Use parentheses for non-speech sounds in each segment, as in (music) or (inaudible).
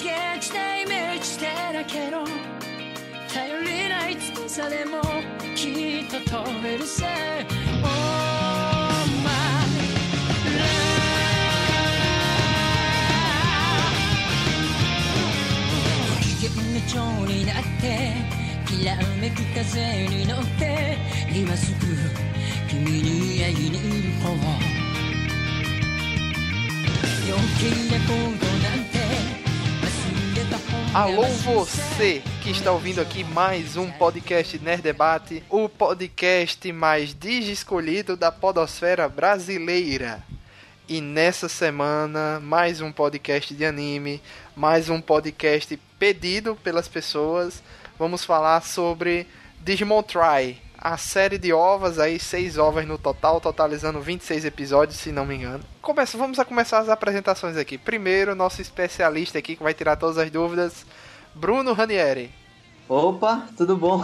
一撃でイメージしてだけど頼りない翼でもきっと飛べるぜ Oh my love 危険な蝶になってきらめく風に乗って今すぐ君に会いに行こう。余計なこと Alô você que está ouvindo aqui mais um podcast Nerd Debate, o podcast mais escolhido da podosfera brasileira. E nessa semana, mais um podcast de anime, mais um podcast pedido pelas pessoas. Vamos falar sobre Digimon Try, a série de ovas aí, seis ovas no total, totalizando 26 episódios, se não me engano. Começa, vamos a começar as apresentações aqui. Primeiro, nosso especialista aqui que vai tirar todas as dúvidas, Bruno Ranieri. Opa, tudo bom?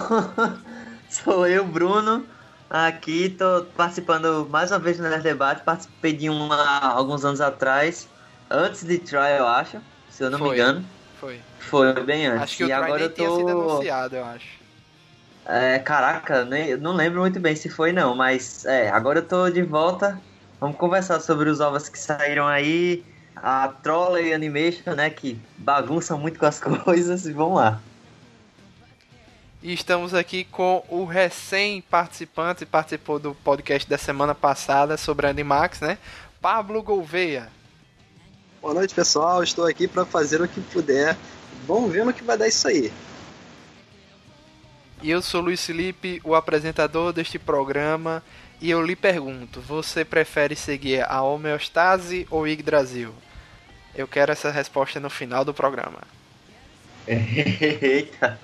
(laughs) Sou eu, Bruno. Aqui tô participando mais uma vez no Nerd Debate. Participei de um há alguns anos atrás, antes de Try, eu acho, se eu não Foi. me engano. Foi. Foi bem antes. Acho que o e Try agora nem eu tinha sido tô. anunciado, eu acho. É, caraca, nem, eu não lembro muito bem se foi não, mas é, agora eu tô de volta. Vamos conversar sobre os ovos que saíram aí, a Trolley Animation, né, que bagunça muito com as (laughs) coisas, e vamos lá. E estamos aqui com o recém-participante, participou do podcast da semana passada sobre Animax, né? Pablo Gouveia. Boa noite, pessoal. Estou aqui para fazer o que puder. Vamos ver no que vai dar isso aí. E eu sou Luiz Felipe, o apresentador deste programa. E eu lhe pergunto: você prefere seguir a homeostase ou Yggdrasil? Eu quero essa resposta no final do programa. (laughs) Eita.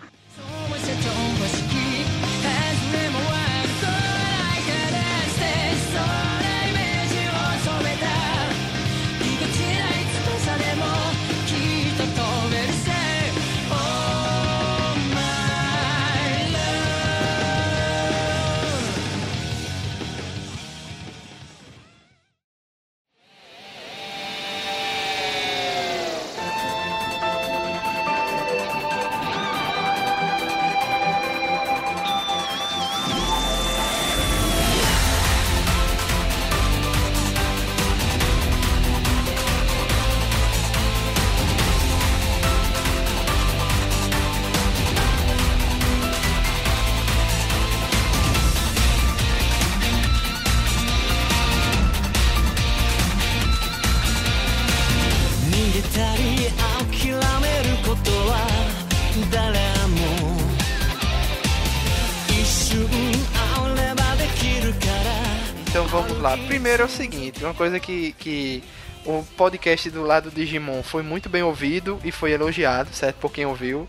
Uma coisa que, que o podcast do lado do Digimon foi muito bem ouvido e foi elogiado, certo? Por quem ouviu.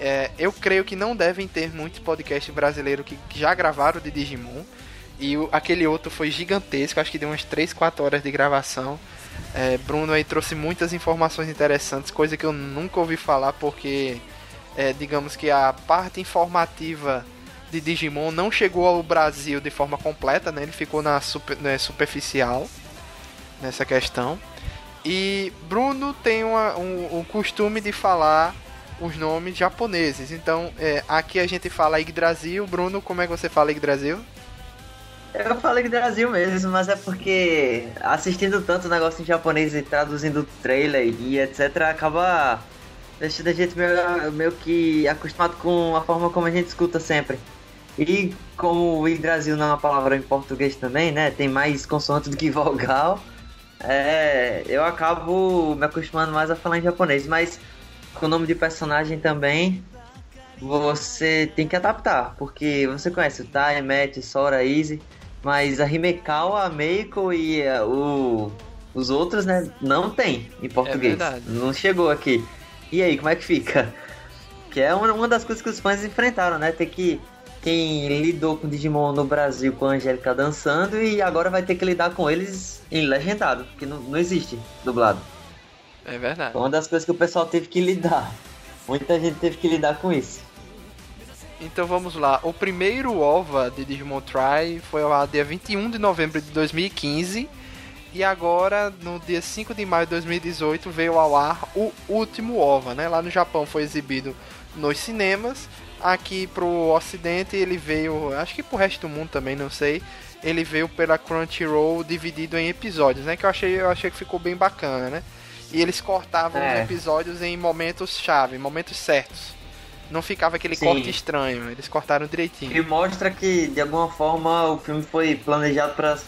É, eu creio que não devem ter muitos podcasts brasileiros que já gravaram de Digimon. E o- aquele outro foi gigantesco, acho que deu umas 3, 4 horas de gravação. É, Bruno aí trouxe muitas informações interessantes, coisa que eu nunca ouvi falar, porque é, digamos que a parte informativa de Digimon não chegou ao Brasil de forma completa, né? Ele ficou na super, né, superficial nessa questão. E Bruno tem uma- um, um costume de falar os nomes japoneses. Então, é, aqui a gente fala Yggdrasil. Bruno, como é que você fala Yggdrasil? Eu falei que Brasil mesmo, mas é porque assistindo tanto negócio em japonês e traduzindo trailer e etc, acaba deixando a gente meio, meio que acostumado com a forma como a gente escuta sempre. E como o Brasil não é uma palavra em português também, né? Tem mais consoante do que vogal. É, eu acabo me acostumando mais a falar em japonês, mas com o nome de personagem também você tem que adaptar, porque você conhece o Tai, Matt, Sora, Easy, mas a Himekawa, a Meiko e eh, o, os outros, né, não tem em português. verdade. não chegou aqui. E aí, como é que fica? (laughs) Que é uma, uma das coisas que os fãs enfrentaram, né? Ter que. Quem lidou com Digimon no Brasil com a Angélica dançando e agora vai ter que lidar com eles em legendado, porque não, não existe dublado. É verdade. Foi uma das coisas que o pessoal teve que lidar. Muita gente teve que lidar com isso. Então vamos lá. O primeiro OVA de Digimon Try foi ao ar dia 21 de novembro de 2015. E agora, no dia 5 de maio de 2018, veio ao ar o último OVA, né? Lá no Japão foi exibido nos cinemas. Aqui pro ocidente ele veio, acho que pro resto do mundo também, não sei. Ele veio pela Crunchyroll dividido em episódios, né? Que eu achei, eu achei que ficou bem bacana, né? E eles cortavam É. os episódios em momentos chave, momentos certos. Não ficava aquele Sim. corte estranho, eles cortaram direitinho. E mostra que, de alguma forma, o filme foi planejado pra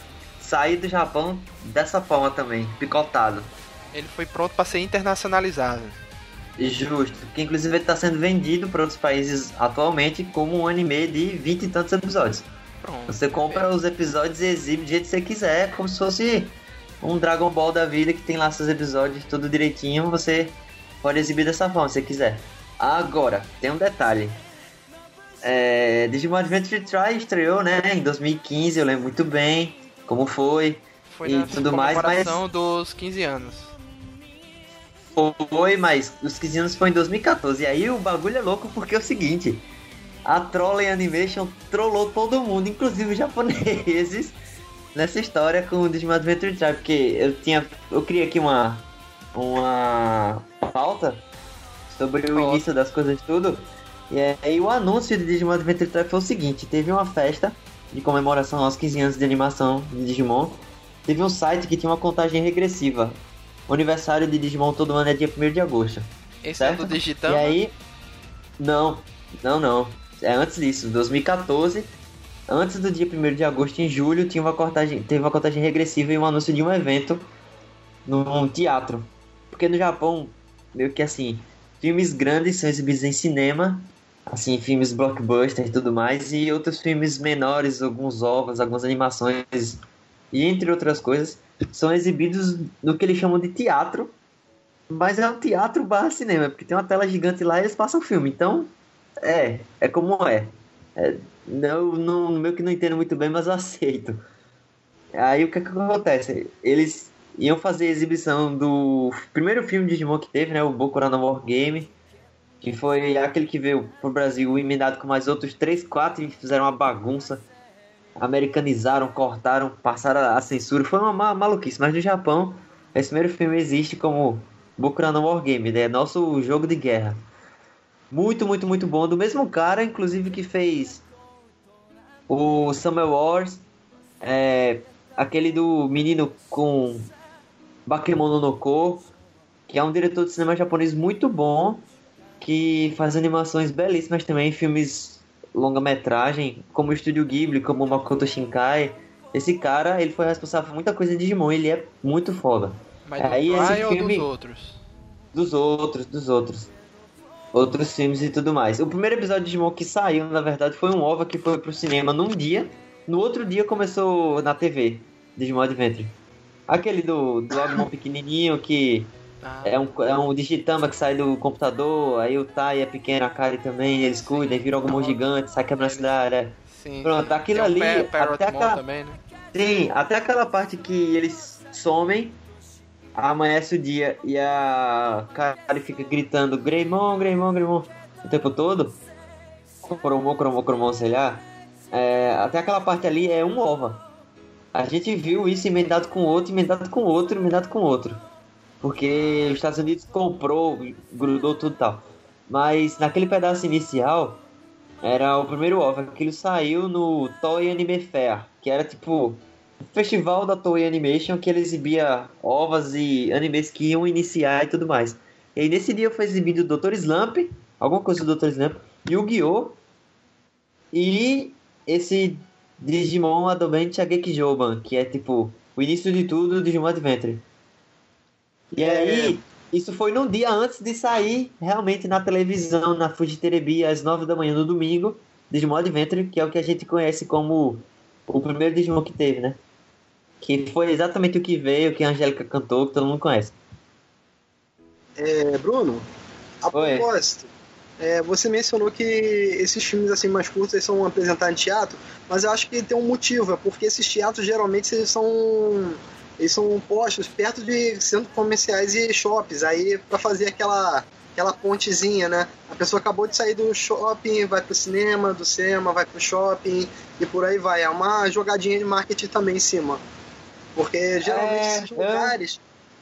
sair do Japão dessa forma também, picotado. Ele foi pronto para ser internacionalizado. Justo. Que inclusive ele tá sendo vendido para outros países atualmente como um anime de 20 e tantos episódios. Pronto. Você compra os episódios e exibe do jeito que você quiser, como se fosse um Dragon Ball da vida que tem lá seus episódios tudo direitinho, você pode exibir dessa forma se você quiser. Agora, tem um detalhe. É, Digimon Adventure Try estreou, né, em 2015, eu lembro muito bem como foi. Foi e tudo mais, comemoração dos 15 anos. Foi, mas os 15 anos foi em 2014. E aí o bagulho é louco porque é o seguinte: a Trolley Animation trollou todo mundo, inclusive os japoneses, (laughs) nessa história com o Digimon Adventure Time. Porque eu tinha. Eu criei aqui uma. Uma pauta sobre o início das coisas tudo. E aí o anúncio de Digimon Adventure Time foi o seguinte: teve uma festa de comemoração aos 15 anos de animação de Digimon. Teve um site que tinha uma contagem regressiva. O aniversário de Digimon todo ano é dia 1 de agosto. Esse é Certo? do Digitama. E aí. Não, não, não. É antes disso, 2014. Antes do dia 1 de agosto, em julho, tinha uma contagem, teve uma contagem regressiva e um anúncio de um evento num teatro. Porque no Japão, meio que assim, filmes grandes são exibidos em cinema, assim, filmes blockbusters e tudo mais, e outros filmes menores, alguns ovos, algumas animações, e entre outras coisas, são exibidos no que eles chamam de teatro, mas é um teatro barra cinema, porque tem uma tela gigante lá e eles passam filme. Então, é, é como é. é não, não, meio que não entendo muito bem, mas eu aceito. Aí o que, que acontece? Eles iam fazer a exibição do primeiro filme de Digimon que teve, né? O Bokura no War Game. Que foi aquele que veio pro Brasil emendado com mais outros 3, 4 e fizeram uma bagunça. Americanizaram, cortaram, passaram a censura. Foi uma ma- maluquice, mas no Japão, esse primeiro filme existe como Bokura no War Game, né? Nosso jogo de guerra. Muito, muito, muito bom. Do mesmo cara, inclusive, que fez o Summer Wars, é, aquele do menino com Bakemono no Ko, que é um diretor de cinema japonês muito bom, que faz animações belíssimas também, filmes longa-metragem, como o Estúdio Ghibli, como o Makoto Shinkai. Esse cara, ele foi responsável por muita coisa de Digimon, ele é muito foda. Mas do Aí esse Fly ou filme- dos outros? Dos outros, dos outros. Outros filmes e tudo mais. O primeiro episódio de Digimon que saiu, na verdade, foi um OVA que foi pro cinema num dia. No outro dia começou na TV, Digimon Adventure. Aquele do, do Agumon pequenininho que Ah, é um, é um Digitama que sai do computador, aí o Tai é pequeno, a Kari também, eles cuidam, aí vira Agumon gigante, sai quebrando a cidade. é. sim. pronto, sim. aquilo ali, até aquela- também, né? Sim, até aquela parte que eles somem, amanhece o dia e a Kari fica gritando Greymon, Greymon, Greymon o tempo todo. Cromon, cromon, cromon, sei lá. É, até aquela parte ali é um ova. A gente viu isso emendado com outro, emendado com outro, emendado com outro. Porque os Estados Unidos comprou, grudou tudo e tal. Mas naquele pedaço inicial, era o primeiro OVA, aquilo saiu no Toy Anime Fair, que era tipo um festival da Toei Animation que ele exibia ovas e animes que iam iniciar e tudo mais. E aí nesse dia foi exibido o Dr. Slump, alguma coisa do Dr. Slump, Yu-Gi-Oh! E esse Digimon Advent Shageki Joban, que é tipo o início de tudo do Digimon Adventure. E aí, isso foi num dia antes de sair realmente na televisão, na Fujiterebi, às 9 da manhã no domingo, Digimon Adventure, que é o que a gente conhece como o primeiro Digimon que teve, né? Que foi exatamente o que veio, que a Angélica cantou, que todo mundo conhece. É, Bruno, a Oi. propósito, é, você mencionou que esses filmes assim mais curtos são apresentados em teatro, mas eu acho que tem um motivo, é porque esses teatros geralmente são eles são postos perto de centros comerciais e shoppings, aí para fazer aquela aquela pontezinha, né? A pessoa acabou de sair do shopping, vai pro cinema, do cinema vai pro shopping e por aí vai. É uma jogadinha de marketing também em cima. Porque geralmente É, esses lugares.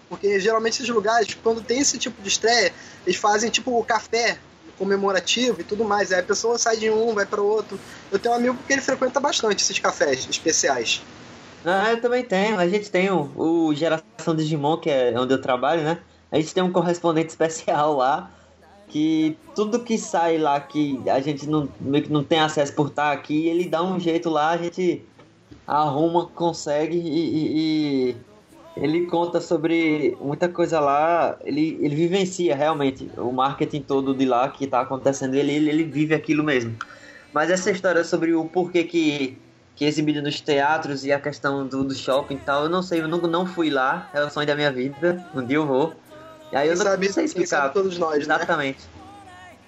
Porque geralmente esses lugares, quando tem esse tipo de estreia, eles fazem tipo o café comemorativo e tudo mais. Aí a pessoa sai de um, vai para outro. Eu tenho um amigo que ele frequenta bastante esses cafés especiais. Ah, eu também tenho. A gente tem o, o Geração Digimon, que é onde eu trabalho, né? A gente tem um correspondente especial lá. Que tudo que sai lá que a gente não, não tem acesso por estar aqui, ele dá um jeito lá, a gente arruma, consegue e, e- e ele conta sobre muita coisa lá. Ele, ele vivencia realmente o marketing todo de lá que tá acontecendo, ele, ele, ele vive aquilo mesmo. Mas essa história sobre o porquê que que é exibido nos teatros e a questão do, do shopping e tal, eu não sei, eu não, não fui lá, é o sonho da minha vida, um dia eu vou. E aí eu não, sabe, não sei explicar. todos nós, né? Exatamente.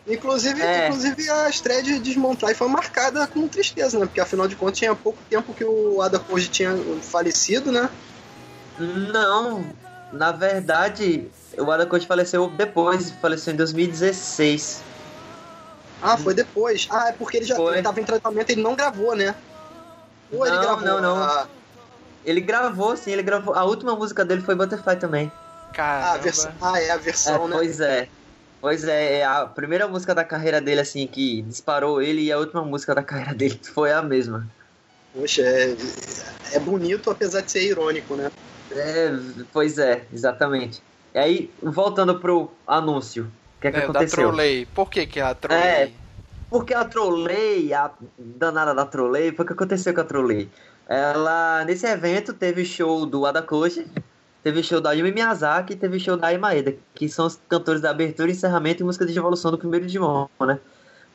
Inclusive, É. inclusive a estreia de Desmontar foi marcada com tristeza, né? Porque afinal de contas tinha pouco tempo que o Ada Koji tinha falecido, né? Não, na verdade, o Ada Coach faleceu depois, faleceu em 2016. Ah, foi depois. Ah, é porque ele já Foi. ele tava em tratamento e ele não gravou, né? Ou ele Não, gravou? não, não. Ah, Ele gravou, sim, ele gravou. A última música dele foi Butterfly também. ah, a Caramba. versão, ah, é a É, versão, né? pois é. Pois é, é a primeira música da carreira dele, assim, que disparou ele e a última música da carreira dele (laughs) foi a mesma. Poxa, é, é bonito, apesar de ser irônico, né? É, pois é, exatamente. E aí, voltando pro anúncio, o que é que É, da aconteceu? Trolley. Por que que a Trolley? É. Porque a Trolley, a danada da Trolley, foi o que aconteceu com a Trolley. Ela, nesse evento, teve show do Adakoshi, teve show da Yumi Miyazaki e teve show da Ai Maeda, que são os cantores da abertura, encerramento e música de evolução do primeiro Digimon, né?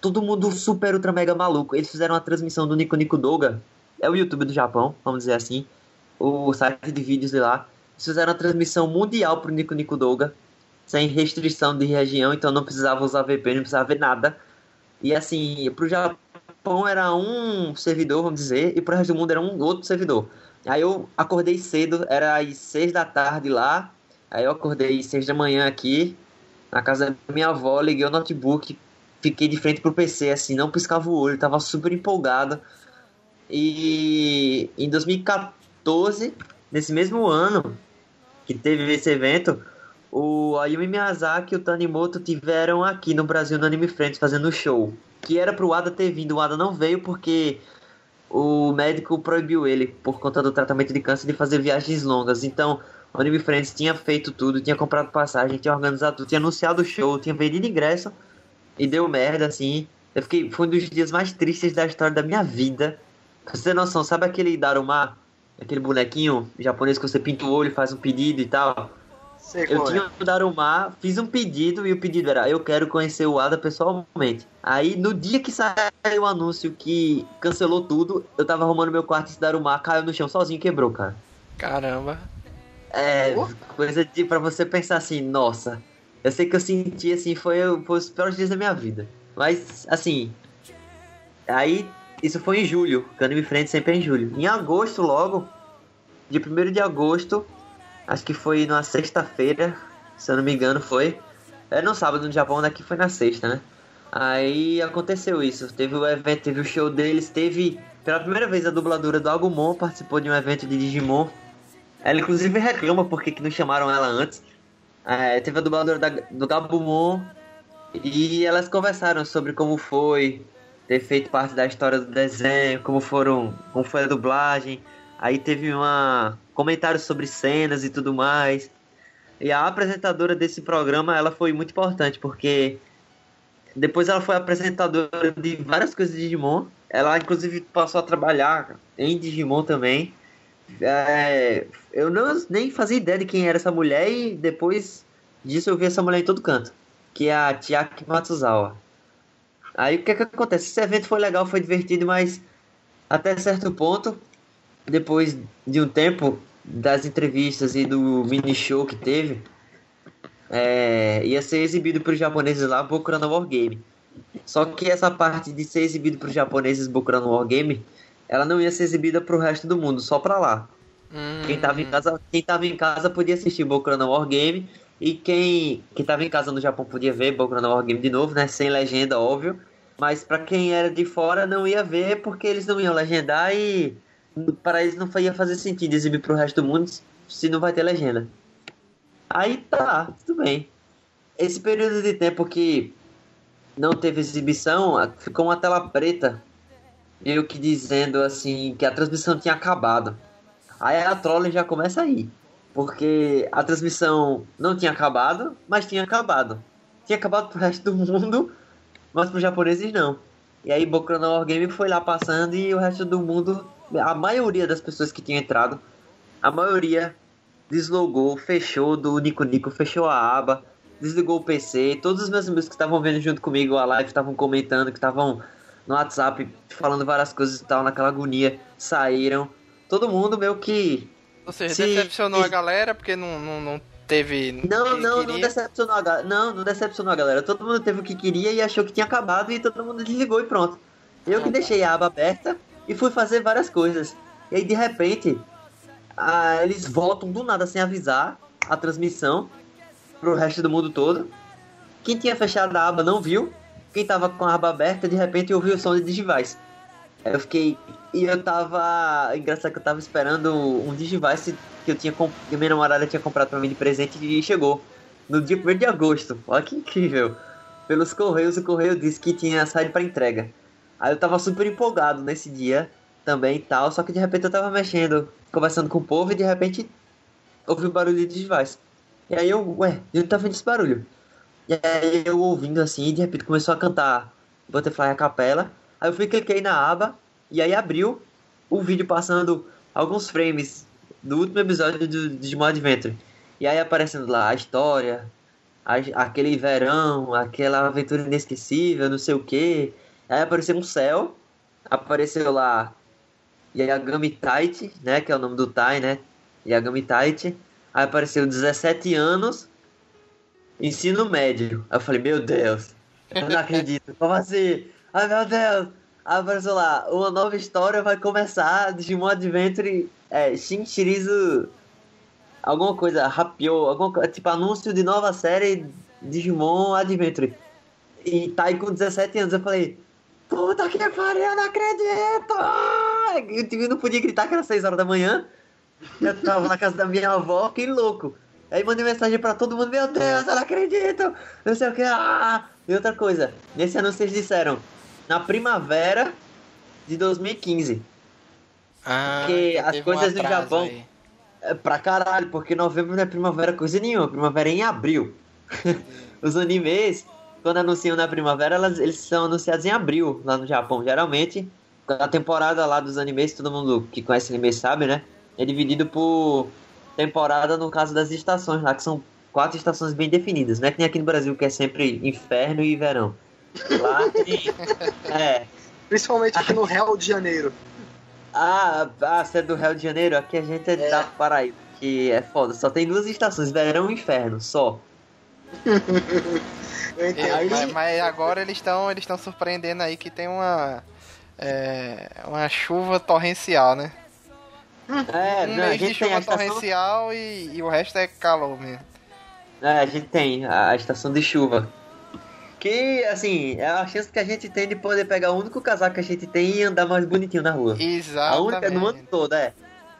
Todo mundo super, ultra, mega maluco. Eles fizeram uma transmissão do Nico Nico Doga, é o YouTube do Japão, vamos dizer assim, o site de vídeos de lá. Eles fizeram uma transmissão mundial pro Nico Nico Doga, sem restrição de região, então não precisava usar VPN, não precisava ver nada. E assim, pro Japão era um servidor, vamos dizer, e pro resto do mundo era um outro servidor. Aí eu acordei cedo, era às seis da tarde lá. Aí eu acordei às seis da manhã aqui, na casa da minha avó, liguei o notebook, fiquei de frente pro PC, assim, não piscava o olho, tava super empolgado. E em 2014, nesse mesmo ano que teve esse evento, o Ayumi Miyazaki e o Tanimoto tiveram aqui no Brasil no Anime Friends fazendo show. Que era pro Ada ter vindo, o Ada não veio porque o médico proibiu ele, por conta do tratamento de câncer, de fazer viagens longas. Então, o Anime Friends tinha feito tudo, tinha comprado passagem, tinha organizado tudo, tinha anunciado o show, tinha vendido ingresso e deu merda, assim. Eu fiquei, foi um dos dias mais tristes da história da minha vida. Pra você ter noção, sabe aquele Daruma? Aquele bonequinho japonês que você pinta o olho, faz um pedido e tal? Sei Eu qual tinha é. o Darumar, fiz um pedido e o pedido era eu quero conhecer o Ada pessoalmente. Aí no dia que saiu o anúncio que cancelou tudo, eu tava arrumando meu quarto e esse Darumar caiu no chão sozinho e quebrou, cara. Caramba. É, Oh. coisa de pra você pensar assim, nossa. Eu sei que eu senti assim, foi, foi os piores dias da minha vida. Mas, assim. Aí, isso foi em julho, que o Anime Friends sempre é em julho. Em agosto, logo, dia 1 de agosto, acho que foi numa sexta-feira, se eu não me engano, foi. É no sábado no Japão, daqui foi na sexta, né? Aí aconteceu isso. Teve o evento, teve o show deles, teve. Pela primeira vez a dubladora do Agumon participou de um evento de Digimon. Ela inclusive reclama porque que não chamaram ela antes. É, teve a dubladora da- do Gabumon e elas conversaram sobre como foi ter feito parte da história do desenho, como foram, como foi a dublagem. Aí teve uma comentários sobre cenas e tudo mais. E a apresentadora desse programa, ela foi muito importante porque depois ela foi apresentadora de várias coisas de Digimon. Ela inclusive passou a trabalhar em Digimon também. É, eu não, nem fazia ideia de quem era essa mulher e depois disso eu vi essa mulher em todo canto. Que é a Chiaki Matsuzawa. Aí o que que acontece? Esse evento foi legal, foi divertido, mas até certo ponto, depois de um tempo das entrevistas e do mini show que teve, é, ia ser exibido para os japoneses lá Boku no Wargame. Só que essa parte de ser exibido para os japoneses Boku no Wargame, ela não ia ser exibida para o resto do mundo, só para lá. Hum, Quem tava em casa, quem tava em casa podia assistir Boku no Wargame e quem quem tava em casa no Japão podia ver Boku no Wargame de novo, né, sem legenda, óbvio. Mas pra quem era de fora não ia ver porque eles não iam legendar e para eles não ia fazer sentido exibir pro resto do mundo se não vai ter legenda. Aí tá, tudo bem. Esse período de tempo que não teve exibição, ficou uma tela preta, meio que dizendo assim que a transmissão tinha acabado. Aí a trolley já começa aí, porque a transmissão não tinha acabado, mas tinha acabado. Tinha acabado pro resto do mundo, mas pros japoneses não. E aí Boku no Game foi lá passando e o resto do mundo, a maioria das pessoas que tinham entrado, a maioria deslogou, fechou do Nico Nico, fechou a aba, desligou o PC. Todos os meus amigos que estavam vendo junto comigo a live, estavam comentando, que estavam no WhatsApp falando várias coisas e tal, naquela agonia, saíram. Todo mundo meio que. Ou seja, se- decepcionou a galera porque não, não, não teve. Não, não, não decepcionou a galera. Não, não decepcionou a galera. Todo mundo teve o que queria e achou que tinha acabado e todo mundo desligou e pronto. Eu que deixei a aba aberta e fui fazer várias coisas. E aí de repente, ah, eles voltam do nada sem avisar a transmissão pro resto do mundo todo. Quem tinha fechado a aba não viu. Quem tava com a aba aberta, de repente ouviu o som de Digivice. Eu fiquei. E eu tava. Engraçado que eu tava esperando um Digivice que eu tinha comp... que minha namorada tinha comprado pra mim de presente e chegou. No dia 1 de agosto. Olha que incrível. Pelos correios, o correio disse que tinha saído pra entrega. Aí eu tava super empolgado nesse dia também e tal. Só que de repente eu tava mexendo, conversando com o povo e de repente ouvi o barulho de Digivice. E aí eu, ué, de onde tá vindo esse barulho? E aí eu ouvindo assim, e de repente começou a cantar Butterfly a capela. Aí eu fui, cliquei na aba, e aí abriu o vídeo passando alguns frames do último episódio do Digimon Adventure. E aí aparecendo lá a história, a- aquele verão, aquela aventura inesquecível, não sei o que. Aí apareceu um céu, apareceu lá Yagami Taichi, né, que é o nome do Tai, né? Yagami Taichi. Aí apareceu 17 anos, ensino médio. Aí eu falei, meu Deus, eu não acredito. Como assim? Ai meu Deus! Aí apareceu lá, uma nova história vai começar, Digimon Adventure, é, Shin Shirizu, alguma coisa, Rapio, alguma tipo anúncio de nova série Digimon Adventure. E tá aí com 17 anos, eu falei, puta que pariu, eu não acredito! Ah! Eu não podia gritar que era 6 horas da manhã. Eu tava na casa da minha avó, que louco. Aí mandei mensagem pra todo mundo, meu Deus, eu não acredito! Não sei o que, ah! E outra coisa, nesse anúncio eles disseram, na primavera de 2015. Ah, Porque as coisas do atraso Japão- aí. É pra caralho, porque novembro não é primavera coisa nenhuma, primavera é em abril. (laughs) Os animes, quando anunciam na primavera, elas- eles são anunciados em abril lá no Japão. Geralmente, a temporada lá dos animes, todo mundo que conhece anime sabe, né? É dividido por temporada no caso das estações lá, que são quatro estações bem definidas, né? Que nem aqui no Brasil, que é sempre inferno e verão. Lá tem. (laughs) É, Principalmente aqui no Rio de Janeiro. Ah, ah, você é do Rio de Janeiro? Aqui a gente é, É. da Paraíba, que é foda. Só tem duas estações, verão e inferno, só. (laughs) Eu É, mas, mas agora eles estão eles estão surpreendendo aí que tem uma é, uma chuva torrencial, né? É, um não, a mês de gente tem a chuva estação... torrencial e, e o resto é calor mesmo. É, a gente tem a estação de chuva. Que, assim, é a chance que a gente tem de poder pegar o único casaco que a gente tem e andar mais bonitinho na rua. A Exatamente. única no ano todo, é.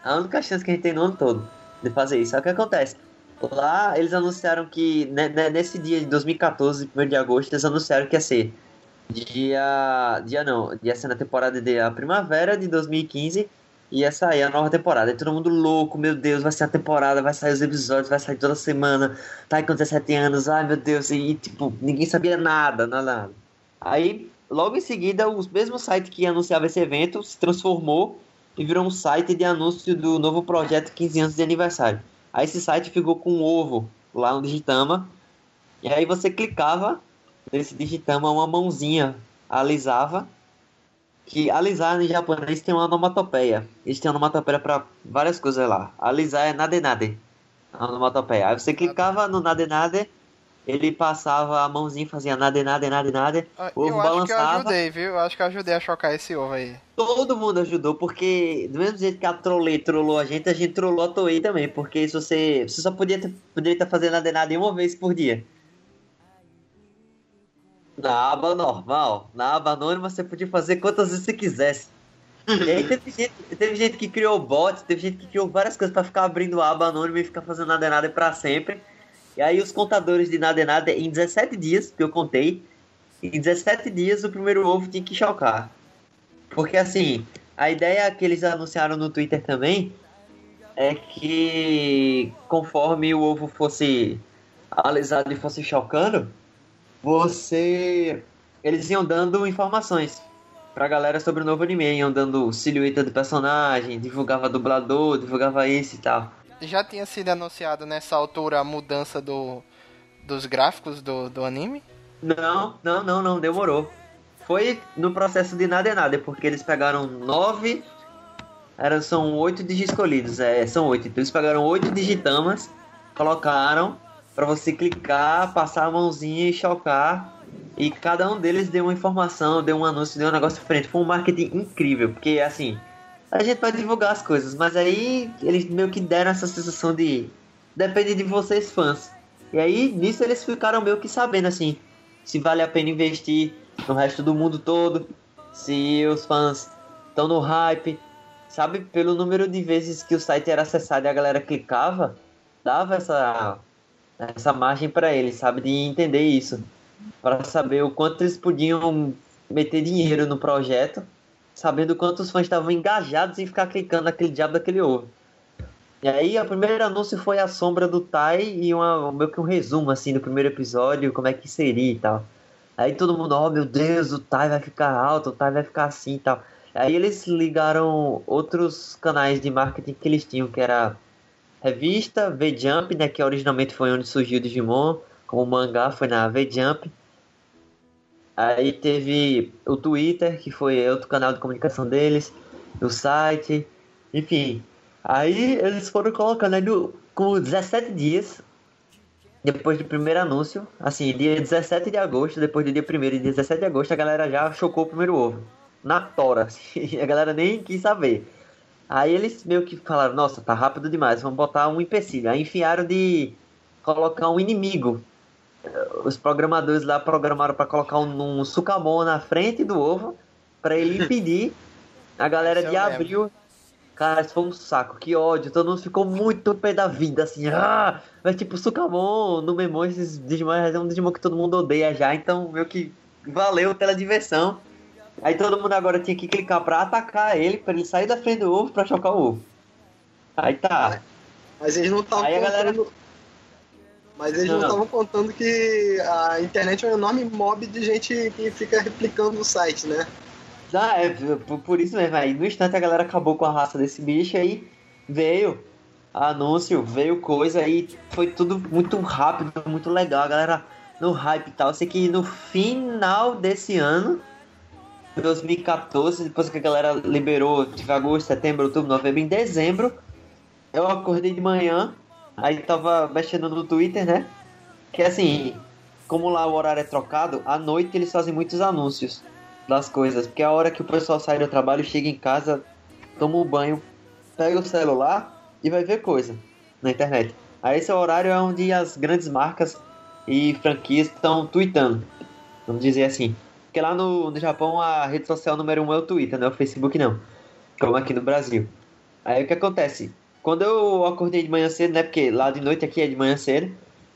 A única chance que a gente tem no ano todo de fazer isso. É o que acontece. Lá eles anunciaram que né, né, nesse dia de 2014, 1 de agosto, eles anunciaram que ia ser dia. Dia não, ia ser na temporada de primavera de 2015 e ia sair a nova temporada. E todo mundo louco, meu Deus, vai ser a temporada, vai sair os episódios, vai sair toda semana. Tá aí com 17 anos, ai meu Deus, e tipo, ninguém sabia nada, nada, nada. Aí, logo em seguida, o mesmo site que anunciava esse evento se transformou e virou um site de anúncio do novo projeto 15 anos de aniversário. Aí esse site ficou com um ovo lá no Digitama. E aí você clicava nesse Digitama, uma mãozinha alisava. Que alisar em japonês tem uma onomatopeia. Eles têm onomatopeia para várias coisas lá. Alisar é nade nade. A onomatopeia. Aí você clicava no nade nade, ele passava a mãozinha e fazia nade nade nade nade. Ah, O ovo Eu acho que eu ajudei, viu? Eu acho que eu ajudei a chocar esse ovo aí. Todo mundo ajudou, porque do mesmo jeito que a Trolley trollou a gente, a gente trollou a Toei também, porque se você, você só podia ter, poderia estar fazendo nada nada uma vez por dia. Na aba normal, na aba anônima você podia fazer quantas vezes você quisesse. (laughs) E aí teve gente, teve gente que criou bots, teve gente que criou várias coisas pra ficar abrindo aba anônima e ficar fazendo nada é nada pra sempre. E aí os contadores de nada é nada, em 17 dias, que eu contei, em 17 dias o primeiro ovo tinha que chocar. Porque assim, a ideia que eles anunciaram no Twitter também é que conforme o ovo fosse alisado e fosse chocando, você. Eles iam dando informações pra galera sobre o novo anime, iam dando silhueta do personagem, divulgava dublador, divulgava isso e tal. Já tinha sido anunciado nessa altura a mudança do, dos gráficos do, do anime? Não, não, não, não, demorou. Foi no processo de nada é nada, porque eles pegaram nove. Eram, são oito digiscolidos, é, são oito. Então eles pegaram oito digitamas, colocaram pra você clicar, passar a mãozinha e chocar. E cada um deles deu uma informação, deu um anúncio, deu um negócio diferente. Foi um marketing incrível, porque assim, a gente vai divulgar as coisas, mas aí eles meio que deram essa sensação de. Depende de vocês, fãs. E aí, nisso eles ficaram meio que sabendo assim, se vale a pena investir no resto do mundo todo, se os fãs estão no hype, sabe? Pelo número de vezes que o site era acessado e a galera clicava, dava essa, essa margem para eles, sabe? De entender isso, para saber o quanto eles podiam meter dinheiro no projeto, sabendo quantos fãs estavam engajados em ficar clicando naquele diabo daquele ovo. E aí, o primeiro anúncio foi a sombra do Tai e uma, meio que um resumo, assim, do primeiro episódio, como é que seria e tal. Aí todo mundo, oh meu Deus, o Tai vai ficar alto, o Tai vai ficar assim e tal. Aí eles ligaram outros canais de marketing que eles tinham, que era revista, V-Jump, né, que originalmente foi onde surgiu o Digimon, como mangá foi na V-Jump. Aí teve o Twitter, que foi outro canal de comunicação deles, o site, enfim. Aí eles foram colocando aí no, com 17 dias depois do primeiro anúncio, assim, dia 17 de agosto, depois do dia 1 dia 17 de agosto, a galera já chocou o primeiro ovo. Na tora, (laughs) assim, a galera nem quis saber. Aí eles meio que falaram, nossa, tá rápido demais, vamos botar um empecilho. Aí enfiaram de colocar um inimigo. Os programadores lá programaram para colocar um, um sucamon na frente do ovo, para ele (laughs) impedir a galera Esse de lembro. abrir. Cara, isso foi um saco, que ódio. Todo mundo ficou muito pé da vida, assim. Ah! Mas tipo, Sukamon no Memon, esses Digimon é um Digimon que todo mundo odeia já, então meio que valeu pela diversão. Aí todo mundo agora tinha que clicar pra atacar ele, pra ele sair da frente do ovo pra chocar o ovo. Aí tá. Mas eles não estavam Aí a galera- contando. Mas eles não estavam contando que a internet é um enorme mob de gente que fica replicando o site, né? Ah, é por, isso mesmo. Aí no instante a galera acabou com a raça desse bicho aí veio anúncio, veio coisa aí foi tudo muito rápido, muito legal. A galera no hype e tal. Sei que no final desse ano, 2014, depois que a galera liberou, tive agosto, setembro, outubro, novembro, em dezembro, eu acordei de manhã, aí tava mexendo no Twitter, né? Que assim, como lá o horário é trocado, à noite eles fazem muitos anúncios das coisas, porque é a hora que o pessoal sai do trabalho, chega em casa, toma um banho, pega o celular e vai ver coisa na internet. Aí esse horário é onde as grandes marcas e franquias estão tweetando, vamos dizer assim. Porque lá no, no Japão a rede social número um é o Twitter, não é o Facebook não, como aqui no Brasil. Aí o que acontece? Quando eu acordei de manhã cedo, né, porque lá de noite aqui é de manhã cedo,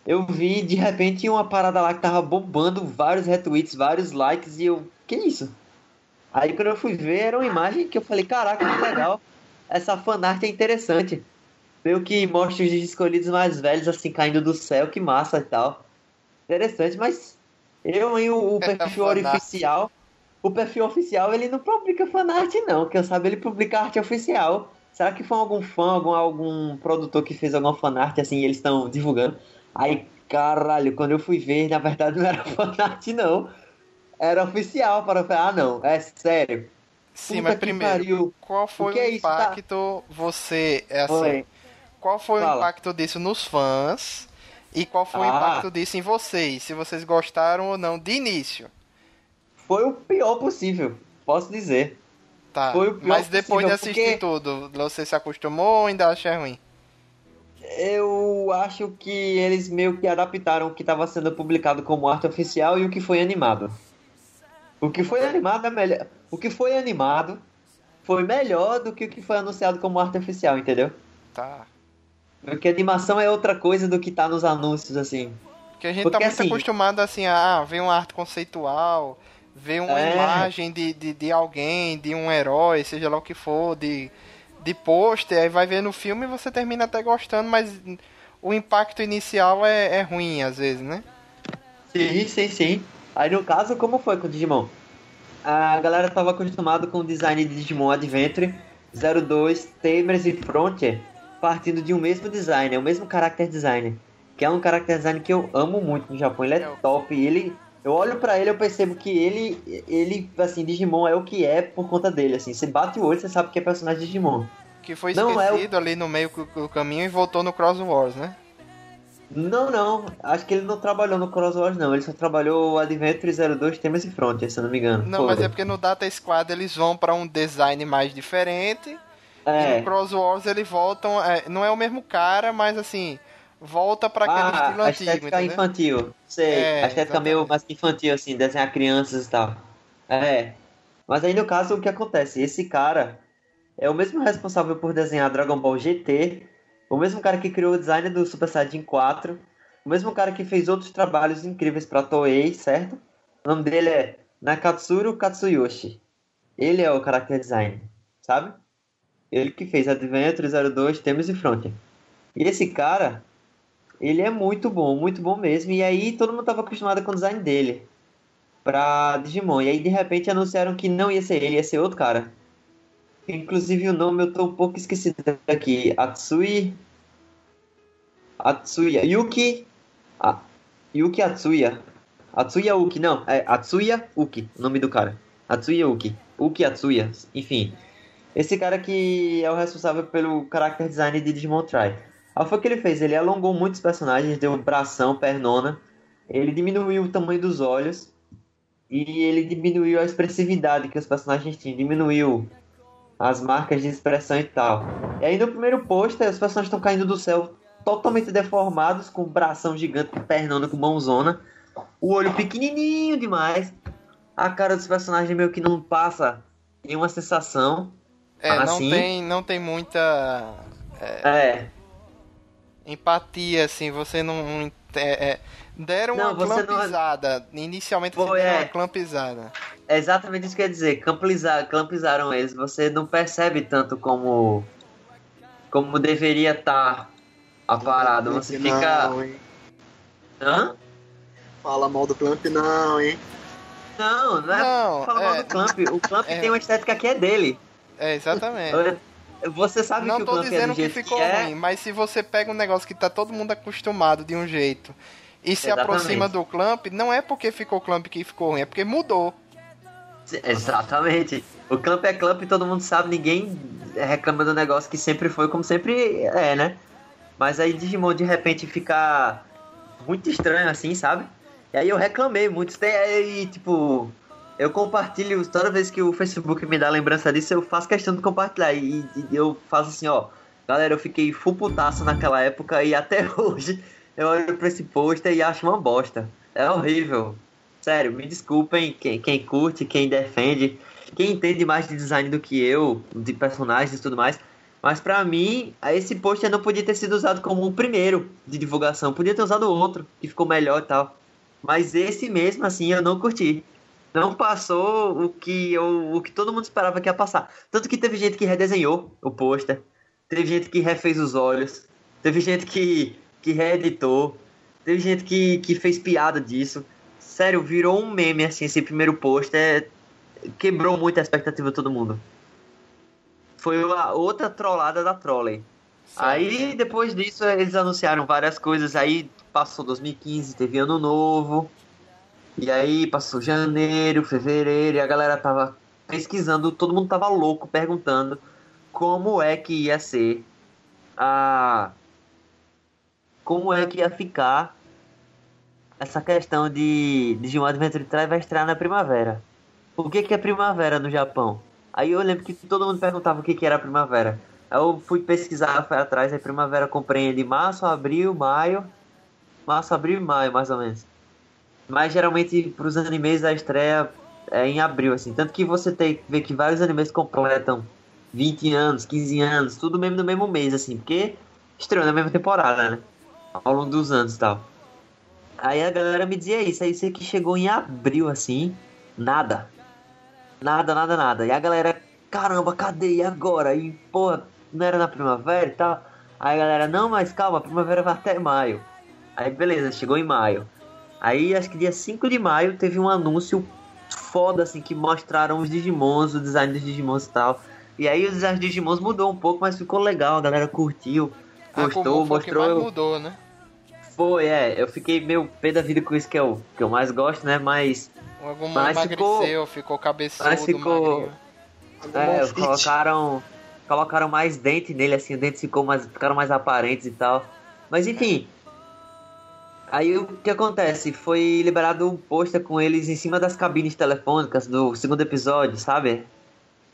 eu vi de repente uma parada lá que tava bombando vários retweets, vários likes e eu, que isso? Aí quando eu fui ver, era uma imagem que eu falei, caraca, que legal. Essa fanart é interessante. Meio que mostra os escolhidos mais velhos assim caindo do céu, que massa e tal. Interessante, mas eu em o, o perfil Fanart. oficial, o perfil oficial ele não publica fanart não, que eu sabe ele publica arte oficial. Será que foi algum fã, algum, algum produtor que fez alguma fanart assim e eles estão divulgando? Aí, caralho, quando eu fui ver, na verdade não era (laughs) fanart não. Era oficial para ah não, é sério. Sim, Puta mas primeiro, pariu. qual foi O o é isso, tá? impacto você, é assim, Foi. qual foi o Fala. impacto disso nos fãs e qual foi o Ah. impacto disso em vocês, se vocês gostaram ou não de início. Foi o pior possível, posso dizer. Tá, Foi mas depois de possível, assistir porque- tudo, você se acostumou ou ainda acha ruim? Eu acho que eles meio que adaptaram o que estava sendo publicado como arte oficial e o que foi animado. O que foi animado é melhor. O que foi animado foi melhor do que o que foi anunciado como arte oficial, entendeu? Tá. Porque animação é outra coisa do que tá nos anúncios, assim. Porque a gente Porque, tá muito assim- acostumado assim, a ah, ver uma arte conceitual, ver uma É. imagem de, de, de alguém, de um herói, seja lá o que for, de, de pôster, aí vai ver no filme e você termina até gostando, mas o impacto inicial é, é ruim às vezes, né? Sim, sim, sim. Aí no caso, como foi com o Digimon? A galera tava acostumado com o design de Digimon Adventure 02, Tamers e Frontier partindo de um mesmo design, é o mesmo character design. Que é um character design que eu amo muito no Japão, ele é É top. Ele, eu olho pra ele eu percebo que ele, ele, assim, Digimon é o que é por conta dele, assim. Você bate o olho, você sabe que é personagem de Digimon. Que foi Não, é o- esquecido ali no meio do caminho e voltou no Cross Wars, né? Não, não, acho que ele não trabalhou no Cross Wars, não. Ele só trabalhou o Adventure 02, Tamers e Frontier, se eu não me engano. Não, mas é porque no Data Squad eles vão pra um design mais diferente. E É. no Cross Wars eles voltam. é, não é o mesmo cara, mas assim, volta pra aquele estilo Ah, a antigo, estética entendeu? infantil. Sei, É, a estética meio exatamente. mais infantil, assim, desenhar crianças e tal. É. Mas aí no caso, o que acontece? Esse cara é o mesmo responsável por desenhar Dragon Ball GT, o mesmo cara que criou o design do Super Saiyajin 4, o mesmo cara que fez outros trabalhos incríveis pra Toei, certo? O nome dele é Nakatsuru Katsuyoshi. Ele é o character design, sabe? Ele que fez Adventure 02, Temes e Frontier. E esse cara, ele é muito bom, muito bom mesmo. E aí todo mundo tava acostumado com o design dele pra Digimon. E aí de repente anunciaram que não ia ser ele, ia ser outro cara. Inclusive o nome eu tô um pouco esquecido aqui. Atsui. Atsuya. Yuki. A... Yuki Atsuya. Atsuya Uki, não. É Atsuya Uki, o nome do cara. Atsuya Uki. Uki Atsuya. Enfim. Esse cara que é o responsável pelo character design de Digimon Try. Aí foi o que ele fez, ele alongou muitos personagens, deu bração, pernona, ele diminuiu o tamanho dos olhos e ele diminuiu a expressividade que os personagens tinham, diminuiu as marcas de expressão e tal. E aí no primeiro pôster os personagens estão caindo do céu totalmente deformados, com bração gigante, pernona, com mãozona, o olho pequenininho demais, a cara dos personagens meio que não passa nenhuma sensação. É, não, assim? tem, não tem muita É, empatia, assim, você não. não é, é, deram Não, uma você não- clampizada. Inicialmente Foi, você deram é. uma clampizada. É exatamente isso que eu ia dizer. Campliza- Clampizaram eles. Você não percebe tanto como como deveria estar a parada. Você Clamp fica. Não, hein? Hã? Fala mal do Clamp, não, hein? Não, não é Não, falar mal é. do Clamp. O Clamp (laughs) É. tem uma estética que é dele. É, exatamente. Você sabe Não que o tô Clamp é dizendo do que ficou que é. ruim, mas se você pega um negócio que tá todo mundo acostumado de um jeito e se Exatamente. aproxima do Clamp, não é porque ficou Clamp que ficou ruim, é porque mudou. Exatamente. O Clamp é Clamp e todo mundo sabe, ninguém reclama do negócio que sempre foi como sempre é, né? Mas aí Digimon de repente fica muito estranho assim, sabe? E aí eu reclamei muito. Aí, tipo, eu compartilho toda vez que o Facebook me dá lembrança disso, eu faço questão de compartilhar. E, e eu faço assim, ó. Galera, eu fiquei full putaço naquela época e até (laughs) hoje eu olho pra esse pôster e acho uma bosta. É horrível. Sério, me desculpem quem, quem curte, quem defende, quem entende mais de design do que eu, de personagens e tudo mais. Mas pra mim, esse pôster não podia ter sido usado como o primeiro de divulgação. Podia ter usado outro, que ficou melhor e tal. Mas esse mesmo, assim, eu não curti. Não passou o que, eu, o que todo mundo esperava que ia passar. Tanto que teve gente que redesenhou o pôster. Teve gente que refez os olhos. Teve gente que, que reeditou. Teve gente que, que fez piada disso. Sério, virou um meme, assim, esse primeiro pôster. Quebrou muito a expectativa de todo mundo. Foi uma outra trollada da Trolley. Aí, depois disso, eles anunciaram várias coisas. Aí, passou 2015, teve Ano Novo. E aí, passou janeiro, fevereiro. E a galera tava pesquisando. Todo mundo tava louco, perguntando como é que ia ser a... Como é que ia ficar essa questão de Digimon Adventure 3 vai estrear na primavera. O que, que é primavera no Japão? Aí eu lembro que todo mundo perguntava o que, que era primavera. Aí eu fui pesquisar, foi atrás, aí primavera compreende março, abril, maio. Março, abril e maio, mais ou menos. Mas geralmente pros animes a estreia é em abril, assim. Tanto que você tem que ver que vários animes completam 20 anos, 15 anos, tudo mesmo no mesmo mês, assim, porque estreou na mesma temporada, né? Ao longo dos anos e tal. Aí a galera me dizia isso, aí isso que chegou em abril, assim, nada. Nada, nada, nada. E a galera, caramba, cadê? E agora? E, porra, não era na primavera e tal? Aí a galera, não, mas calma, a primavera vai até maio. Aí beleza, chegou em maio. Aí acho que dia 5 de maio teve um anúncio foda, assim, que mostraram os Digimons, o design dos Digimons e tal. E aí o design dos Digimons mudou um pouco, mas ficou legal, a galera curtiu, A gostou, foi o que mostrou. mais mudou, né? Foi, é, eu fiquei meio pé da vida com isso que eu, que eu mais gosto, né? Mas O Mas emagreceu, ficou, cabeçudo, mas ficou-. É, colocaram, colocaram mais dente nele, assim, os dentes ficou mais, ficaram mais aparentes e tal. Mas enfim. Aí o que acontece? Foi liberado um pôster com eles em cima das cabines telefônicas do segundo episódio, sabe?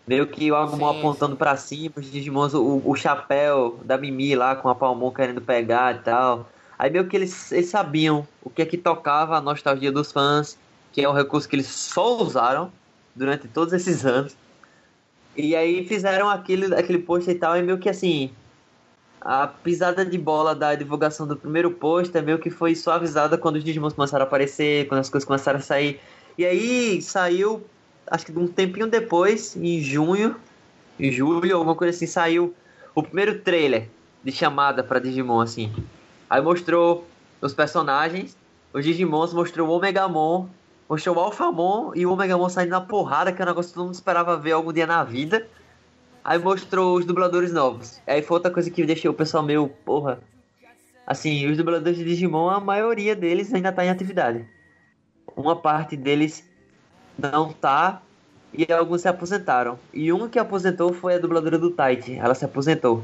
Meio que o Agumon apontando pra cima, os Digimons, o, o chapéu da Mimi lá com a Palmon querendo pegar e tal. Aí meio que eles, eles sabiam o que é que tocava a nostalgia dos fãs, que é um recurso que eles só usaram durante todos esses anos. E aí fizeram aquele, aquele post e tal, e meio que assim. A pisada de bola da divulgação do primeiro post meio que foi suavizada quando os Digimons começaram a aparecer, quando as coisas começaram a sair. E aí saiu, acho que um tempinho depois, em junho, em julho, alguma coisa assim, saiu o primeiro trailer de chamada pra Digimon, assim. Aí mostrou os personagens, os Digimons, mostrou o Omegamon, mostrou o Alphamon e o Omegamon saindo na porrada, que é um negócio que todo mundo esperava ver algum dia na vida. Aí mostrou os dubladores novos. Aí foi outra coisa que deixou o pessoal meio, porra. Assim, os dubladores de Digimon, a maioria deles ainda tá em atividade. Uma parte deles não tá e alguns se aposentaram. E um que aposentou foi a dubladora do Taichi. Ela se aposentou.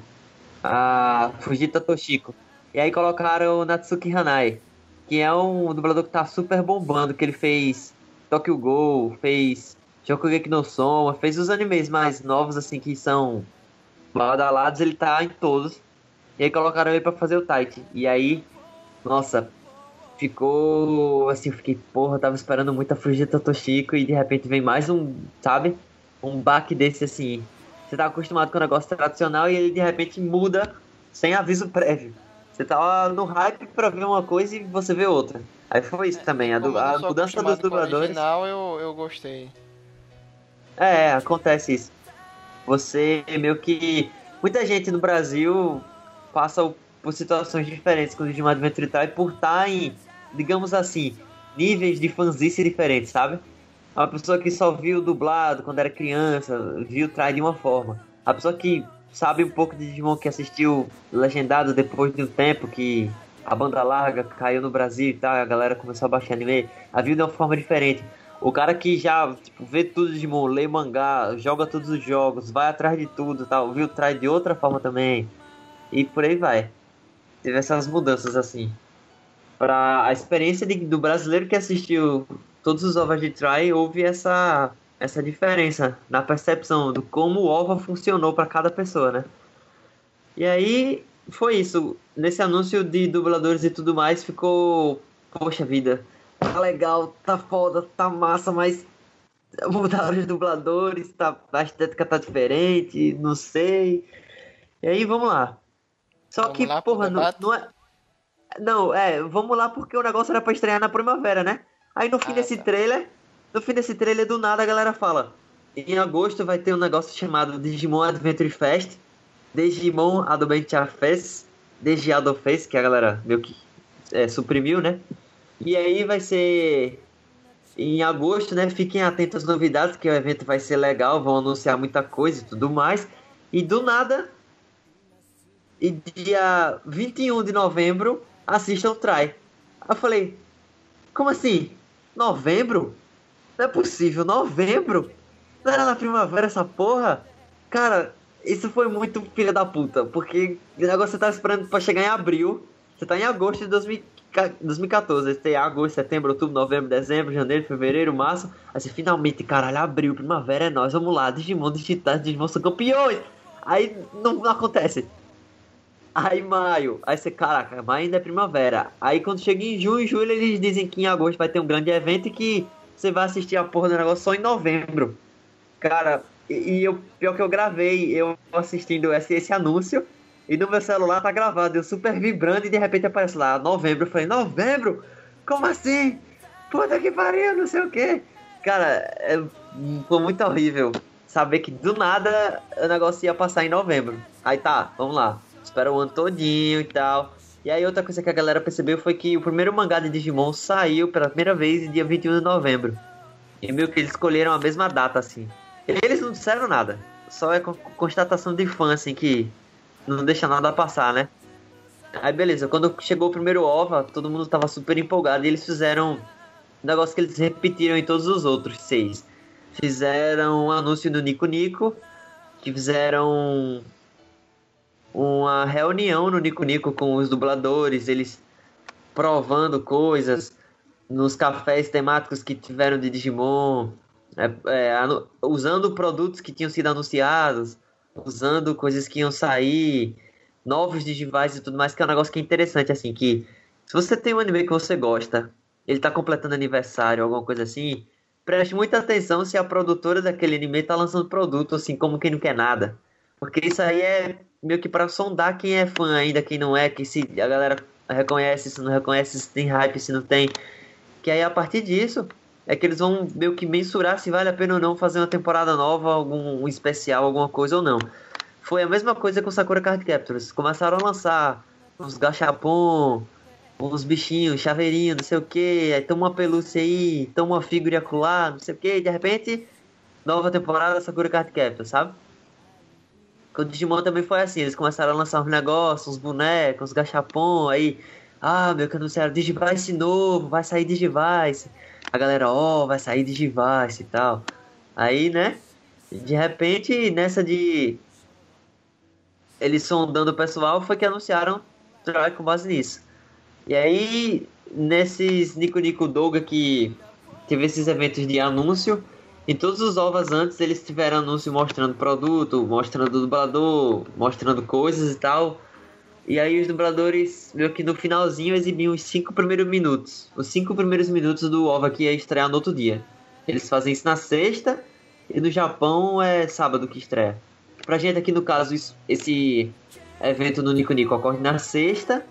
A Fujita Toshiko. E aí colocaram o Natsuki Hanai, que é um dublador que tá super bombando, que ele fez Tokyo Ghoul, fez Shokugeki no Soma, fez os animes mais novos, assim, que são badalados, ele tá em todos. E aí colocaram ele pra fazer o Tight. E aí, nossa, ficou assim, eu fiquei, porra, tava esperando muito a Fujita Toshiko e de repente vem mais um, sabe? Um baque desse assim. Você tá acostumado com o negócio tradicional e ele de repente muda sem aviso prévio. Você tá no hype pra ver uma coisa e você vê outra. Aí foi isso também, a, du- a mudança dos dubladores. original, eu, eu gostei. É, acontece isso. Você meio que. Muita gente no Brasil passa por situações diferentes com o Digimon Adventure Time por estar em, digamos assim, níveis de fanzice diferentes, sabe? Uma pessoa que só viu dublado quando era criança, viu Try de uma forma. A pessoa que sabe um pouco de Digimon, que assistiu legendado depois de um tempo que a banda larga caiu no Brasil e tal, a galera começou a baixar anime, a viu de uma forma diferente. O cara que já tipo, vê tudo de Digimon, lê mangá, joga todos os jogos, vai atrás de tudo tal, viu Try de outra forma também. E por aí vai. Teve essas mudanças assim. Pra a experiência de- do brasileiro que assistiu todos os ovos de Try, houve essa, essa diferença na percepção do como o OVA funcionou para cada pessoa, né? E aí foi isso. Nesse anúncio de dubladores e tudo mais, ficou. Poxa vida, tá legal, tá foda, tá massa, mas mudaram os dubladores, tá, a estética tá diferente, não sei. E aí vamos lá. Só Vamos que, lá porra, não, não é. Não, é, vamos lá porque o negócio era pra estrear na primavera, né? Aí no fim Ah, desse tá. trailer, no fim desse trailer, do nada a galera fala. Em agosto vai ter um negócio chamado Digimon Adventure Fest, Digimon Adventure Fest, Digiado Fest, que a galera meio que é, suprimiu, né? E aí vai ser em agosto, né? Fiquem atentos às novidades, que o evento vai ser legal, vão anunciar muita coisa e tudo mais. E do nada, e dia 21 de novembro, assistam o Try. Eu falei, como assim? Novembro? Não é possível, novembro? Não era na primavera essa porra? Cara, isso foi muito filha da puta, porque o negócio você tá esperando pra chegar em abril, você tá em agosto de 2000 2014, você tem agosto, setembro, outubro, novembro, dezembro, janeiro, fevereiro, março. Aí você finalmente, caralho, abril, primavera é nós, vamos lá, Digimon, Digitais, Digimon são campeões! Aí não, não acontece. Aí maio, aí você, caraca, maio ainda é primavera. Aí quando chega em junho, julho, eles dizem que em agosto vai ter um grande evento e que você vai assistir a porra do negócio só em novembro. Cara, e, e eu, pior que eu gravei, eu assistindo esse, esse anúncio, e no meu celular tá gravado, eu super vibrando, e de repente aparece lá, novembro. Eu falei, novembro? Como assim? Puta que pariu, não sei o que. Cara, é, foi muito horrível saber que do nada o negócio ia passar em novembro. Aí tá, vamos lá. Espera o ano todinho e tal. E aí outra coisa que a galera percebeu foi que o primeiro mangá de Digimon saiu pela primeira vez dia 21 de novembro. E meio que eles escolheram a mesma data, assim. Eles não disseram nada. Só é constatação de fã, assim, que não deixa nada passar, né? Aí beleza, quando chegou o primeiro OVA, todo mundo tava super empolgado e eles fizeram um negócio que eles repetiram em todos os outros seis. Fizeram um anúncio no Nico Nico, que fizeram uma reunião no Nico Nico com os dubladores, eles provando coisas nos cafés temáticos que tiveram de Digimon, é, é, usando produtos que tinham sido anunciados, usando coisas que iam sair, novos Digivais e tudo mais, que é um negócio que é interessante, assim, que se você tem um anime que você gosta, ele tá completando aniversário, alguma coisa assim, preste muita atenção se a produtora daquele anime tá lançando produto, assim, como quem não quer nada. Porque isso aí é meio que para sondar quem é fã ainda, quem não é, que se a galera reconhece, se não reconhece, se tem hype, se não tem. Que aí a partir disso é que eles vão meio que mensurar se vale a pena ou não fazer uma temporada nova, algum um especial, alguma coisa ou não. Foi a mesma coisa com Sakura Card Captors. Começaram a lançar uns gachapon, uns bichinhos, chaveirinho, não sei o que, aí toma uma pelúcia aí, toma uma figura acolá, não sei o que, de repente, nova temporada Sakura Card Captors, sabe? Com o Digimon também foi assim, eles começaram a lançar uns negócios, uns bonecos, uns gachapon, aí, ah, meu, que anunciaram Digivice novo, vai sair Digivice. A galera, ó, oh, vai sair Digivice e tal. Aí, né, de repente, nessa de eles sondando o pessoal, foi que anunciaram Troy com base nisso. E aí, nesses Nico Nico Doga que teve esses eventos de anúncio, em todos os ovos antes eles tiveram anúncio mostrando produto, mostrando dublador, mostrando coisas e tal. E aí os dubladores, meio que no finalzinho, exibiam os cinco primeiros minutos. Os cinco primeiros minutos do OVA que ia estrear no outro dia. Eles fazem isso na sexta e no Japão é sábado que estreia. Pra gente aqui no caso, isso, esse evento no Nico Nico ocorre na sexta,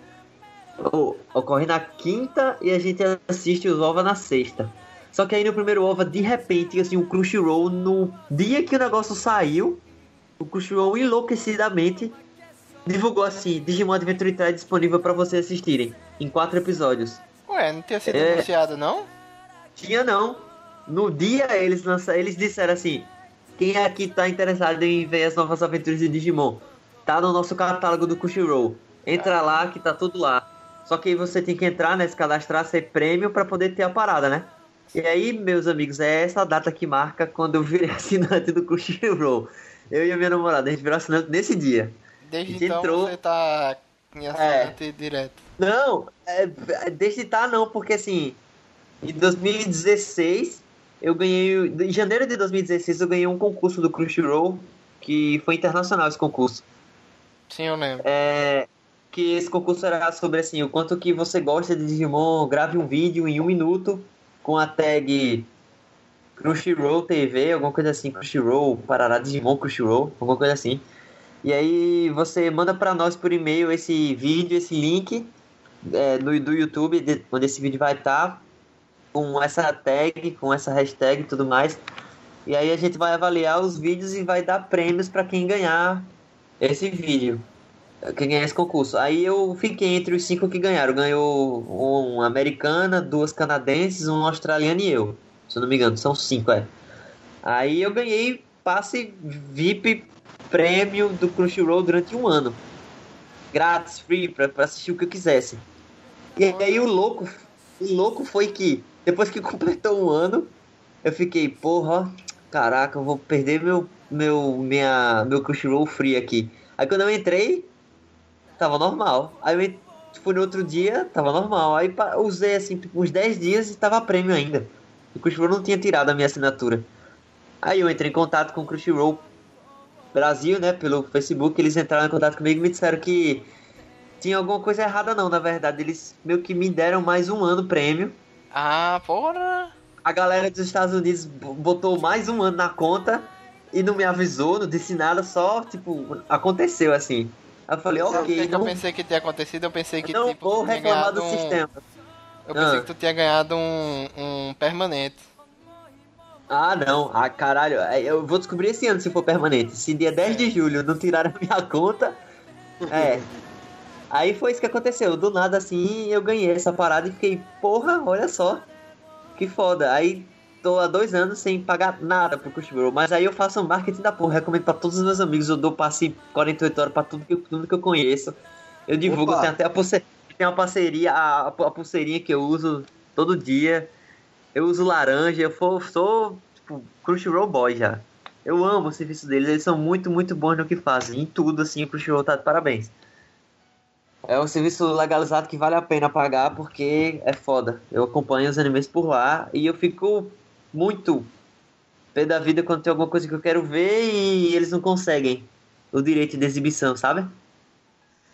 ou, ocorre na quinta e a gente assiste os OVA na sexta. Só que aí no primeiro OVA, de repente, assim, o Crunchyroll, no dia que o negócio saiu, o Crunchyroll enlouquecidamente divulgou assim, Digimon Adventure Time disponível para vocês assistirem, em quatro episódios. Ué, não tinha sido é... anunciado, não? Tinha não. No dia eles lançaram, eles disseram assim, quem aqui tá interessado em ver as novas aventuras de Digimon, tá no nosso catálogo do Crunchyroll. Entra lá que tá tudo lá. Só que aí você tem que entrar, né, se cadastrar, ser prêmio para poder ter a parada, né? E aí, meus amigos, é essa data que marca quando eu virei (laughs) assinante do Crunchyroll. Eu e a minha namorada, a gente virou assinante nesse dia. Desde então entrou... você tá em assinante é. direto. Não, é, desde tá não, porque assim, em 2016 eu ganhei, em janeiro de 2016 eu ganhei um concurso do Crunchyroll, que foi internacional esse concurso. Sim, eu lembro. É, que esse concurso era sobre assim, o quanto que você gosta de Digimon, grave um vídeo em um minuto com a tag Crunchyroll TV, alguma coisa assim, Crunchyroll, Parará Digimon Crunchyroll, alguma coisa assim. E aí você manda para nós por e-mail esse vídeo, esse link é, no, do YouTube, de, onde esse vídeo vai estar, tá, com essa tag, com essa hashtag e tudo mais. E aí a gente vai avaliar os vídeos e vai dar prêmios para quem ganhar esse vídeo. Quem ganhar esse concurso. Aí eu fiquei entre os cinco que ganharam. Ganhou uma americana, duas canadenses, um australiano e eu. Se eu não me engano, são cinco, é. Aí eu ganhei passe VIP prêmio do Crunchyroll durante um ano. Grátis, free, pra, pra assistir o que eu quisesse. E aí o louco, o louco foi que, depois que (laughs) completou um ano, eu fiquei, porra, caraca, eu vou perder meu, meu, minha, meu Crunchyroll free aqui. Aí quando eu entrei, tava normal. Aí eu fui no outro dia, tava normal. Aí usei assim, tipo, uns 10 dias e tava prêmio ainda. O Crunchyroll não tinha tirado a minha assinatura. Aí eu entrei em contato com o Crunchyroll Brasil, né, pelo Facebook, eles entraram em contato comigo e me disseram que tinha alguma coisa errada não, na verdade. Eles meio que me deram mais um ano prêmio. Ah, porra! a galera dos Estados Unidos botou mais um ano na conta e não me avisou, não disse nada, só, tipo, aconteceu assim. Aí eu falei, Sabe o que ok, que eu não, pensei que tinha acontecido? Eu pensei que não tipo, vou reclamar do um- sistema. Eu pensei Ah. que tu tinha ganhado um, um permanente. Ah, não. Ah, caralho. é, Eu vou descobrir esse ano se for permanente. Se dia 10 de julho não tiraram a (laughs) minha conta. É. Aí foi isso que aconteceu. Do nada assim eu ganhei essa parada e fiquei, porra, olha só. Que foda. Aí tô há dois anos sem pagar nada pro Crunchyroll. Mas aí eu faço um marketing da porra. Recomendo pra todos os meus amigos. Eu dou passe 48 horas pra tudo que, tudo que eu conheço. Eu divulgo, Opa. tem até a pulseirinha. Tem uma parceria, a, a pulseirinha que eu uso todo dia. Eu uso laranja, eu for- sou, tipo, Crunchyroll Boy já. Eu amo o serviço deles, eles são muito, muito bons no que fazem. Em tudo, assim, o Crunchyroll tá de parabéns. É um serviço legalizado que vale a pena pagar porque é foda. Eu acompanho os animes por lá e eu fico muito pé da vida quando tem alguma coisa que eu quero ver e eles não conseguem o direito de exibição, sabe?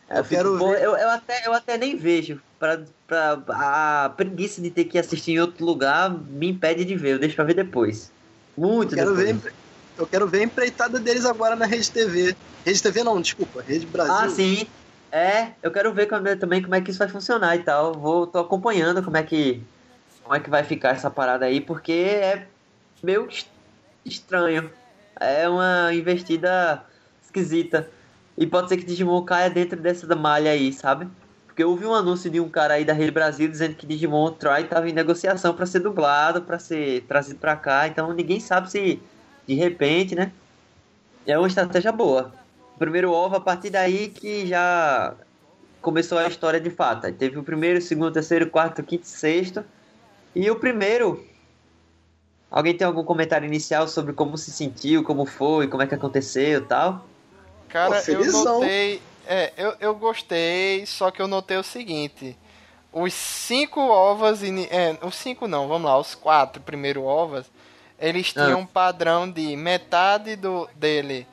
Eu quero pô, ver. Eu, eu até, eu até nem vejo. Pra, pra, a preguiça de ter que assistir em outro lugar me impede de ver. Eu deixo pra ver depois. Muito Eu quero, depois. ver, eu quero ver a empreitada deles agora na Rede TV. Rede TV não, desculpa, Rede Brasil. Ah, sim. É, eu quero ver também como é que isso vai funcionar e tal. Vou, tô acompanhando como é que como é que vai ficar essa parada aí, porque é meio est- estranho. É uma investida esquisita. E pode ser que Digimon caia dentro dessa malha aí, sabe? Porque eu ouvi um anúncio de um cara aí da Rede Brasil dizendo que Digimon Try tava em negociação pra ser dublado, pra ser trazido pra cá. Então ninguém sabe se de repente, né? É uma estratégia boa. O primeiro ovo, a partir daí que já começou a história de fato. Aí teve o primeiro, o segundo, o terceiro, o quarto, o quinto, o sexto. E o primeiro. Alguém tem algum comentário inicial sobre como se sentiu, como foi, como é que aconteceu e tal? Cara, Pô, eu notei. É, eu, eu gostei, só que eu notei o seguinte. Os cinco ovas. É, os cinco não, vamos lá, os quatro primeiros ovas. Eles Ah. tinham um padrão de metade do dele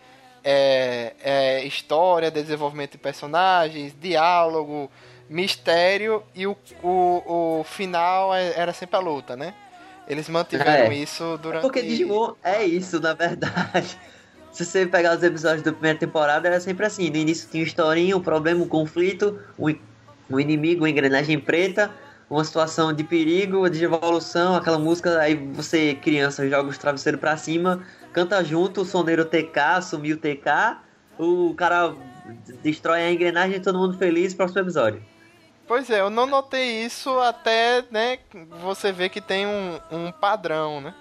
é, é história, desenvolvimento de personagens, diálogo, mistério e o, o, o final é- era sempre a luta, né? Eles mantiveram É. isso durante. Porque Digimon é isso, na verdade. Se você pegar os episódios da primeira temporada, era sempre assim. No início tinha uma historinha, um problema, um conflito, um, um inimigo, uma engrenagem preta, uma situação de perigo, de evolução, aquela música, aí você, criança, joga os travesseiros pra cima, canta junto, o soneiro TK, assumiu o TK, o cara destrói a engrenagem todo mundo feliz, próximo episódio. Pois é, eu não notei isso até, né, você ver que tem um, um padrão, né?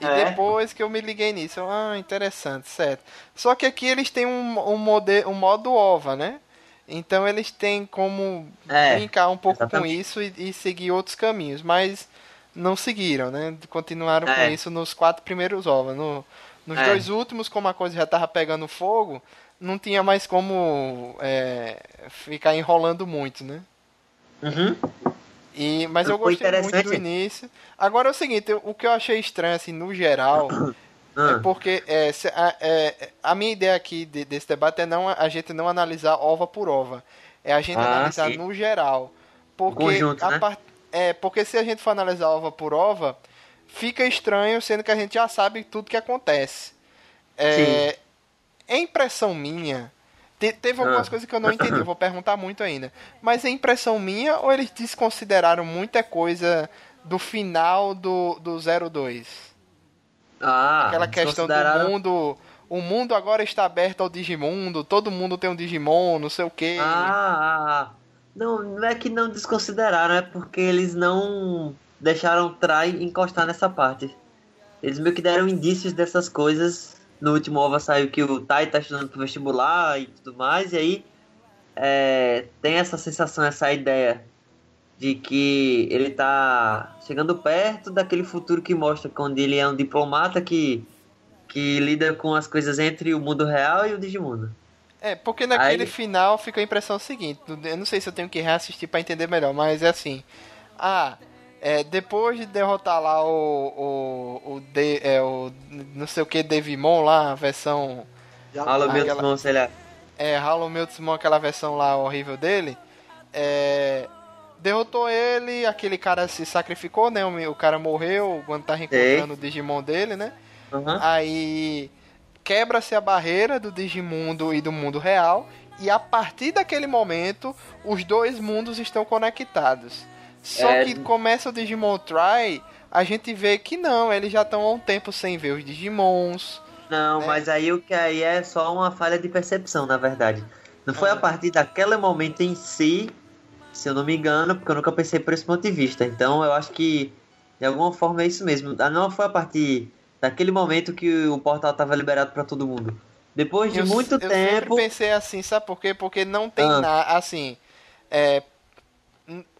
E É. depois que eu me liguei nisso, eu, ah, interessante, certo. Só que aqui eles têm um, um, mode, um modo OVA, né? Então eles têm como É, brincar um pouco com exatamente. isso e, e seguir outros caminhos, mas não seguiram, né? Continuaram com É. isso nos quatro primeiros ovos. No, nos É. dois últimos, como a coisa já tava pegando fogo, não tinha mais como é, ficar enrolando muito, né? Uhum. E, mas eu gostei muito do início. Agora é o seguinte, eu- o que eu achei estranho, assim, no geral, (coughs) é Ah, porque é, a, é, a minha ideia aqui de- desse debate é não a gente não analisar ova por ova. É a gente Ah, analisar sim. no geral. Porque conjunto, a né? é, porque se a gente for analisar ova por ova, fica estranho, sendo que a gente já sabe tudo que acontece. É, é impressão minha. Te- teve algumas Ah. coisas que eu não entendi, eu vou perguntar muito ainda. (laughs) Mas é impressão minha ou eles desconsideraram muita coisa do final do, do 02? ah, Aquela questão do mundo. O mundo agora está aberto ao Digimundo, todo mundo tem um Digimon, não sei o que. Ah, ah, ah. Não, não é que não desconsideraram, é porque eles não deixaram Trai encostar nessa parte. Eles meio que deram indícios dessas coisas. No último OVA saiu que o Tai tá estudando pro vestibular e tudo mais, e aí é, tem essa sensação, essa ideia de que ele tá chegando perto daquele futuro que mostra quando ele é um diplomata que, que lida com as coisas entre o mundo real e o Digimundo. É, porque naquele Aí- final fica a impressão seguinte. Eu não sei se eu tenho que reassistir pra entender melhor, mas é assim. Ah, é, depois de derrotar lá o. o, o, de, é, o não sei o que Devimon lá, a versão. Aquela- irmão, sei lá. É, Hollow Miltsmon, aquela versão lá horrível dele. É, derrotou ele, aquele cara se sacrificou, né? O, o cara morreu quando tá reencontrando o Digimon dele, né? Aham. Aí quebra-se a barreira do Digimundo e do mundo real. E a partir daquele momento, os dois mundos estão conectados. Só É. que começa o Digimon Try, a gente vê que não, eles já estão há um tempo sem ver os Digimons. Não, É. mas aí o que aí é só uma falha de percepção, na verdade. Não foi Ah. a partir daquele momento em si, se eu não me engano, porque eu nunca pensei por esse ponto de vista. Então eu acho que de alguma forma é isso mesmo. Ah, Não foi a partir daquele momento que o portal estava liberado para todo mundo. Depois de eu, muito eu tempo. sempre pensei assim, sabe por quê? Porque não tem Ah. nada, assim, é,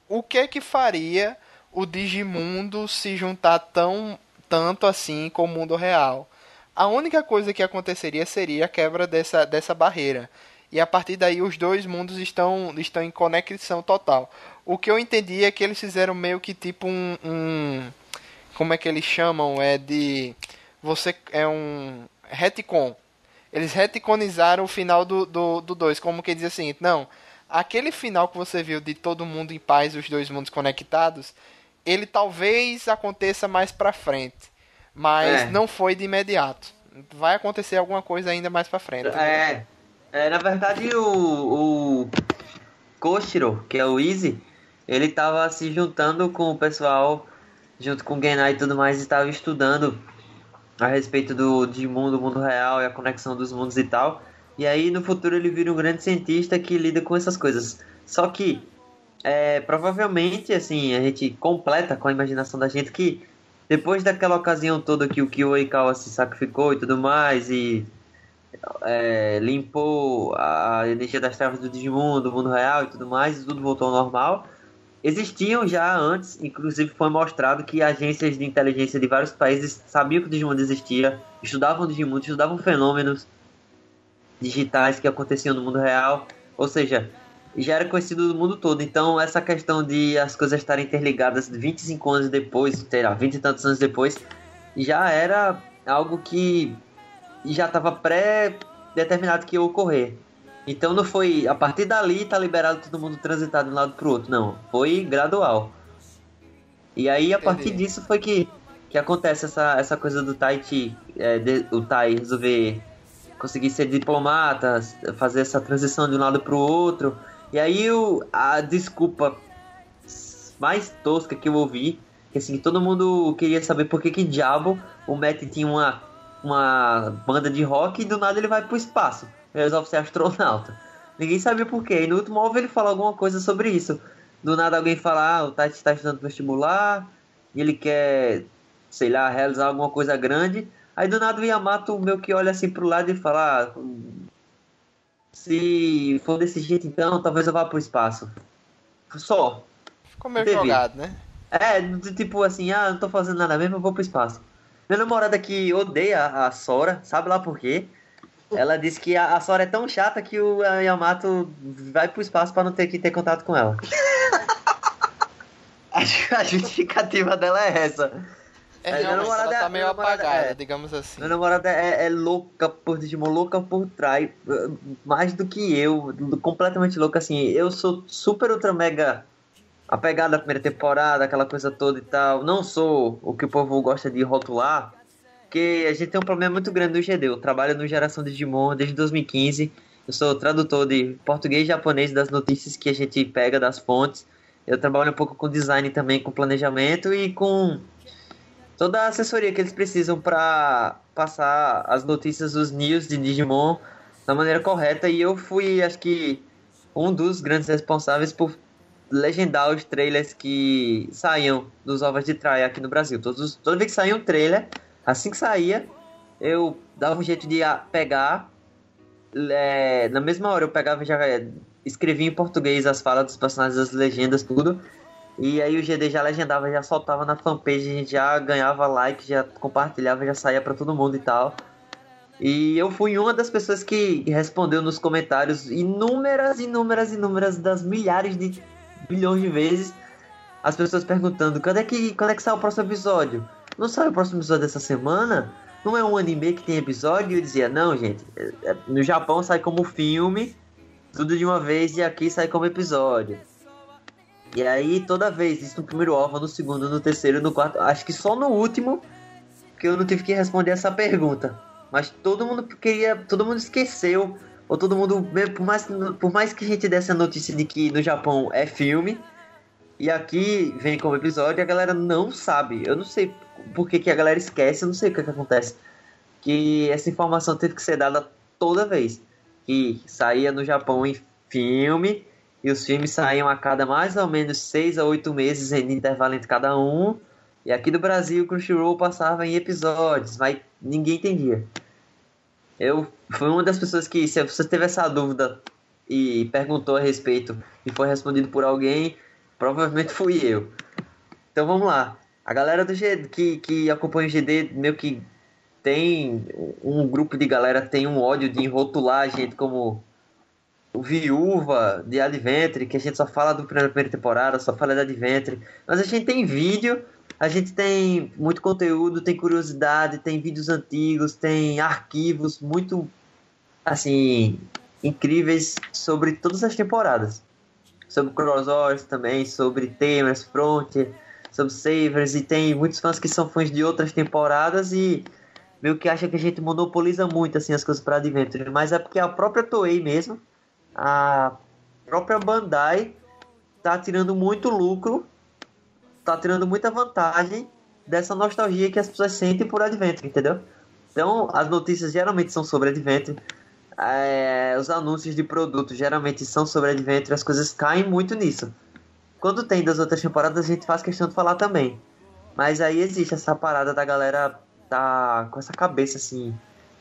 o que é que faria o Digimundo se juntar tão tanto assim com o mundo real? A única coisa que aconteceria seria a quebra dessa, dessa barreira. E a partir daí os dois mundos estão, estão em conexão total. O que eu entendi é que eles fizeram meio que tipo um, um como é que eles chamam? É de você é um retcon. Eles retconizaram o final do 2, do, do dois, como que diz assim, não, aquele final que você viu de todo mundo em paz, os dois mundos conectados, ele talvez aconteça mais pra frente, mas É. não foi de imediato. Vai acontecer alguma coisa ainda mais pra frente. É, é, na verdade o, o Koshiro, que é o Easy, ele tava se juntando com o pessoal, junto com o Genai e tudo mais, e estava estudando a respeito do de mundo, mundo real e a conexão dos mundos e tal. E aí no futuro ele vira um grande cientista que lida com essas coisas. Só que é, provavelmente assim a gente completa com a imaginação da gente que depois daquela ocasião toda que o Kyo Oikawa se sacrificou e tudo mais e é, limpou a energia das trevas do Digimon, do mundo real e tudo mais, e tudo voltou ao normal. Existiam já antes, inclusive foi mostrado que agências de inteligência de vários países sabiam que o Digimon existia, estudavam o Digimon, estudavam fenômenos digitais que aconteciam no mundo real, ou seja, já era conhecido do mundo todo. Então, essa questão de as coisas estarem interligadas 25 anos depois, sei lá, 20 e tantos anos depois, já era algo que já estava pré-determinado que ia ocorrer. Então não foi a partir dali tá liberado todo mundo transitar de um lado pro outro, não. Foi gradual. E aí a partir disso foi que, que acontece essa, essa coisa do Tai Chi, é, de- o Tai resolver conseguir ser diplomata, fazer essa transição de um lado pro outro. E aí o, a desculpa mais tosca que eu ouvi, que assim, todo mundo queria saber por que que diabo o Matt tinha uma, uma banda de rock e do nada ele vai pro espaço. Ele resolve ser astronauta. Ninguém sabia por quê. E no último ouve ele fala alguma coisa sobre isso. Do nada alguém fala, ah, o Tati está estudando vestibular, e ele quer, sei lá, realizar alguma coisa grande. Aí do nada o Yamato meio que olha assim pro lado e fala, ah, se for desse jeito então, talvez eu vá pro espaço. Só. Ficou meio Teve. jogado, né? É, tipo assim, ah, não tô fazendo nada mesmo, eu vou pro espaço. Minha namorada que odeia a Sora, sabe lá por quê? Ela disse que a, a Sora é tão chata que o Yamato vai pro espaço pra não ter que ter contato com ela. (laughs) a justificativa dela é essa. É, É, minha realmente, ela namorada- tá meio minha namorada- apagada, é. digamos assim. Minha namorada é, é louca por Digimon, louca por eh, mais do que eu, completamente louca, assim, eu sou super ultra mega apegado à primeira temporada, aquela coisa toda e tal, não sou o que o povo gosta de rotular, porque a gente tem um problema muito grande no GD, eu trabalho no Geração Digimon desde 2015, eu sou tradutor de português e japonês das notícias que a gente pega das fontes, eu trabalho um pouco com design também, com planejamento e com toda a assessoria que eles precisam para passar as notícias, os news de Digimon da maneira correta. E eu fui, acho que, um dos grandes responsáveis por legendar os trailers que saíam dos ovos de traia aqui no Brasil. Todos, os- toda vez que saía um trailer, assim que saía, eu dava um jeito de pegar. é, na mesma hora eu pegava e já escrevia em português as falas dos personagens, as legendas, tudo. E aí o GD já legendava, já soltava na fanpage, a gente já ganhava like, já compartilhava, já saía pra todo mundo e tal. E eu fui uma das pessoas que respondeu nos comentários inúmeras, inúmeras, inúmeras das milhares de bilhões de vezes as pessoas perguntando quando é que quando é que sai o próximo episódio? Não sai o próximo episódio dessa semana? Não é um anime que tem episódio? Eu dizia, não, gente, é- é- no Japão sai como filme, tudo de uma vez, e aqui sai como episódio. E aí, toda vez, isso no primeiro OVA, no segundo, no terceiro, no quarto, acho que só no último que eu não tive que responder essa pergunta. Mas todo mundo queria, todo mundo esqueceu, ou todo mundo, por mais, por mais que a gente desse a notícia de que no Japão é filme, e aqui vem como episódio, a galera não sabe. Eu não sei por que, que a galera esquece, eu não sei o que, que acontece. Que essa informação teve que ser dada toda vez. Que saía no Japão em filme, e os filmes saíam a cada mais ou menos seis a oito meses em intervalo entre cada um. E aqui do Brasil, o Crunchyroll passava em episódios, mas ninguém entendia. Eu fui uma das pessoas que, se você teve essa dúvida e perguntou a respeito e foi respondido por alguém, provavelmente fui eu. Então vamos lá. A galera do G, que, que acompanha o GD meio que tem um grupo de galera tem um ódio de enrotular a gente como viúva de Adventure, que a gente só fala do primeira, temporada, só fala de Adventure. Mas a gente tem vídeo, a gente tem muito conteúdo, tem curiosidade, tem vídeos antigos, tem arquivos muito assim incríveis sobre todas as temporadas. Sobre Crossovers também, sobre temas, Frontier, sobre Savers, e tem muitos fãs que são fãs de outras temporadas e meio que acha que a gente monopoliza muito assim as coisas para Adventure, mas é porque a própria Toei mesmo a própria Bandai tá tirando muito lucro, tá tirando muita vantagem dessa nostalgia que as pessoas sentem por Adventure, entendeu? Então, as notícias geralmente são sobre Adventure, é, os anúncios de produtos geralmente são sobre Adventure, as coisas caem muito nisso. Quando tem das outras temporadas, a gente faz questão de falar também. Mas aí existe essa parada da galera tá com essa cabeça assim,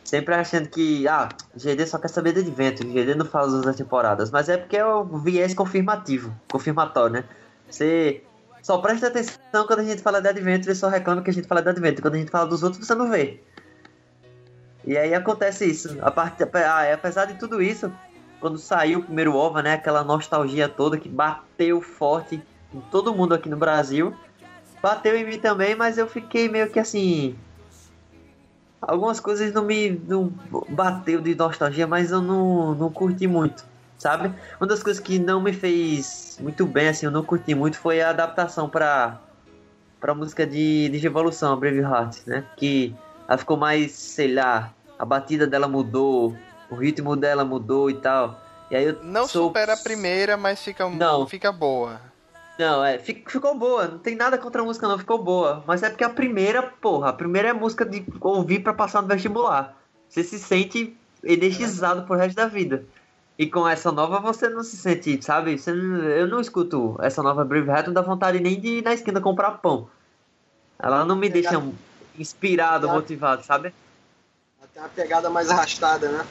sempre achando que, ah, GD só quer saber de Adventure, GD não fala das temporadas, mas é porque é o viés confirmativo, confirmatório, né? Você só presta atenção quando a gente fala de Adventure e só reclama que a gente fala de Adventure. Quando a gente fala dos outros, você não vê. E aí acontece isso. A parte, ah, apesar de tudo isso, quando saiu o primeiro OVA, né, aquela nostalgia toda que bateu forte em todo mundo aqui no Brasil, bateu em mim também, mas eu fiquei meio que assim, algumas coisas não me não bateu de nostalgia, mas eu não, não curti muito, sabe? Uma das coisas que não me fez muito bem, assim, eu não curti muito, foi a adaptação para para música de, de Revolução, Braveheart, né? Que ela ficou mais, sei lá, a batida dela mudou, o ritmo dela mudou e tal. E aí eu não sou... supera a primeira, mas fica, não. fica boa. Não, é, ficou boa, não tem nada contra a música não, ficou boa. Mas é porque a primeira, porra, a primeira é música de ouvir para passar no vestibular. Você se sente energizado pro resto da vida. E com essa nova você não se sente, sabe? Você eu não escuto essa nova Brave Hat, não dá vontade nem de ir na esquina comprar pão. Ela não me deixa inspirado, motivado, sabe? Tem uma pegada mais arrastada, né?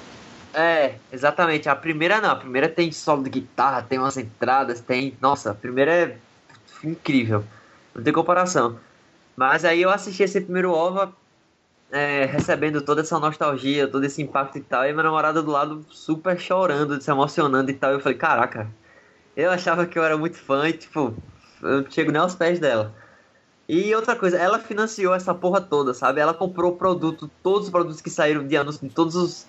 É, exatamente. A primeira não. A primeira tem solo de guitarra, tem umas entradas, tem. Nossa, a primeira é incrível. Não tem comparação. Mas aí eu assisti esse primeiro OVA é, recebendo toda essa nostalgia, todo esse impacto e tal. E minha namorada do lado super chorando, se emocionando e tal. Eu falei, caraca, eu achava que eu era muito fã e, tipo, eu não chego nem aos pés dela. E outra coisa, ela financiou essa porra toda, sabe? Ela comprou o produto, todos os produtos que saíram de anúncio, todos os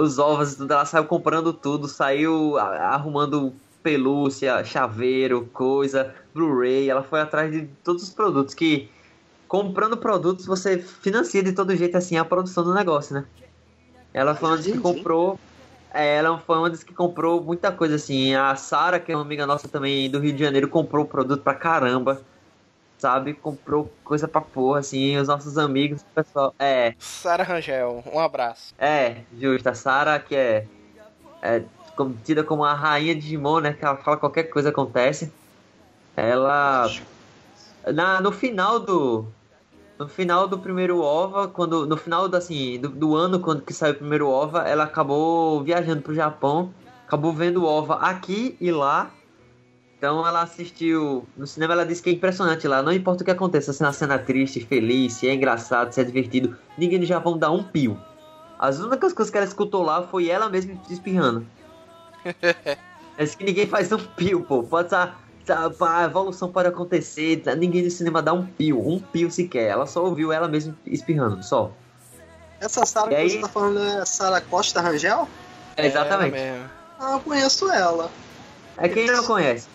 os ovos e tudo, ela saiu comprando tudo, saiu arrumando pelúcia, chaveiro, coisa, Blu-ray, ela foi atrás de todos os produtos que comprando produtos você financia de todo jeito assim a produção do negócio, né? Ela foi uma das que comprou é, ela foi uma das que comprou muita coisa assim. A Sara, que é uma amiga nossa também do Rio de Janeiro, comprou produto pra caramba sabe? Comprou coisa pra porra, assim, os nossos amigos, o pessoal. É. Sara Rangel, um abraço. É, justo. A Sara, que é, é tida como a rainha de Digimon, né? Que ela fala qualquer coisa acontece. Ela. Na, no final do. No final do primeiro OVA, quando. No final do, assim, do, do ano, quando que saiu o primeiro OVA, ela acabou viajando pro Japão. Acabou vendo o OVA aqui e lá então ela assistiu. No cinema ela disse que é impressionante lá. Não importa o que aconteça, se é uma cena triste, feliz, se é engraçado, se é divertido. Ninguém no Japão dá um pio. As únicas coisas que ela escutou lá foi ela mesma espirrando. (laughs) é que ninguém faz um pio, pô. Pode estar. A evolução pode acontecer, ninguém no cinema dá um pio, um pio sequer. Ela só ouviu ela mesma espirrando, só. Essa Sara que aí... você tá falando é Sara Costa Rangel? É, exatamente. É ah, eu conheço ela. É quem não conhece.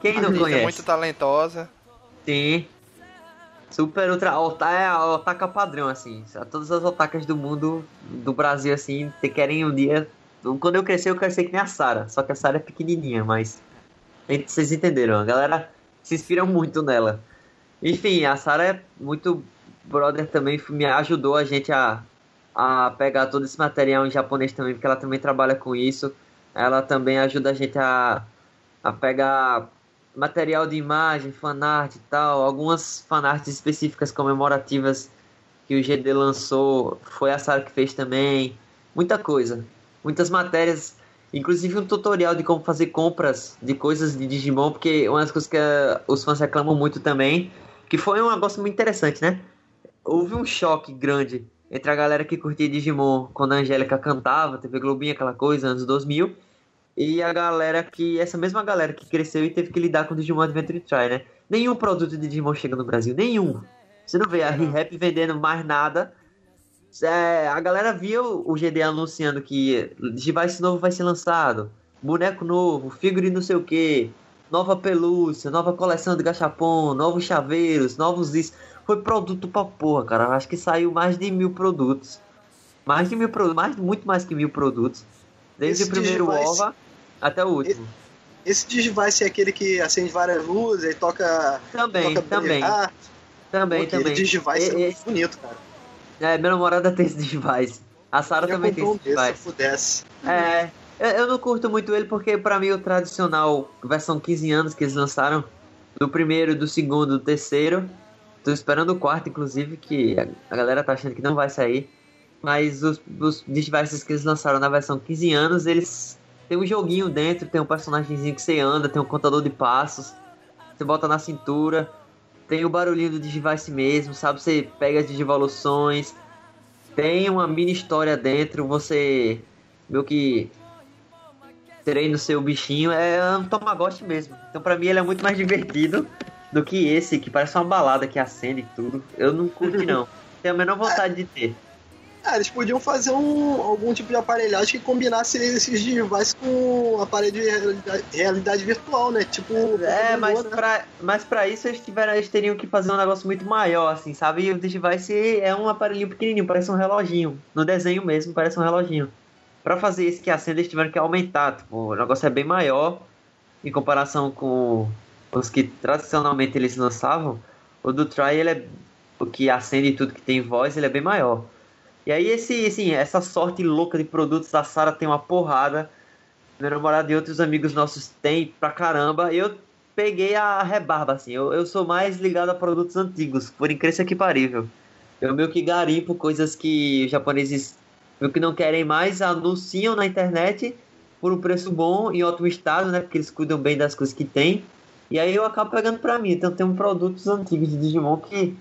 Quem não conhece? muito talentosa. Sim. Super ultra. Ota é a otaka padrão, assim. Todas as otakas do mundo, do Brasil, assim, querem um dia. Quando eu crescer, eu quero ser que nem a Sarah. Só que a Sarah é pequenininha, mas. Vocês entenderam? A galera se inspira muito nela. Enfim, a Sarah é muito brother também. Me ajudou a gente a, a pegar todo esse material em japonês também, porque ela também trabalha com isso. Ela também ajuda a gente a, a pegar material de imagem, fanart e tal, algumas fanarts específicas comemorativas que o GD lançou, foi a Sara que fez também, muita coisa, muitas matérias, inclusive um tutorial de como fazer compras de coisas de Digimon, porque uma das coisas que uh, os fãs reclamam muito também, que foi um negócio muito interessante, né? Houve um choque grande entre a galera que curtia Digimon quando a Angélica cantava, TV Globinho, aquela coisa, anos 2000, e a galera que. Essa mesma galera que cresceu e teve que lidar com o Digimon Adventure Try, né? Nenhum produto de Digimon chega no Brasil, nenhum. Você não vê a ReHap vendendo mais nada. É, a galera viu o GD anunciando que device novo vai ser lançado, boneco novo, figurine não sei o que, nova pelúcia, nova coleção de gachapon, novos chaveiros, novos isso. Foi produto pra porra, cara. Acho que saiu mais de mil produtos. Mais de mil produtos, mais, muito mais que mil produtos. Desde Esse o primeiro Digivice- OVA até o último. Esse Digivice é aquele que acende várias luzes e toca. Também, toca também, brilhar. também, Pô, também. Digivice é, E- muito bonito, cara. É, minha namorada tem esse device. A Sarah Eu também tem um esse se device. eu pudesse. É, eu, eu não curto muito ele porque pra mim o tradicional versão 15 anos que eles lançaram, do primeiro, do segundo, do terceiro. Tô esperando o quarto, inclusive, que a, a galera tá achando que não vai sair. Mas os, os devices que eles lançaram na versão 15 anos, eles tem um joguinho dentro, tem um personagemzinho que você anda, tem um contador de passos, você bota na cintura, tem o barulhinho do Digivice mesmo, sabe? Você pega as digivoluções, tem uma mini história dentro, você meio que treina o seu bichinho, é um Tamagotchi mesmo. Então pra mim ele é muito mais divertido do que esse, que parece uma balada que acende e tudo. Eu não curti não. (laughs) Tenho a menor vontade de ter. Ah, eles podiam fazer um, algum tipo de aparelhagem que combinasse esses devices com aparelho de realidade, realidade virtual, né? Tipo. É, mas né? pra, mas pra isso eles, tiveram, eles teriam que fazer um negócio muito maior, assim, sabe? E o Digivice é um aparelhinho pequenininho, parece um reloginho. No desenho mesmo, parece um reloginho. Pra fazer esse que acende, eles tiveram que aumentar. Tipo, o negócio é bem maior em comparação com os que tradicionalmente eles lançavam. O do Try, ele é o que acende tudo que tem voz, ele é bem maior. E aí, esse, assim, essa sorte louca de produtos, a Sara tem uma porrada. Meu namorado e outros amigos nossos têm pra caramba. Eu peguei a rebarba, assim. Eu, eu sou mais ligado a produtos antigos, por incrível que parível. Eu meio que garimpo coisas que japoneses meio que não querem mais, anunciam na internet por um preço bom, em ótimo estado, né? Porque eles cuidam bem das coisas que tem. E aí eu acabo pegando pra mim. Então tem produtos antigos de Digimon que.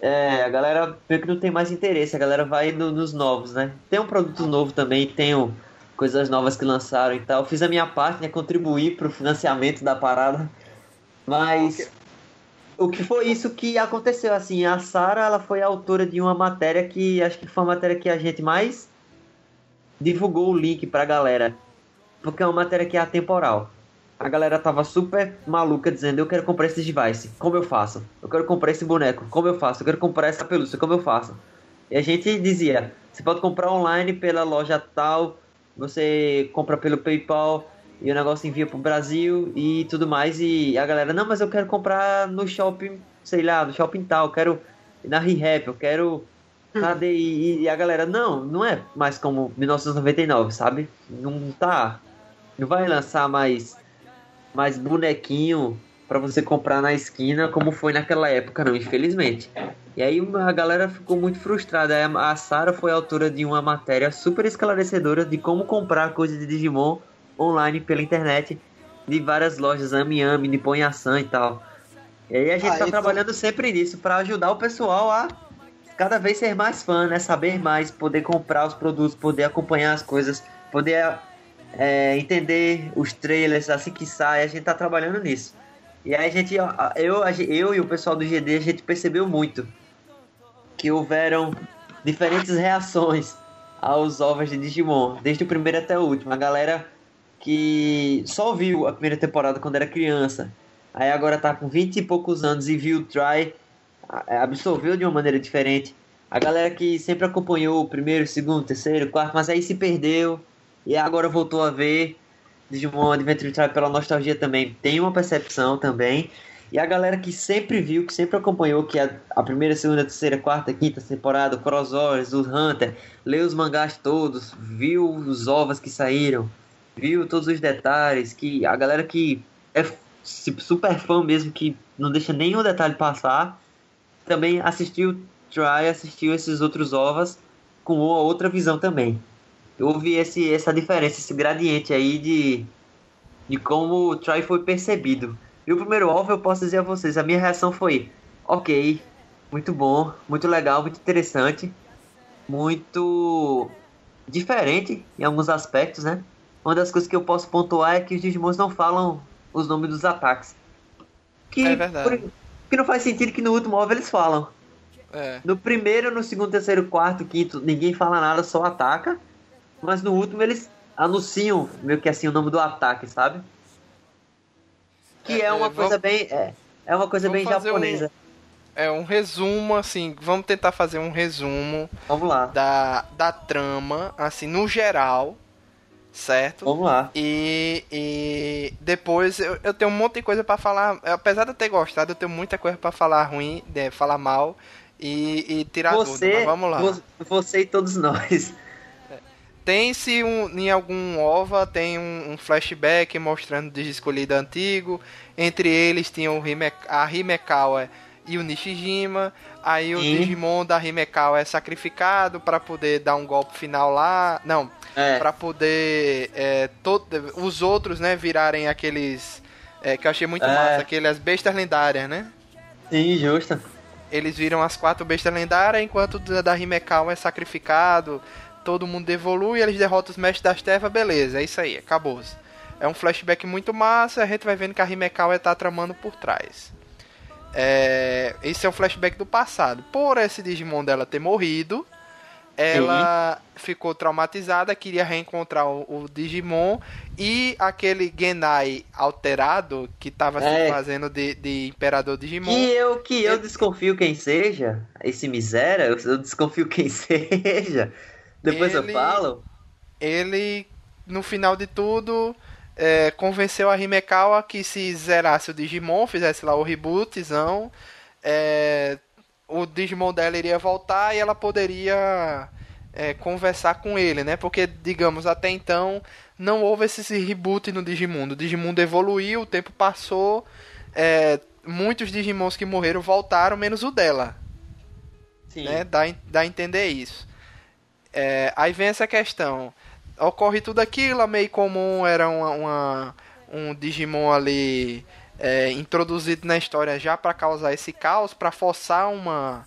É, a galera meio que não tem mais interesse, a galera vai no- nos novos, né? Tem um produto novo também, tem um- coisas novas que lançaram e tal. Fiz a minha parte, né? Contribuir pro financiamento da parada. Mas o que foi isso que aconteceu, assim, a Sara, ela foi a autora de uma matéria que acho que foi a matéria que a gente mais divulgou o link pra galera. Porque é uma matéria que é atemporal. A galera tava super maluca dizendo: Eu quero comprar esse device, como eu faço? Eu quero comprar esse boneco, como eu faço? Eu quero comprar essa pelúcia, como eu faço? E a gente dizia: Você pode comprar online pela loja tal, você compra pelo PayPal e o negócio envia pro Brasil e tudo mais. E a galera: Não, mas eu quero comprar no shopping, sei lá, no shopping tal, eu quero na ReHap, eu quero. Cadê? E, e a galera: Não, não é mais como 1999, sabe? Não tá. Não vai lançar mais mais bonequinho pra você comprar na esquina como foi naquela época, não, infelizmente. E aí a galera ficou muito frustrada. A Sara foi autora de uma matéria super esclarecedora de como comprar coisas de Digimon online pela internet de várias lojas, Ami Ami, Nippon Yasan e tal. E aí a gente Ah, tá trabalhando sempre nisso pra ajudar o pessoal a cada vez ser mais fã, né? Saber mais, poder comprar os produtos, poder acompanhar as coisas, poder é, entender os trailers assim que sai, a gente tá trabalhando nisso. E aí a gente, eu, eu e o pessoal do GD, a gente percebeu muito que houveram diferentes reações aos ovos de Digimon, desde o primeiro até o último. A galera que só viu a primeira temporada quando era criança, aí agora tá com 20 e poucos anos e viu o Try, absorveu de uma maneira diferente. A galera que sempre acompanhou o primeiro, segundo, terceiro, quarto, mas aí se perdeu e agora voltou a ver Digimon Adventure Try pela nostalgia também, tem uma percepção também. E a galera que sempre viu, que sempre acompanhou que a, a primeira, segunda, terceira, quarta, quinta temporada, o Crossover, o Hunter, leu os mangás todos, viu os ovos que saíram, viu todos os detalhes, que a galera que é super fã mesmo, que não deixa nenhum detalhe passar, também assistiu Try, assistiu esses outros ovos com outra visão também. Eu vi esse, essa diferença, esse gradiente aí de, de como o Try foi percebido. E o primeiro OVA eu posso dizer a vocês, a minha reação foi, ok, muito bom, muito legal, muito interessante, muito diferente em alguns aspectos, né? Uma das coisas que eu posso pontuar é que os Digimons não falam os nomes dos ataques. Que, É verdade. por- que não faz sentido que no último OVA eles falam. É. No primeiro, no segundo, terceiro, quarto, quinto, ninguém fala nada, só ataca. Mas no último eles anunciam meio que assim o nome do ataque, sabe? Que É, é, uma é, coisa vamos- bem. É, é uma coisa bem fazer um- japonesa. É um resumo, assim, vamos tentar fazer um resumo Vamos lá. da, da trama, assim, no geral, certo? Vamos lá. E, e depois eu, eu tenho um monte de coisa pra falar. Apesar de eu ter gostado, eu tenho muita coisa pra falar ruim, de, falar mal e, e tirar dúvida. Você, Mas vamos lá. vo- você e todos nós. Tem-se um, em algum OVA, tem um, um flashback mostrando o Digi escolhido antigo. Entre eles tinham Hime, a Himekawa e o Nishijima. Aí o Sim. Digimon da Himekawa é sacrificado pra poder dar um golpe final lá. Não, É, Pra poder é, todo, os outros, né, virarem aqueles é, que eu achei muito É. massa, aquelas bestas lendárias, né? sim, justo. Eles viram as quatro bestas lendárias, enquanto o da da Himekawa é sacrificado, todo mundo evolui, eles derrotam os mestres das trevas, beleza, é isso aí, acabou. É um flashback muito massa, a gente vai vendo que a Himekawa tá tramando por trás. É, esse é um flashback do passado. Por esse Digimon dela ter morrido, ela ficou traumatizada, queria reencontrar o, o Digimon e aquele Genai alterado que tava se É. fazendo de, de Imperador Digimon. Que eu, que eu desconfio quem seja, esse miséria, eu, eu desconfio quem (laughs) seja. Depois Ele- eu falo. ele, no final de tudo, é, convenceu a Himekawa que se zerasse o Digimon, fizesse lá o rebootzão, é, o Digimon dela iria voltar e ela poderia é, conversar com ele, né? Porque, digamos, até então não houve esse reboot no Digimundo. O Digimundo evoluiu, o tempo passou, é, muitos Digimons que morreram voltaram, menos o dela Sim. né? Dá, dá a entender isso. É, aí vem essa questão. Ocorre tudo aquilo, a meio comum era uma, uma- um Digimon ali é, introduzido na história já para causar esse caos, para forçar uma,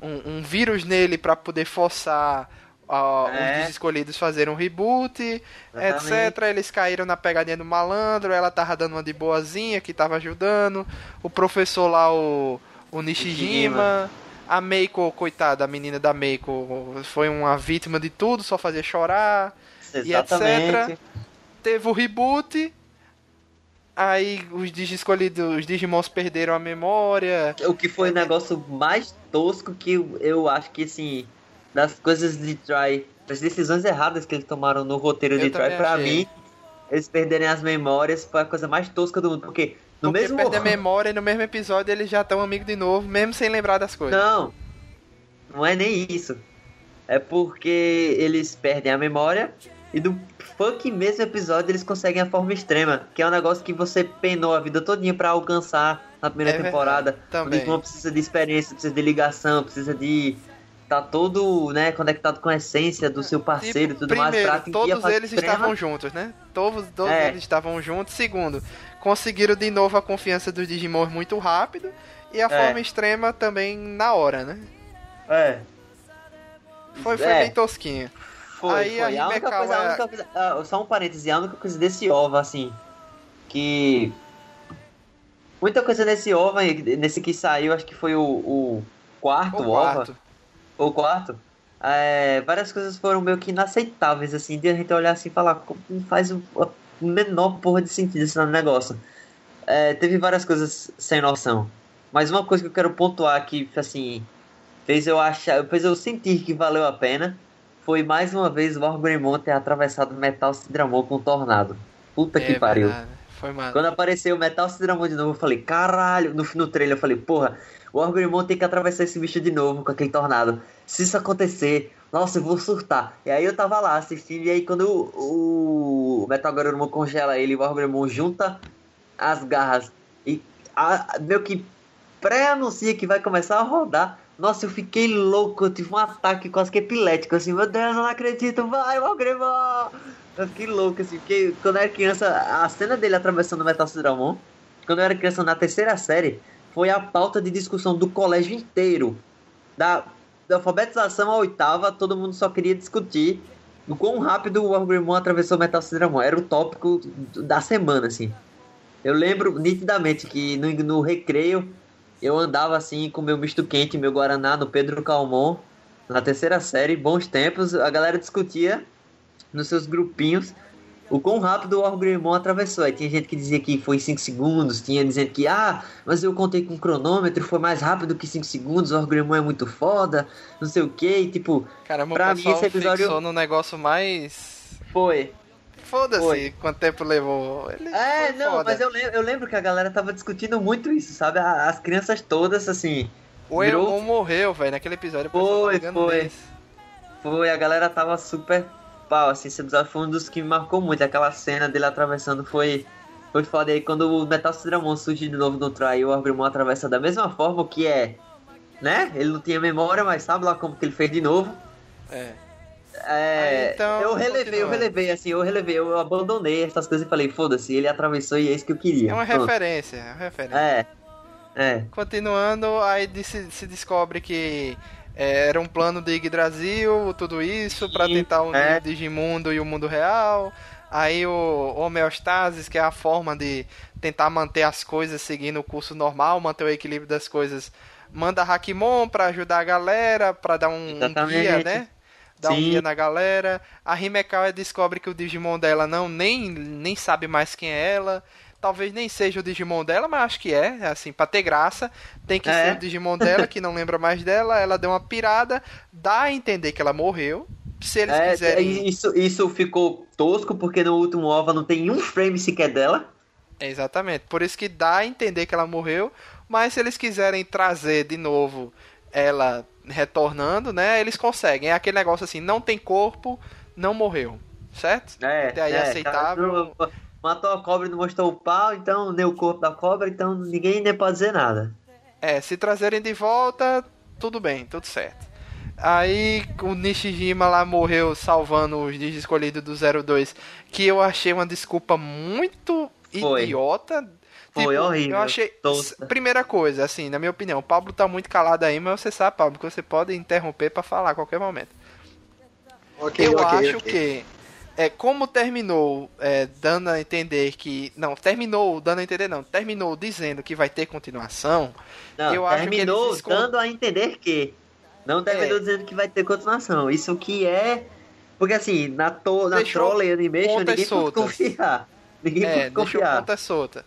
um, um vírus nele para poder forçar ó, É. os escolhidos fazerem um reboot, Exatamente. etc. Eles caíram na pegadinha do malandro, ela tava dando uma de boazinha que tava ajudando. O professor lá, o, o Nishijima. A Meiko, coitada, a menina da Meiko, foi uma vítima de tudo, só fazia chorar. e Exatamente. etc. Teve o reboot. Aí os Digi escolhidos, os Digimons perderam a memória. O que foi o negócio mais tosco que eu, eu acho que, assim, das coisas de Try, das decisões erradas que eles tomaram no roteiro Eu de Try, pra achei. mim, eles perderem as memórias foi a coisa mais tosca do mundo. Porque no Porque mesmo. perder a memória e no mesmo episódio eles já estão amigos de novo, mesmo sem lembrar das coisas. Não, não é nem isso. É porque eles perdem a memória e do fucking mesmo episódio eles conseguem a forma extrema, que é um negócio que você penou a vida todinha pra alcançar na primeira É temporada. também. O Digimon precisa de experiência, precisa de ligação, precisa de tá todo, né, conectado com a essência do seu parceiro e Tipo, tudo mais primeiro, pra atingir a todos eles extrema. estavam juntos, né? Todos, todos É. eles estavam juntos. Segundo, conseguiram de novo a confiança dos Digimons muito rápido. E a É. forma extrema também na hora, né? É, Foi, foi É. bem tosquinho. foi, Aí a foi. A única Himekawa- coisa, a única coisa, ah, só um parêntese, a única coisa desse OVA, assim, que... Muita coisa nesse OVA, nesse que saiu, acho que foi o, o quarto O OVA, quarto. ou quarto, é, várias coisas foram meio que inaceitáveis, assim, de a gente olhar assim e falar, como faz o- a menor porra de sentido esse negócio. É, teve várias coisas sem noção. Mas uma coisa que eu quero pontuar que, assim, fez eu achar, fez eu sentir que valeu a pena, foi mais uma vez o Orgrimmon ter atravessado Metal Cidramon com um tornado. Puta que É pariu. verdade, Foi mal. Quando apareceu o Metal Cidramon de novo, eu falei, caralho, no, no trailer eu falei, porra, o Orgrimmon tem que atravessar esse bicho de novo com aquele tornado. Se isso acontecer, nossa, eu vou surtar. E aí eu tava lá assistindo, e aí quando o, o Metal Garurumon congela ele, o Orgrimmon junta as garras e a, meio que pré-anuncia que vai começar a rodar. Nossa, eu fiquei louco, eu tive um ataque quase que epilético, assim, meu Deus, eu não acredito, vai, Orgrimmon! Eu fiquei louco, assim, porque quando eu era criança, a cena dele atravessando o Metal Cidramon, quando eu era criança na terceira série, foi a pauta de discussão do colégio inteiro. Da, da alfabetização à oitava, todo mundo só queria discutir o quão rápido o Orgrimmon atravessou Metal Cidramon. Era o tópico da semana, assim. Eu lembro nitidamente que no, no recreio eu andava assim com meu misto quente, meu Guaraná no Pedro Calmon, na terceira série, bons tempos, a galera discutia nos seus grupinhos o quão rápido o Orgrimmon atravessou. Aí tinha gente que dizia que foi 5 segundos, tinha dizendo que, ah, mas eu contei com cronômetro, foi mais rápido que 5 segundos, o Orgrimmon é muito foda, não sei o que, tipo, Caramba, pra mim esse episódio- fixou no negócio mais... foi. Foda-se quanto tempo levou. Ele É, não, foda. mas eu lembro, eu lembro que a galera tava discutindo muito isso, sabe? As crianças todas, assim, O virou- Elon morreu, velho, naquele episódio. Foi, foi. nisso. Foi, a galera tava super pau, assim, esse episódio foi um dos que me marcou muito. Aquela cena dele atravessando foi. Foi foda. E aí quando o Metal Cidramon surge de novo no Try, o Orgrimmon atravessa da mesma forma que é. Né? Ele não tinha memória, mas sabe lá como que ele fez de novo. É. É, Aí, então, eu relevei, eu relevei, assim, eu relevei, eu abandonei essas coisas e falei, foda-se, ele atravessou e é isso que eu queria. É uma Pronto. referência, é uma referência. É. É. Continuando, aí se, se descobre que é, era um plano de Yggdrasil, tudo isso, Sim, tentar unir é. o Digimundo e o mundo real. Aí o homeostasis, que é a forma de tentar manter as coisas seguindo o curso normal, manter o equilíbrio das coisas, manda Hakimon pra ajudar a galera, pra dar um, um guia, né? Dar um Sim. guia na galera. A Himekawa descobre que o Digimon dela não nem, nem sabe mais quem é ela. Talvez nem seja o Digimon dela, mas acho que é. Assim, pra ter graça, tem que É. ser o Digimon dela, que não lembra mais dela. Ela deu uma pirada, dá a entender que ela morreu. Se eles É, quiserem. isso, isso ficou tosco, porque no último OVA não tem um frame sequer dela. Exatamente. Por isso que dá a entender que ela morreu. Mas se eles quiserem trazer de novo ela retornando, né? Eles conseguem. É aquele negócio assim, não tem corpo, não morreu. Certo? É, Até aí é, aceitável. cara, Matou a cobra e não mostrou o pau, então nem o corpo da cobra, então ninguém nem pode dizer nada. É, se trazerem de volta, tudo bem, tudo certo. Aí o Nishijima lá morreu salvando os Digi escolhidos do 02, que eu achei uma desculpa muito Foi. idiota. Foi horrível, Eu achei. tosca. Primeira coisa, assim, na minha opinião, o Pablo tá muito calado aí, mas você sabe, Pablo, que você pode interromper pra falar a qualquer momento. Ok, eu ok, acho ok. que é como terminou é, dando a entender que não terminou dando a entender não terminou dizendo que vai ter continuação Não, Eu acho que terminou eles escon- dando a entender que. Não terminou É. dizendo que vai ter continuação. Isso que é. Porque assim, na, to... na Deixou Trolley Animation ninguém pode soltas. confiar. Ninguém é pode confiar. ponta solta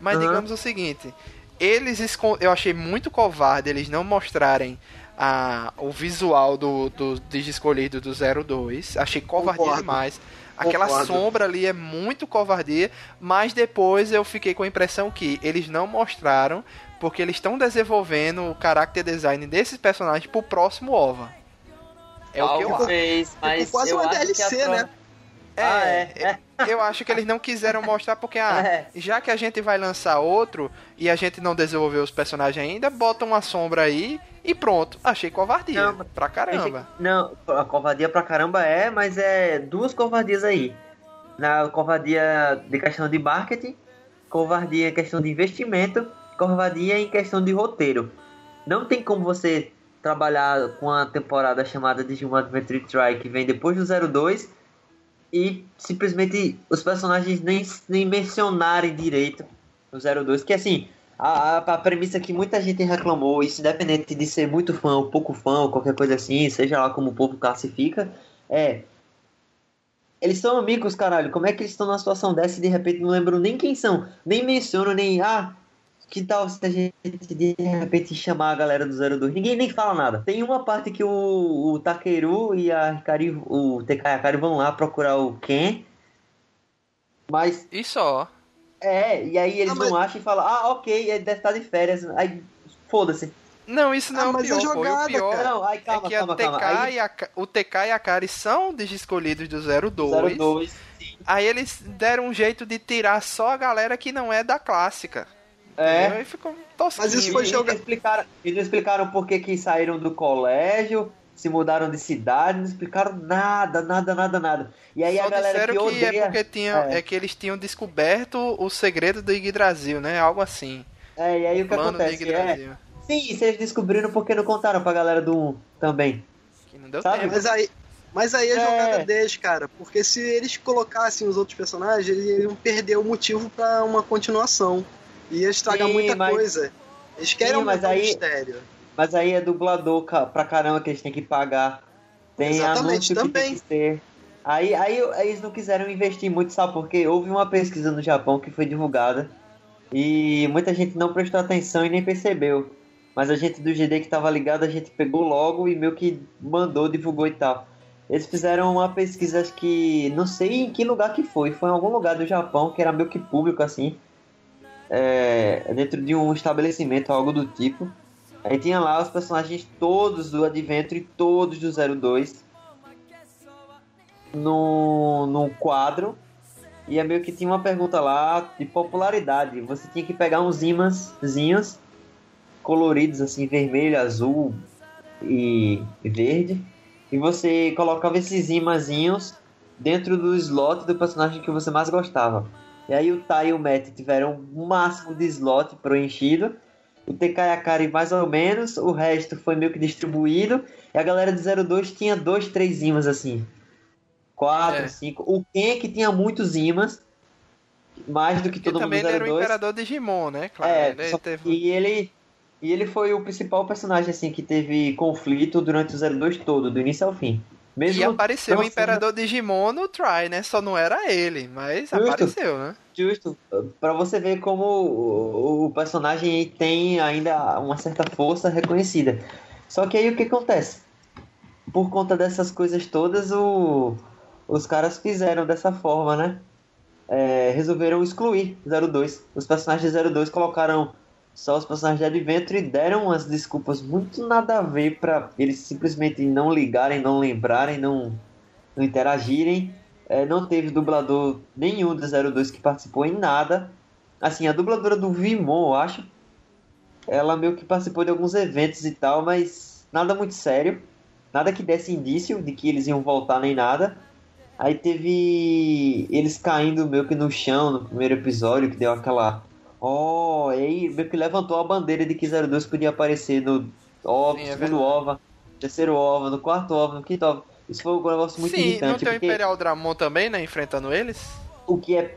mas Aham. digamos o seguinte eles escon... eu achei muito covarde eles não mostrarem a... o visual do, do Digi escolhido do 02 achei covardia Concordo. demais Aquela Concordo. sombra ali é muito covardia, mas depois eu fiquei com a impressão que eles não mostraram porque eles estão desenvolvendo o character design desses personagens pro próximo OVA. É o que eu acho. Talvez, mas quase eu uma acho que a DLC, né? É, Ah, é, eu acho que eles não quiseram mostrar porque, ah, É. já que a gente vai lançar outro e a gente não desenvolveu os personagens ainda, bota uma sombra aí e pronto. Achei covardia. Não, pra caramba. Não, a covardia pra caramba é, mas é duas covardias aí. Na covardia de questão de marketing, covardia em questão de investimento, covardia em questão de roteiro. Não tem como você trabalhar com uma temporada chamada Digimon Adventure Try que vem depois do 02 e simplesmente os personagens nem, nem mencionarem direito o 02, que assim, a, a, premissa que muita gente reclamou, isso independente de ser muito fã ou pouco fã ou qualquer coisa assim, seja lá como o povo classifica, é Eles são amigos, caralho. Como é que eles estão numa situação dessa e de repente não lembram nem quem são? Nem mencionam, nem. Ah, que tal se a gente de repente chamar a galera do 02? Ninguém nem fala nada. Tem uma parte que o, o Takeru e a Hikari, o TK e a Hikari vão lá procurar o Ken. Mas E só. é, e aí eles Ah, mas- não acham e falam, ah, ok, ele deve estar de férias. Aí, foda-se. Não, isso não Ah, é o mas é pior, pô. E jogada, o pior cara. Não, aí é calma, que a calma, TK calma. E a, o TK e a Kari são escolhidos do 02. 02. Aí eles deram um jeito de tirar só a galera que não é da clássica. É. Entendeu? Aí ficou tosquinho. Mas isso foi E joga- Eles explicaram, eles não explicaram por que, que saíram do colégio, se mudaram de cidade, não explicaram nada, nada, nada, nada. E aí Só a galera disseram que que, odeia... é porque tinha, é. é. que eles tinham descoberto o segredo do Yggdrasil, né? Algo assim. É, e aí o que plano do acontece? É, sim, vocês descobriram porque não contaram pra galera do 1 também. Que não deu Sabe? tempo. Mas aí, mas aí é É. jogada deles, cara. Porque se eles colocassem os outros personagens, eles iam perder o motivo pra uma continuação. Ia estragar Sim, muita mas- coisa. Eles querem Sim, mas aí- mistério. Mas aí é dublador pra caramba que eles têm que pagar. Tem Exatamente, também. tem que ter. Aí, aí eles não quiseram investir muito, sabe? Porque houve uma pesquisa no Japão que foi divulgada e muita gente não prestou atenção e nem percebeu. Mas a gente do GD que tava ligado, a gente pegou logo e meio que mandou, divulgou e tal. Eles fizeram uma pesquisa, acho que. Não sei em que lugar que foi. Foi em algum lugar do Japão que era meio que público assim. É, dentro de um estabelecimento, algo do tipo. Aí tinha lá os personagens todos do Adventure e todos do 02 no, num quadro. E é meio que tinha uma pergunta lá de popularidade. Você tinha que pegar uns imãzinhos coloridos assim, vermelho, azul e verde. E você colocava esses imãzinhos dentro do slot do personagem que você mais gostava. E aí o Tai e o Matt tiveram o máximo de slot preenchido. O TK e a Kari mais ou menos. O resto foi meio que distribuído. E a galera do 02 tinha dois, três imãs assim. Quatro, É. cinco. O Ken que tinha muitos imãs. Mais do que Porque todo mundo também do ele era o 02. imperador Digimon, né? Claro. É, ele teve... e ele e ele foi o principal personagem assim que teve conflito durante o 02 todo, do início ao fim. Mesmo E apareceu o sendo Imperador Digimon no Try, né? Só não era ele, mas Justo. apareceu, né? justo Pra você ver como o, o personagem tem ainda uma certa força reconhecida. Só que aí o que acontece? Por conta dessas coisas todas, o, os caras fizeram dessa forma, né? É, resolveram excluir 02. Os personagens de 02 colocaram só os personagens de Adventure deram umas desculpas muito nada a ver pra eles simplesmente não ligarem, não lembrarem, não, não interagirem. É, não teve dublador nenhum do 02 que participou em nada. Assim, a dubladora do Vimon, eu acho, ela meio que participou de alguns eventos e tal, mas nada muito sério. Nada que desse indício de que eles iam voltar nem nada. Aí teve eles caindo meio que no chão no primeiro episódio, que deu aquela. Oh, e aí meio que levantou a bandeira de que 02 podia aparecer no OVA, Sim, é segundo verdade. OVA, terceiro OVA, no quarto OVA, no quinto OVA. Isso foi um negócio muito Sim, não irritante. tem o porque Imperial Dramon também, né? Enfrentando eles? o que é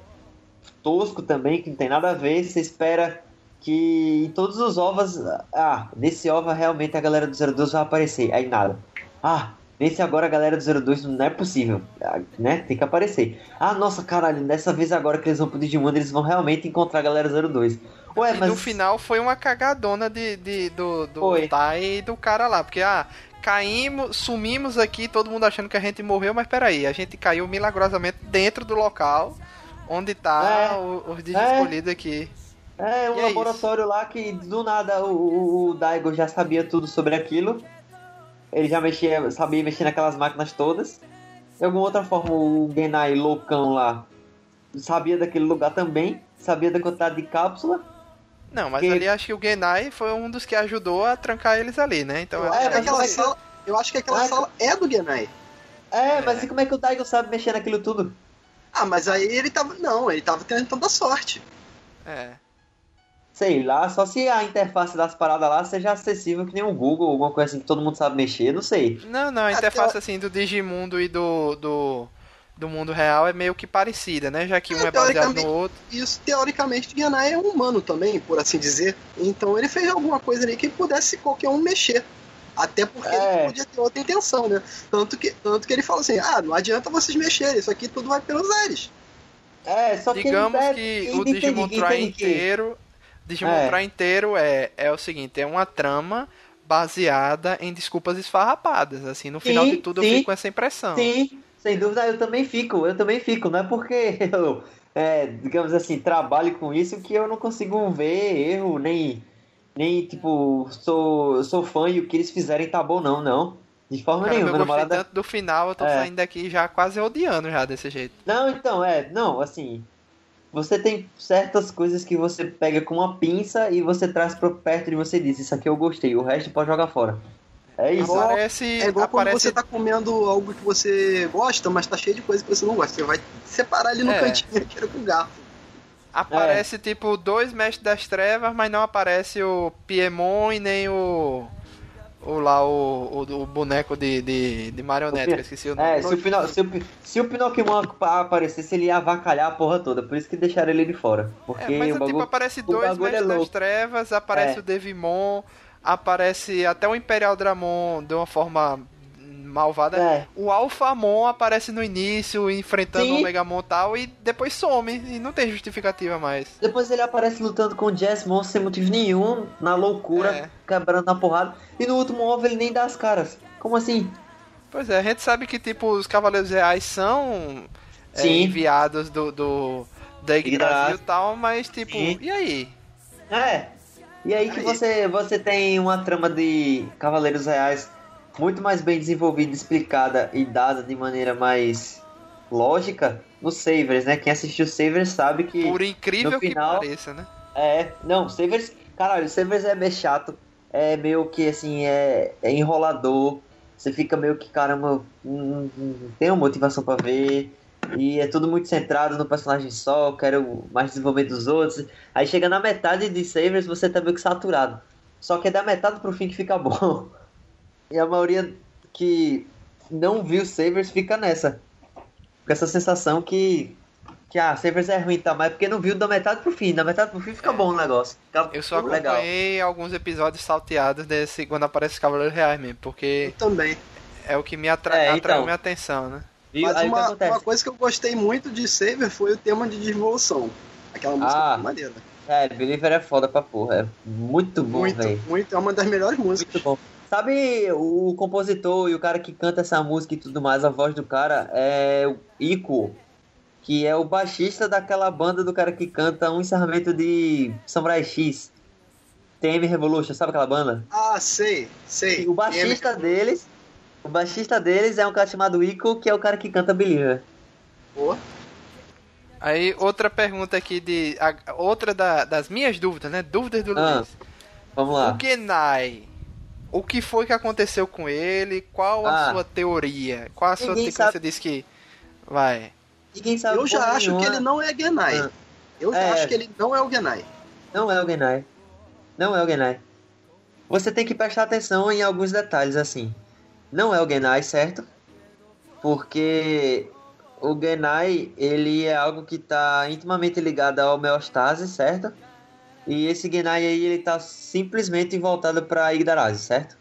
tosco também, que não tem nada a ver, você espera que em todos os ovos, ah, nesse ova realmente a galera do 02 vai aparecer, aí nada. Ah, nesse agora a galera do 02 não é possível, ah, né? Tem que aparecer. Ah, nossa, caralho, dessa vez agora que eles vão pro Digimon, eles vão realmente encontrar a galera 02. Ué, e mas no final foi uma cagadona de, de- do, do Foi. Tai e do cara lá. Porque, ah, caímos, sumimos aqui, todo mundo achando que a gente morreu, mas peraí, a gente caiu milagrosamente dentro do local onde tá É. o- os Digi É. aqui. É, um E é laboratório lá que do nada o, o, o Daigo já sabia tudo sobre aquilo. Ele já mexia, sabia mexer naquelas máquinas todas. De alguma outra forma, o Genai loucão lá sabia daquele lugar também. Sabia da quantidade de cápsula. Não, mas Que- ali acho que o Genai foi um dos que ajudou a trancar eles ali, né? Então, É, é, aquela é sala, eu acho que aquela sala é do Genai. É, mas e como é que o Daigo sabe mexer naquilo tudo? Ah, mas aí ele tava. Não, ele tava tentando a sorte. é. Sei lá, só se a interface das paradas lá seja acessível que nem o Google, alguma coisa assim que todo mundo sabe mexer, não sei. Não, não, a Até- interface assim do Digimundo e do, do, do mundo real é meio que parecida, né? Já que um É, é baseado no outro. Isso, teoricamente, o Genai é um humano também, por assim dizer. Então ele fez alguma coisa ali que pudesse qualquer um mexer. Até porque É. ele podia ter outra intenção, né? Tanto que, tanto que ele fala assim: ah, não adianta vocês mexerem, isso aqui tudo vai pelos ares. É, só que Digamos é, que o Digimon Try que- inteiro. Digimon É. Try inteiro é, é o seguinte, é uma trama baseada em desculpas esfarrapadas. Assim, no final Sim, de tudo sim. eu fico com essa impressão. Sim, sem dúvida, eu também fico, eu também fico. Não é porque (laughs) eu, é, digamos assim, trabalho com isso que eu não consigo ver erro, nem, nem tipo, sou, sou fã e o que eles fizerem tá bom, não, não. De forma Caramba, nenhuma, eu gostei namorado. tanto do final, eu tô É. saindo daqui já quase odiando já desse jeito. Não, então, é, não, assim. Você tem certas coisas que você pega com uma pinça e você traz pra perto de você e diz, isso aqui eu gostei, o resto pode jogar fora. É isso. Igual- Aparece, É igual quando aparece você tá comendo algo que você gosta, mas tá cheio de coisa que você não gosta. Você vai separar ali no É. cantinho, tira com o garfo. É. Aparece tipo dois mestres das trevas, mas não aparece o Piemon e nem o. O lá, o, o, o boneco de, de, de marionete, que eu esqueci o nome. É, se o, Pino, se, o, se o Pinocchio aparecesse, ele ia avacalhar a porra toda. Por isso que deixaram ele de fora. Porque É, mas o tipo, bagulho. aparece o dois é mestres das louco. trevas, aparece É. o Devimon, aparece até o Imperial Dramon de uma forma malvada. É. O Alphamon aparece no início, enfrentando Sim. o Megamon e tal, e depois some, e não tem justificativa mais. Depois ele aparece lutando com o Jazz Monster sem motivo nenhum, na loucura, É. quebrando na porrada. E no último OVA ele nem dá as caras. Como assim? Pois é, a gente sabe que tipo os Cavaleiros Reais são é, enviados do, do da Ig. Brasil e tal, mas tipo, Sim. e aí? É. E aí que Aí. você, você tem uma trama de Cavaleiros Reais muito mais bem desenvolvida, explicada e dada de maneira mais lógica no Savers, né? Quem assistiu Savers sabe que. Por incrível no final- que pareça, né? É, não, Savers. Caralho, Savers é meio chato. É meio que assim, é, é enrolador. Você fica meio que, caramba, não, não tem uma motivação pra ver. E é tudo muito centrado no personagem só. Quero mais desenvolvimento dos outros. Aí chega na metade de Savers, você tá meio que saturado. Só que é da metade pro fim que fica bom. (laughs) E a maioria que não viu Savers fica nessa. Com essa sensação que. Que ah, Savers é ruim, tá? Mas é porque não viu da metade pro fim. Da metade pro fim fica bom o negócio. Fica Eu só legal. acompanhei alguns episódios salteados desse quando aparece os Cavaleiros Reais mesmo, porque Eu também. é o que me atra É, atraiu então. minha atenção, né? Mas Aí uma, uma coisa que eu gostei muito de Saber foi o tema de devolução. Aquela música Ah. foi maneira. É, Believer é foda pra porra. É muito bom, muito, velho. muito. É uma das melhores músicas. Muito bom. Sabe o compositor e o cara que canta essa música e tudo mais, a voz do cara é o Ico, que é o baixista daquela banda do cara que canta um encerramento de Samurai X. TM Revolution, sabe aquela banda? Ah, sei, sei. E o baixista deles, o baixista deles é um cara chamado Ico, que é o cara que canta Believer. Pô, Aí outra pergunta aqui de a- outra da- das minhas dúvidas, né? Dúvidas do Ah, Luiz. Vamos O lá. Genai, o que foi que aconteceu com ele? Qual a Ah. sua teoria? Qual a sua teoria que você disse que vai? Ninguém sabe eu já acho que nenhuma. ele não é Genai. Ah. Eu já É. acho que ele não é o Genai. Não é o Genai. Não é o Genai. Você tem que prestar atenção em alguns detalhes assim. Não é o Genai, certo? Porque o Genai, ele é algo que está intimamente ligado à homeostase, certo? E esse Genai aí, ele tá simplesmente voltado para Igdarazi, certo?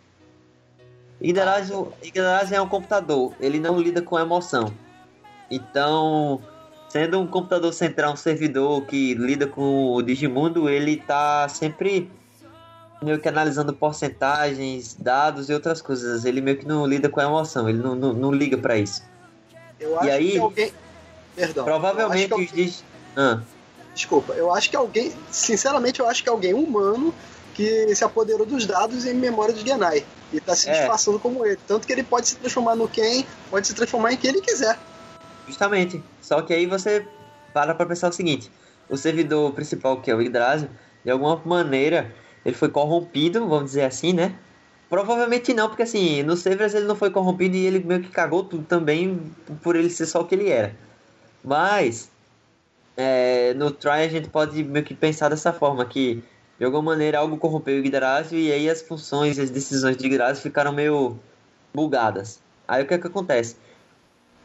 Igdarazi, Igdarazi é um computador, ele não lida com emoção. Então, sendo um computador central, um servidor que lida com o Digimundo, ele tá sempre meio que analisando porcentagens, dados e outras coisas. Ele meio que não lida com a emoção, ele não, não, não liga pra isso. Eu acho aí? alguém. Perdão. Provavelmente eu acho os que alguém... dig... ah, Desculpa, eu acho que alguém. Sinceramente, eu acho que alguém humano que se apoderou dos dados em memória de Genai. E tá se É. disfarçando como ele. Tanto que ele pode se transformar no quem, pode se transformar em quem ele quiser. Justamente. Só que aí você para pra pensar o seguinte: o servidor principal, que é o Yggdrasil, de alguma maneira, ele foi corrompido, vamos dizer assim, né? Provavelmente não, porque assim, no Servers ele não foi corrompido e ele meio que cagou tudo também por ele ser só o que ele era. Mas é, no Try a gente pode meio que pensar dessa forma, que de alguma maneira algo corrompeu o Yggdrasil e aí as funções e as decisões de Yggdrasil ficaram meio bugadas. Aí o que é que acontece?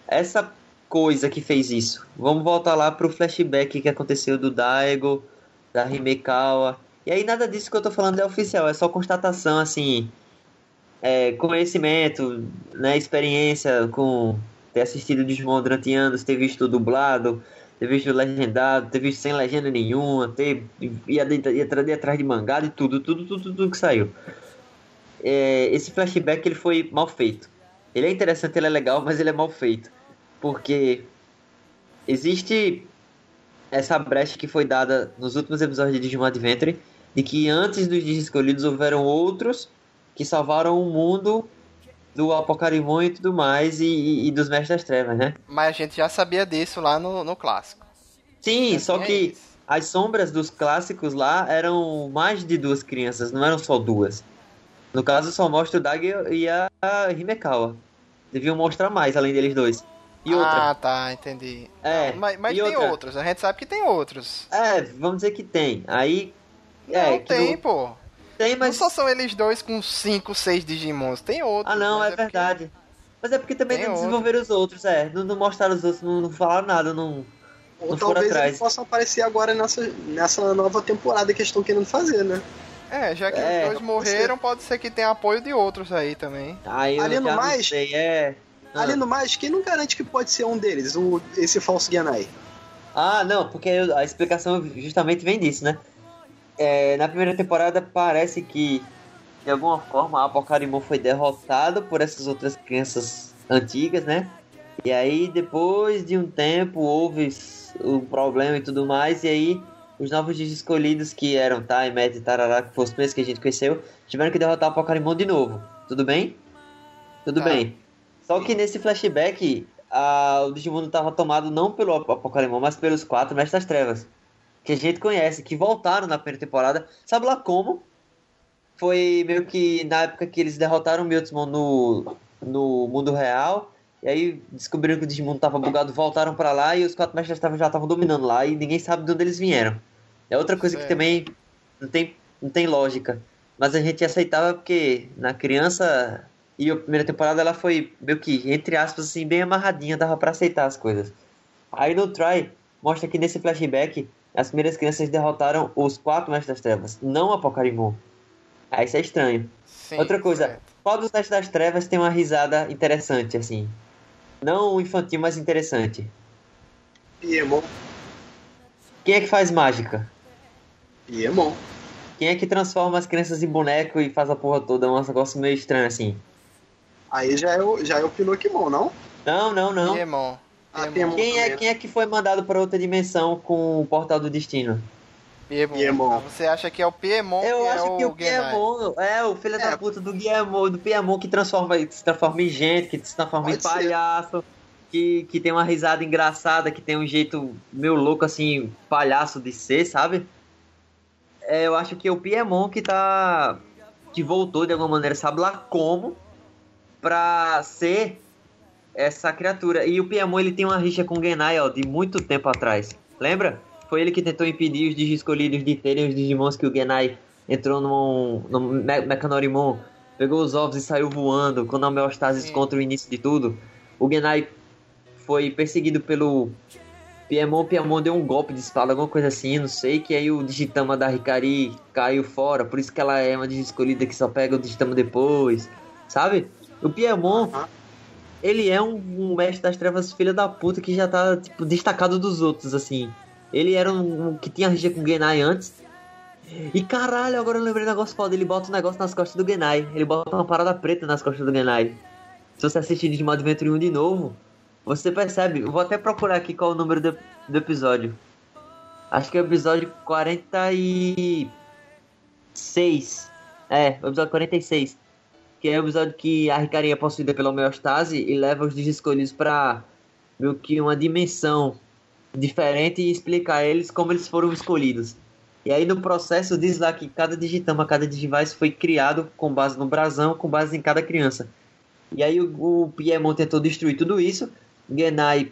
Essa coisa que fez isso, vamos voltar lá pro flashback que aconteceu do Daigo, da Himekawa. E aí nada disso que eu tô falando é oficial, é só constatação assim, é, conhecimento, né, experiência com ter assistido Digimon durante anos, ter visto dublado, ter visto legendado, ter visto sem legenda nenhuma, ter ia, ia, ia atrás de mangá e tudo, tudo, tudo, tudo que saiu. É, esse flashback ele foi mal feito. Ele é interessante, ele é legal, mas ele é mal feito. Porque existe essa brecha que foi dada nos últimos episódios de Digimon Adventure de que antes dos Digi escolhidos houveram outros que salvaram o mundo do Apocarimon e tudo mais, e, e, dos Mestres das Trevas, né? Mas a gente já sabia disso lá no, no clássico. Sim, só é que isso. as sombras dos clássicos lá eram mais de duas crianças, não eram só duas. No caso, só mostra o Dag e a Himekawa. Deviam mostrar mais, além deles dois. E outra. Ah, tá, entendi. É, mas, mas tem outra. outros, a gente sabe que tem outros. É, vamos dizer que tem. Aí. Não, é, tem, no... pô. Tem, mas. Não só são eles dois com 5, 6 Digimons, tem outros. Ah, não, é, é verdade. Porque... Mas é porque também tem não desenvolveram os outros, é. Não, não mostraram os outros, não, não falaram nada, não. Ou não talvez eles possam aparecer agora nessa, nessa nova temporada que eles estão querendo fazer, né? É, já que é, os dois morreram, ser. pode ser que tenha apoio de outros aí também. Aí Ali no mais, sei, é. Ah. Ali no mais, quem não garante que pode ser um deles, o, esse falso Genai? Ah, não, porque a explicação justamente vem disso, né? É, na primeira temporada parece que de alguma forma a Apocarimon foi derrotado por essas outras crianças antigas, né? E aí depois de um tempo houve o problema e tudo mais, e aí os novos escolhidos que eram Tai, Matt e Tarará, que foram os primeiros que a gente conheceu, tiveram que derrotar o Apocarimon de novo. Tudo bem? Tudo tá. bem. Só que nesse flashback, a, o Digimundo estava tomado não pelo Apocarimon, mas pelos quatro Mestres das Trevas que a gente conhece, que voltaram na primeira temporada. Sabe lá como? Foi meio que na época que eles derrotaram o Miltmon no, no mundo real. E aí descobriram que o Digimon estava bugado, voltaram para lá e os quatro mestres já estavam dominando lá e ninguém sabe de onde eles vieram. É outra coisa que também não tem, não tem lógica. Mas a gente aceitava porque na criança e a primeira temporada ela foi meio que, entre aspas, assim, bem amarradinha, dava para aceitar as coisas. Aí no Try mostra que nesse flashback as primeiras crianças derrotaram os quatro mestres das trevas, não a Pocarimon. Aí isso é estranho. Sim, Outra coisa, certo. qual dos mestres das trevas tem uma risada interessante, assim? Não infantil, mas interessante. Piemon. Quem é que faz mágica? Piemon. Quem é que transforma as crianças em boneco e faz a porra toda? É um negócio meio estranho, assim. Aí já é o, já é o Pinocchio, não? Não, não, não. Piemon. Ah, quem, é, quem é que foi mandado para outra dimensão com o Portal do Destino? Piemon. Piemon. Você acha que é o Piemon Eu que acho é que o, o Piemon é o filho é. da puta do Guillermo, do Piemon que transforma, que se transforma em gente, que se transforma Pode em palhaço, que, que tem uma risada engraçada, que tem um jeito meio louco assim, palhaço de ser, sabe? É, eu acho que é o Piemon que tá. que voltou de alguma maneira, sabe lá como, pra ser essa criatura. E o Piamon ele tem uma rixa com o Genai, ó, de muito tempo atrás. Lembra? Foi ele que tentou impedir os Digi escolhidos de terem os Digimons que o Genai entrou num, num Me Mechanorimon, pegou os ovos e saiu voando quando a homeostase contra o início de tudo. O Genai foi perseguido pelo Piemon, Piemon deu um golpe de espada, alguma coisa assim, não sei, que aí o Digitama da Hikari caiu fora, por isso que ela é uma Digi escolhida que só pega o Digitama depois, sabe? O Piemon, uh -huh ele é um, um, mestre das trevas filha da puta que já tá, tipo, destacado dos outros, assim. Ele era um, um que tinha rixa com o Genai antes. E caralho, agora eu lembrei do negócio foda. Ele bota um negócio nas costas do Genai. Ele bota uma parada preta nas costas do Genai. Se você assistir Digimon Adventure 1 de novo, você percebe. Eu vou até procurar aqui qual é o número do, do episódio. Acho que é o episódio 46. É, o episódio 46 que é o episódio que a Ricaria é possuída pela homeostase e leva os escolhidos para meio que uma dimensão diferente e explicar a eles como eles foram escolhidos. E aí no processo diz lá que cada digitama, cada digivice foi criado com base no brasão, com base em cada criança. E aí o, o Piemon tentou destruir tudo isso, Genai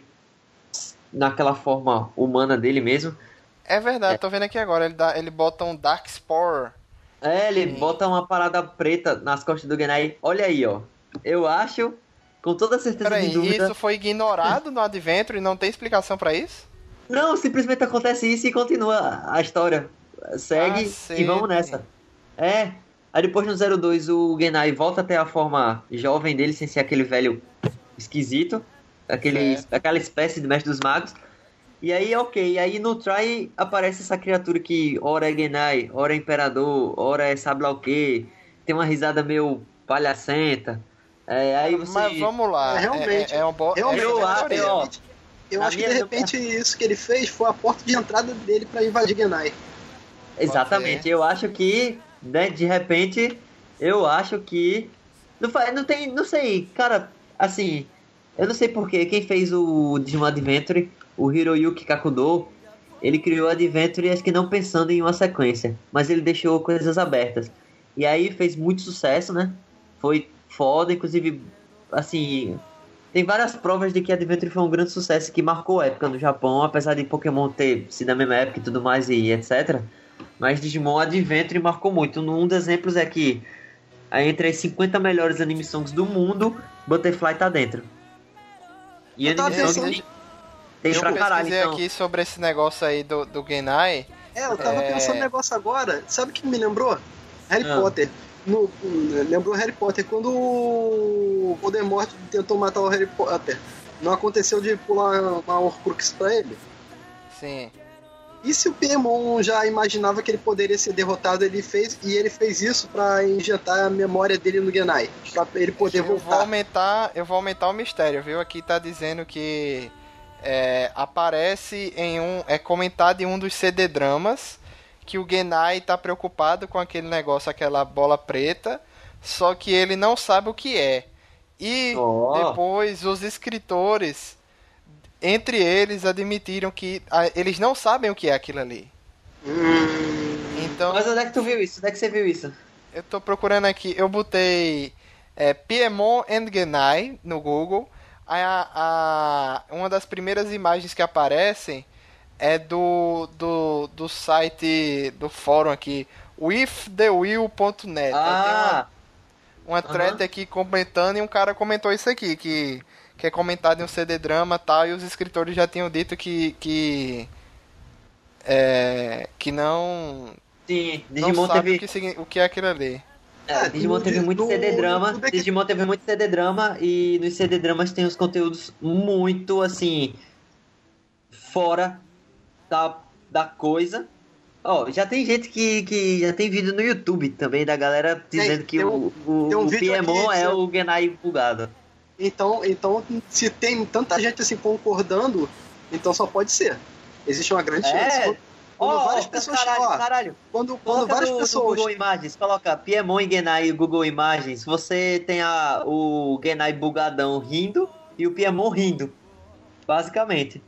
naquela forma humana dele mesmo. É verdade, é. tô vendo aqui agora, ele, dá, ele bota um Dark Spore é, ele Sim. bota uma parada preta nas costas do Genai. Olha aí, ó. Eu acho, com toda certeza Peraí, de dúvida... isso foi ignorado no Adventure e não tem explicação para isso? Não, simplesmente acontece isso e continua a história. Segue ah, e vamos nessa. É, Aí depois no 02 o Genai volta a ter a forma jovem dele, sem ser aquele velho esquisito. Aquele, Certo. aquela espécie de mestre dos magos. E aí, ok. E aí no Try aparece essa criatura que ora é Genai, ora é Imperador, ora é sabe lá o que. Tem uma risada meio palhacenta. É, aí você... Mas vamos lá. É, realmente. É, é, um bo... Realmente, é eu uma acho- teoria. ó, Eu acho que de repente isso que ele fez foi a porta de entrada dele pra invadir Genai. Exatamente, eu acho que, né, de repente, eu acho que. Não, não tem. Não sei, cara, assim. Eu não sei porque quem fez o Digimon Adventure, o Hiroyuki Kakudo, ele criou Adventure acho que não pensando em uma sequência, mas ele deixou coisas abertas. E aí fez muito sucesso, né? Foi foda, inclusive, assim. Tem várias provas de que Adventure foi um grande sucesso que marcou a época no Japão, apesar de Pokémon ter sido a mesma época e tudo mais e etc. Mas Digimon Adventure marcou muito. Um dos exemplos é que aí, entre as 50 melhores anime songs do mundo, Butterfly tá dentro. E Eu anime song pensando- tem, Eu pra caralho, então. aqui sobre esse negócio aí do, do Genai. É, eu tava É. pensando um negócio agora. Sabe o que me lembrou? Harry Ah. Potter. No, lembrou Harry Potter quando o Voldemort tentou matar o Harry Potter. Não aconteceu de pular uma Horcrux pra ele? Sim. E se o Piemon já imaginava que ele poderia ser derrotado, ele fez e ele fez isso pra injetar a memória dele no Genai, pra ele poder Eu vou voltar. aumentar, eu vou aumentar o mistério, viu? Aqui tá dizendo que é, aparece em um, é comentado em um dos CD dramas que o Genai tá preocupado com aquele negócio, aquela bola preta, só que ele não sabe o que é. E Ó. depois os escritores, entre eles, admitiram que ah, eles não sabem o que é aquilo ali. Hum, Então, Mas onde é que tu viu isso? Onde é que você viu isso? eu tô procurando aqui, eu botei é, Piemon and Genai no Google. A, a- uma das primeiras imagens que aparecem é do, do, do site, do fórum aqui, withthewill.net. Tem uma, Ah, uma thread aqui comentando e um cara comentou isso aqui, que, que é comentado em um CD drama e tal, e os escritores já tinham dito que. que é, que não, sim. não Digimon sabe teve. o, que, o que é aquilo ali. É, Ah, Digimon teve muito do- CD drama. do- do- Digimon teve muito CD drama e nos CD dramas tem os conteúdos muito assim fora da, da coisa. Ó, já tem gente que, que já tem vídeo no YouTube também da galera dizendo que tem o, o, um o Piemon é o Genai bugado. Então, então, se tem tanta gente assim concordando, então só pode ser. Existe uma grande É. chance. Quando Ó, várias pessoas caralho, ó, caralho. quando, quando várias no, no pessoas Google Imagens, coloca Piemon e Genai Google Imagens. Você tem a, o Genai bugadão rindo e o Piemon rindo. Basicamente.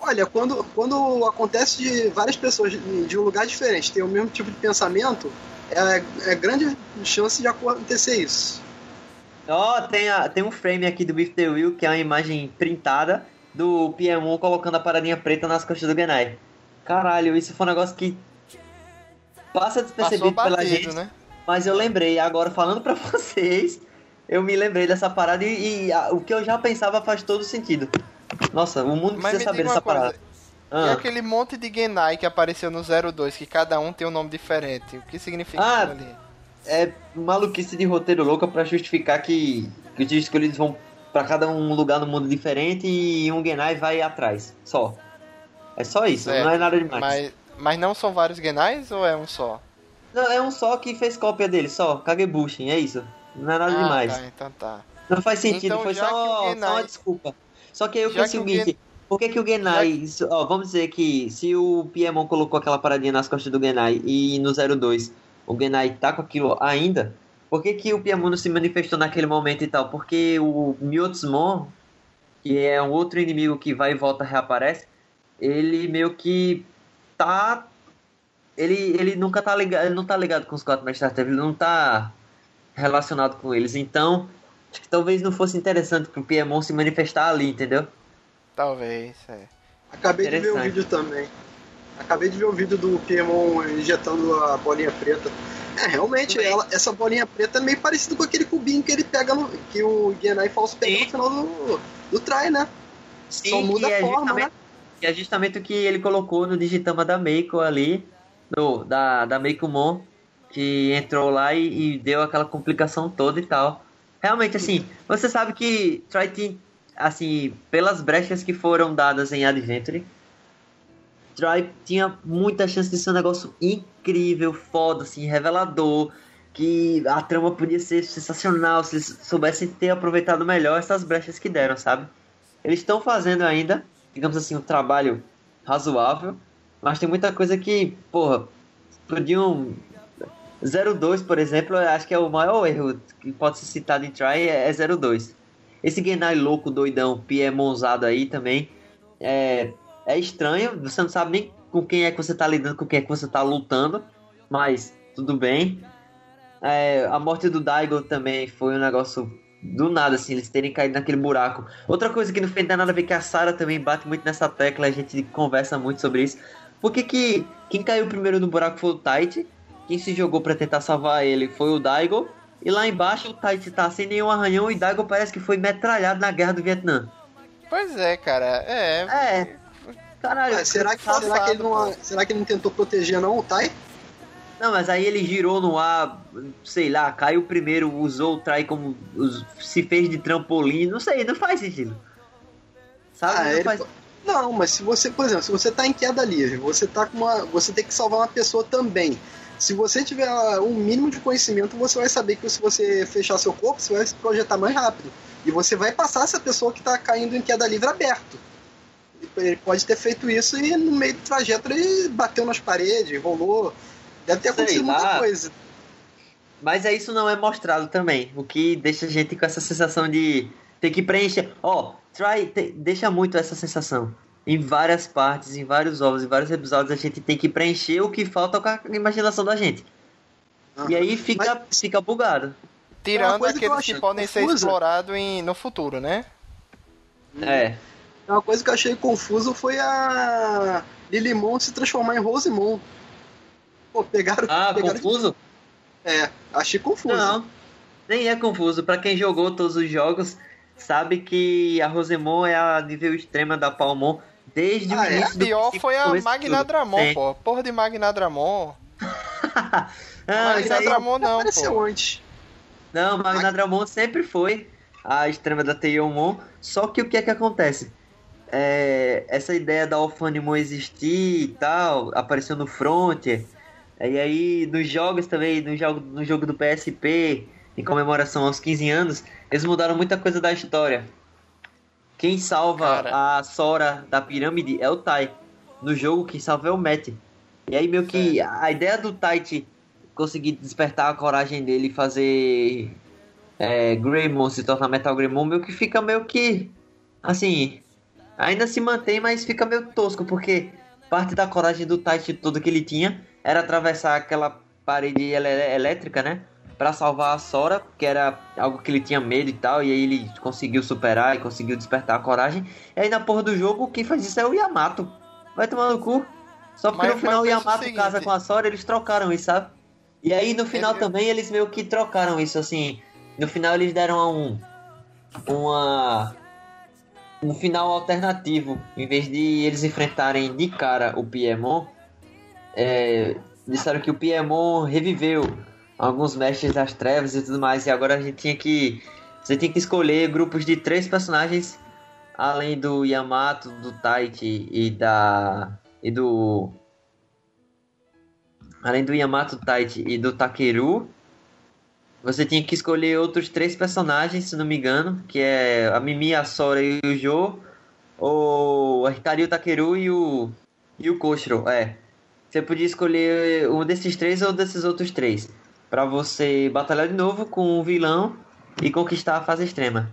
Olha, quando, quando acontece de várias pessoas de um lugar diferente ter o mesmo tipo de pensamento, é, é grande chance de acontecer isso. Ó, tem, a, tem um frame aqui do With the Will, que é uma imagem printada do Piemon colocando a paradinha preta nas costas do Genai. Caralho, isso foi um negócio que passa despercebido pela batido, gente, né? mas eu lembrei. Agora, falando pra (laughs) vocês, eu me lembrei dessa parada e, e, a- o que eu já pensava faz todo sentido. Nossa, o mundo Mas precisa saber dessa coisa. parada. E Ah. aquele monte de Genai que apareceu no 02, que cada um tem um nome diferente. O que significa Ah, aquilo ali? é maluquice de roteiro louca pra justificar que, que os escolhidos vão pra cada um lugar no mundo diferente e um Genai vai atrás. Só. É só isso, Certo. não é nada demais. Mas, mas não são vários Genais ou é um só? Não, é um só que fez cópia dele, só. Kagebushin, é isso. Não é nada ah, demais. Tá, então tá. Não faz sentido, Então, foi já só, Genai- só uma desculpa. Só que aí eu Já pensei o que o Gen- seguinte, por que que o Genai... isso- Ó, vamos dizer que se o Piemon colocou aquela paradinha nas costas do Genai e no 02 o Genai tá com aquilo ainda, por que que o Piemon não se manifestou naquele momento e tal? Porque o Myotsumon, que é um outro inimigo que vai e volta reaparece, ele meio que tá... Ele, ele nunca tá ligado, ele não tá ligado com os quatro mestres Artemis, ele não tá relacionado com eles, então... Acho que talvez não fosse interessante pro Piemon se manifestar ali, entendeu? Talvez, é. Acabei de ver o vídeo também. Acabei de ver o vídeo do Piemon injetando a bolinha preta. É, realmente, ela- essa bolinha preta é meio parecido com aquele cubinho que ele pega no. que o Genai Falso pega Sim. no final do, do try, né? Só muda a é forma, justamente, né? Que é justamente o que ele colocou no digitama da Meiko ali, no, da, da Meikumon, que entrou lá e, e deu aquela complicação toda e tal. Realmente, assim, você sabe que Team, assim, pelas brechas que foram dadas em Adventure, Troy tinha muita chance de ser um negócio incrível, foda, assim, revelador, que a trama podia ser sensacional se eles soubessem ter aproveitado melhor essas brechas que deram, sabe? Eles estão fazendo ainda, digamos assim, um trabalho razoável, mas tem muita coisa que, porra, podiam 02, por exemplo, acho que é o maior erro que pode ser citado em Try é 02. Esse Genai louco, doidão, piemonzado aí também é, é estranho. Você não sabe nem com quem é que você tá lidando, com quem é que você tá lutando, mas tudo bem. É, a morte do Daigo também foi um negócio do nada, assim, eles terem caído naquele buraco. Outra coisa que não fez nada a ver que a Sarah também bate muito nessa tecla, a gente conversa muito sobre isso. Por que, que quem caiu primeiro no buraco foi o Tite? Quem se jogou para tentar salvar ele foi o Daigo. E lá embaixo o Tite tá sem nenhum arranhão e Daigo parece que foi metralhado na guerra do Vietnã. Pois é, cara. É. É. Caralho, Mas será, que, será, que ele não, pô. será que ele não tentou proteger não o Tai? Não, mas aí ele girou no ar, sei lá, caiu primeiro, usou o try como. us- se fez de trampolim, não sei, não faz sentido. Sabe? Ah, não ele faz... Não, mas se você, por exemplo, se você tá em queda livre, você tá com uma. Você tem que salvar uma pessoa também. Se você tiver ah, um mínimo de conhecimento, você vai saber que se você fechar seu corpo, você vai se projetar mais rápido. E você vai passar essa pessoa que tá caindo em queda livre aberto. Ele pode ter feito isso e no meio do trajeto ele bateu nas paredes, rolou. Deve ter acontecido lá. muita coisa. Mas é isso não é mostrado também. O que deixa a gente com essa sensação de ter que preencher. Ó, try, te- deixa muito essa sensação. Em várias partes, em vários ovos, em vários episódios, a gente tem que preencher o que falta com a imaginação da gente. E aí fica, fica bugado. É Tirando que eu aqueles que, acho podem ser confusa. explorados em, no futuro, né? É. Uma coisa que eu achei confuso foi a Lilimon se transformar em Rosemon. Pô, pegaram. Ah, pegaram confuso? É, achei confuso. Não, nem é confuso. Pra quem jogou todos os jogos, sabe que a Rosemon é a nível extrema da Palmon desde o Ah, é? início do Pior princípio foi a de Magnadramon, pô. Porra de Magnadramon. Ah, (laughs) Magnadramon não, apareceu pô. antes. não, Magnadramon sempre foi a extrema da Teiyomon. Só que o que é que acontece? É, essa ideia da Alphanimon existir e tal, apareceu no Frontier. E aí, nos jogos também, no jogo, no jogo do PSP, em comemoração aos 15 anos, eles mudaram muita coisa da história. Quem salva Cara. a Sora da pirâmide é o Tai. No jogo, quem salva é o Matt. E aí, meio que a ideia do Tite conseguir despertar a coragem dele e fazer é, Greymon se tornar Metal Greymon, meio que fica meio que. Assim. Ainda se mantém, mas fica meio tosco, porque parte da coragem do Tite todo que ele tinha era atravessar aquela parede elétrica, né? Pra salvar a Sora, que era algo que ele tinha medo e tal, e aí ele conseguiu superar e conseguiu despertar a coragem. E aí na porra do jogo, quem faz isso é o Yamato. Vai tomar no cu. Só porque Mas- no final o o Yamato seguinte- casa com a Sora, eles trocaram isso, sabe? E aí no final Ele- também eles meio que trocaram isso, assim. No final eles deram um. Uma. Um final alternativo. Em vez de eles enfrentarem de cara o Piemon, é, disseram que o Piemon reviveu alguns mestres das trevas e tudo mais. E agora a gente tinha que. Você tinha que escolher grupos de três personagens. Além do Yamato, do Taichi e da. E do. Além do Yamato Taichi e do Takeru, você tinha que escolher outros três personagens, se não me engano, que é a Mimi, a Sora e o Jo, ou a Hikari, o Takeru e o e o Koshiro, é. Você podia escolher um desses três ou desses outros três, Pra você batalhar de novo com o vilão e conquistar a fase extrema.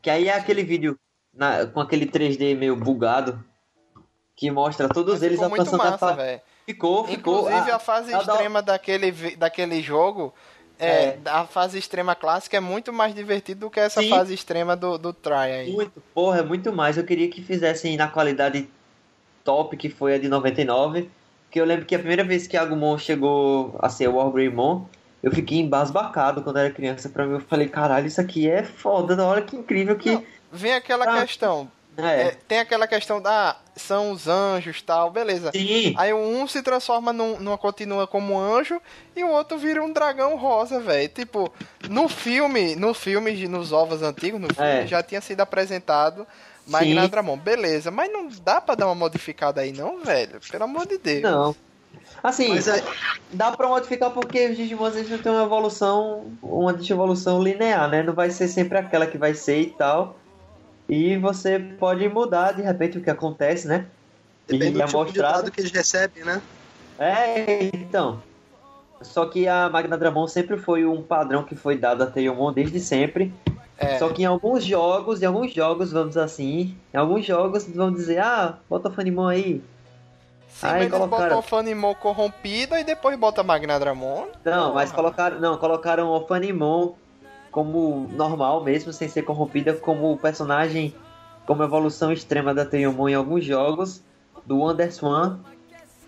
Que aí é aquele vídeo na- com aquele 3D meio bugado que mostra todos Mas eles ficou muito alcançando a massa, fase. velho. Ficou, ficou. Inclusive a fase a da- extrema daquele, daquele jogo, é, É. a fase extrema clássica é muito mais divertida do que essa Sim. fase extrema do, do Try aí. Muito, porra, é muito mais. Eu queria que fizessem na qualidade top que foi a de 99. Que eu lembro que a primeira vez que Agumon chegou a ser o Wargreymon, eu fiquei embasbacado quando era criança. Pra mim, eu falei, caralho, isso aqui é foda. Olha que incrível que. Não, Vem aquela Ah. questão. É. É, tem aquela questão da. São os anjos tal, beleza. Sim. Aí um se transforma num, numa continua como anjo e o outro vira um dragão rosa, velho. Tipo, no filme, no filme, nos ovos antigos, no filme, É. já tinha sido apresentado Magna Dramon. Beleza, mas não dá pra dar uma modificada aí não, velho. Pelo amor de Deus. Não. Assim, Mas é, dá pra modificar porque os Digimons eles não têm uma evolução, uma evolução linear, né? Não vai ser sempre aquela que vai ser e tal. E você pode mudar de repente o que acontece, né? depende e do é tipo de mostrado. dado que eles recebem, né? É, então. Só que a Magna Dramon sempre foi um padrão que foi dado a Teomon desde sempre. É. Só que em alguns jogos, em alguns jogos, vamos dizer assim, em alguns jogos vão dizer, ah, bota o Fanimon aí. Sim, Aí mas eles colocaram- botam o Fanimon corrompida e depois bota Magna Dramon. Não, mas Porra. colocaram, não, colocaram o Fanimon como normal mesmo, sem ser corrompida, como personagem, como evolução extrema da Teomon em alguns jogos, do Wonderswan.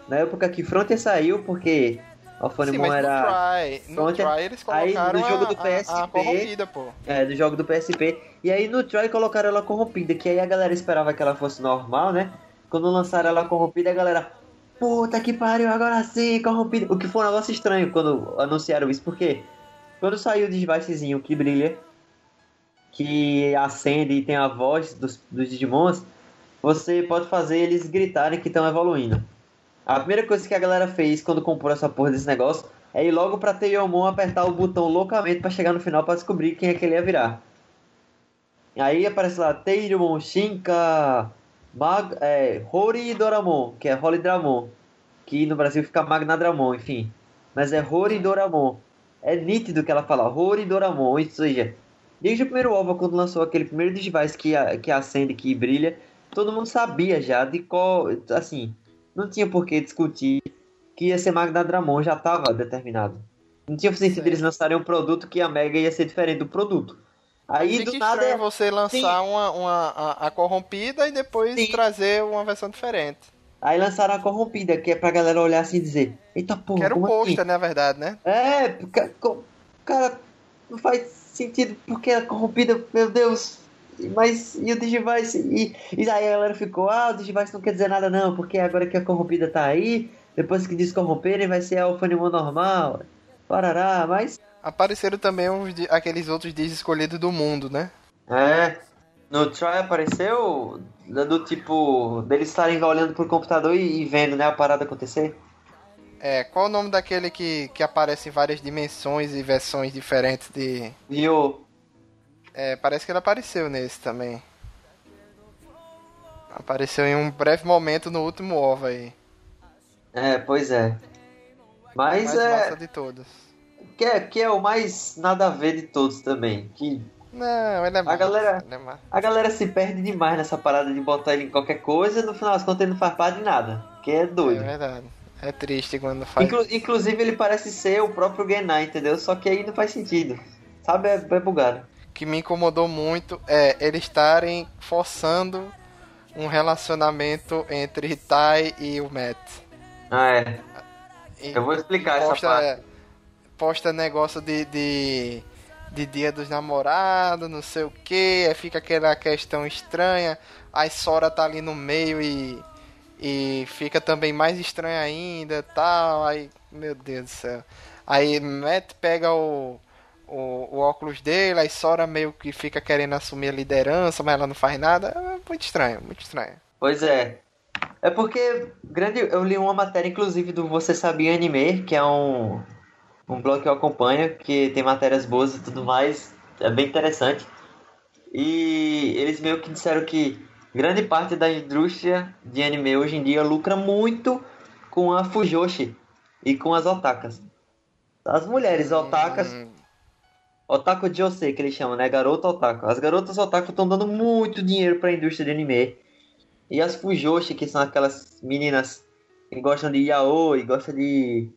Na época que Frontier saiu, porque o Sim, Fanimon mas era... no Try, no Try eles Aí, no colocaram jogo a- do a- a, PSP, corrompida, pô. É, do jogo do PSP. E aí no Troy colocaram ela corrompida, que aí a galera esperava que ela fosse normal, né? Quando lançaram ela corrompida, a galera, puta que pariu, agora sim, corrompida. O que foi um negócio estranho quando anunciaram isso, porque quando saiu o devicezinho que brilha, que acende e tem a voz dos, dos Digimons, você pode fazer eles gritarem que estão evoluindo. A primeira coisa que a galera fez quando comprou essa porra desse negócio é ir logo pra Teomon apertar o botão loucamente pra chegar no final pra descobrir quem é que ele ia virar. Aí aparece lá Teirumon, Shinka, Mag, é, Hori Doramon, que é Holy Dramon, que no Brasil fica Magna Dramon, enfim. Mas é Hori Doramon. É nítido que ela fala Hori Doramon, ou seja, desde o primeiro OVA, quando lançou aquele primeiro device que, que acende, que brilha, todo mundo sabia já de qual, assim, não tinha por que discutir que ia ser Magna Dramon, já estava determinado. Não tinha sentido eles lançarem um produto que a Mega ia ser diferente do produto. Aí Fica do nada é... você lançar uma, uma a, a corrompida e depois Sim. trazer uma versão diferente. Aí lançaram a corrompida, que é pra galera olhar assim e dizer, eita porra, que era o como assim? na verdade, né? É, co- cara, não faz sentido porque a corrompida, meu Deus. Mas e o Digivice? E, e aí a galera ficou, ah, o Digivice não quer dizer nada não, porque agora que a corrompida tá aí, depois que descorromperem vai ser a Alphanimon normal. Parará, mas. Apareceram também de- aqueles outros dias escolhidos do mundo, né? É. No Try apareceu do tipo, deles estarem olhando pro computador e, e vendo, né, a parada acontecer. É, qual o nome daquele que, que aparece em várias dimensões e versões diferentes de. E o. É, parece que ele apareceu nesse também. Apareceu em um breve momento no último OVA aí. É, pois é. Mas mais é. massa de todos. Que é, que é o mais nada a ver de todos também. Que Não, ele é massa. galera- é a galera se perde demais nessa parada de botar ele em qualquer coisa no final das contas ele não faz parte de nada. Que é É doido. verdade. É triste quando faz. Inclu- inclusive ele parece ser o próprio Genai, entendeu? Só que aí não faz sentido. Sabe, é, é bugado. Que me incomodou muito é eles estarem forçando um relacionamento entre Tai e o Matt. Ah, é. E Eu vou explicar essa posta, parte. posta negócio de, de, de dia dos namorados, não sei o que, fica aquela questão estranha, aí Sora tá ali no meio e, e fica também mais estranha ainda tal, aí, meu Deus do céu. Aí Matt pega o, o, o óculos dele, aí Sora meio que fica querendo assumir a liderança, mas ela não faz nada, é muito estranho, muito estranho. Pois é. É porque grande, eu li uma matéria, inclusive, do Você Sabia Anime, que é um, um blog que eu acompanho, que tem matérias boas e tudo mais. É bem interessante. E eles meio que disseram que grande parte da indústria de anime hoje em dia lucra muito com a Fujoshi e com as otakas. As mulheres otakas Hum, Otaku Josei, que eles chamam, né? Garota Otaku. As garotas Otaku estão dando muito dinheiro pra indústria de anime. E as Fujoshi, que são aquelas meninas que gostam de yaoi, gostam de,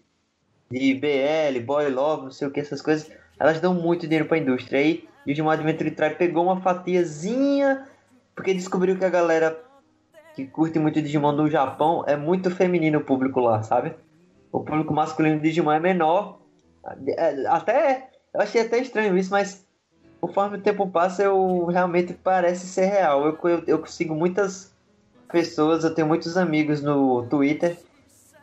de BL, boy love, não sei o que, essas coisas, elas dão muito dinheiro pra indústria. Aí, e o Digimon Adventure Tribe pegou uma fatiazinha, porque descobriu que a galera que curte muito Digimon no Japão é muito feminino o público lá, sabe? O público masculino de Digimon é menor. É, Até eu achei até estranho isso, mas conforme o tempo passa, eu realmente parece ser real. Eu, eu, eu sigo muitas pessoas, eu tenho muitos amigos no Twitter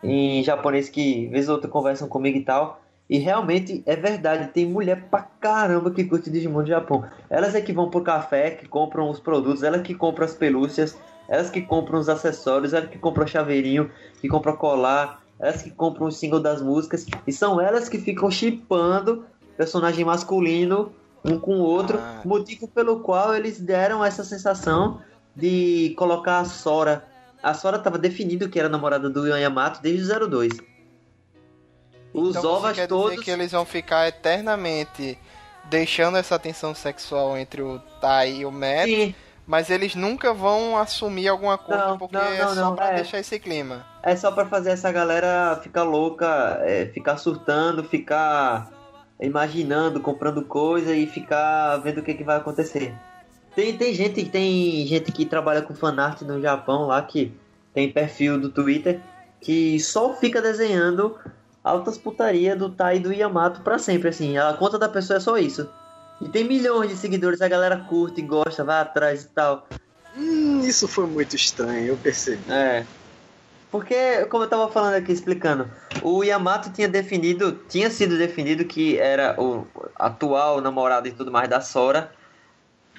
em japonês que vez ou outra conversam comigo e tal. E realmente é verdade, tem mulher pra caramba que curte Digimon no Japão. Elas é que vão pro café, que compram os produtos, elas que compram as pelúcias, elas que compram os acessórios, elas que compram chaveirinho, que compram colar, elas que compram o single das músicas. E são elas que ficam chipando personagem masculino um com o outro, Ah. motivo pelo qual eles deram essa sensação de colocar a Sora. A Sora estava definido que era namorada do Yamato desde o 02. Os então ovas quer todos. dizer que eles vão ficar eternamente deixando essa tensão sexual entre o Tai e o Matt, Sim, mas eles nunca vão assumir alguma coisa Não, porque não, é não, só não, pra é. deixar esse clima. é só pra fazer essa galera ficar louca, é, ficar surtando, ficar imaginando, comprando coisa e ficar vendo o que, que vai acontecer. Tem, tem gente tem gente que trabalha com fanart no Japão lá que tem perfil do Twitter que só fica desenhando altas putaria do Tai e do Yamato pra sempre, assim. A conta da pessoa é só isso. E tem milhões de seguidores, a galera curte, gosta, vai atrás e tal. Hum, isso foi muito estranho, eu percebi. É. Porque, como eu tava falando aqui, explicando, o Yamato tinha definido, tinha sido definido que era o atual namorado e tudo mais da Sora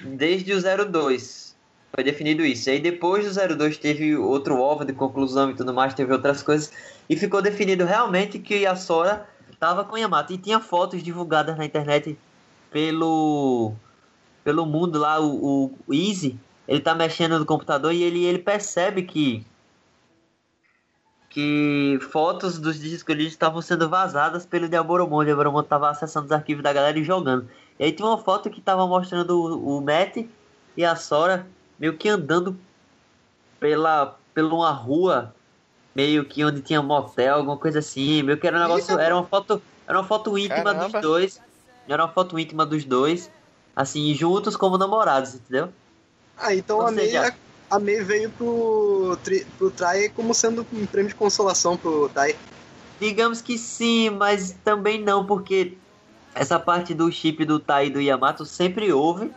desde o 02. Foi definido isso. E aí depois do 02 teve outro ovo de conclusão e tudo mais, teve outras coisas. E ficou definido realmente que a Sora tava com o Yamato. E tinha fotos divulgadas na internet pelo pelo mundo lá, o, o Easy, ele tá mexendo no computador e ele, ele percebe que que fotos dos discos estavam sendo vazadas pelo Diaboromon. O Diaboromon tava acessando os arquivos da galera e jogando. E aí tinha uma foto que tava mostrando o, o Matt e a Sora meio que andando pela, pela uma rua, meio que onde tinha motel, alguma coisa assim. Meio que era um negócio. Era uma foto. Era uma foto íntima Caramba. dos dois. Era uma foto íntima dos dois. Assim, juntos como namorados, entendeu? Ah, então Ou a seja- a Mei veio pro, tri, pro Trai como sendo um prêmio de consolação pro Tai. Digamos que sim, mas também não, porque essa parte do chip do Tai e do Yamato sempre houve.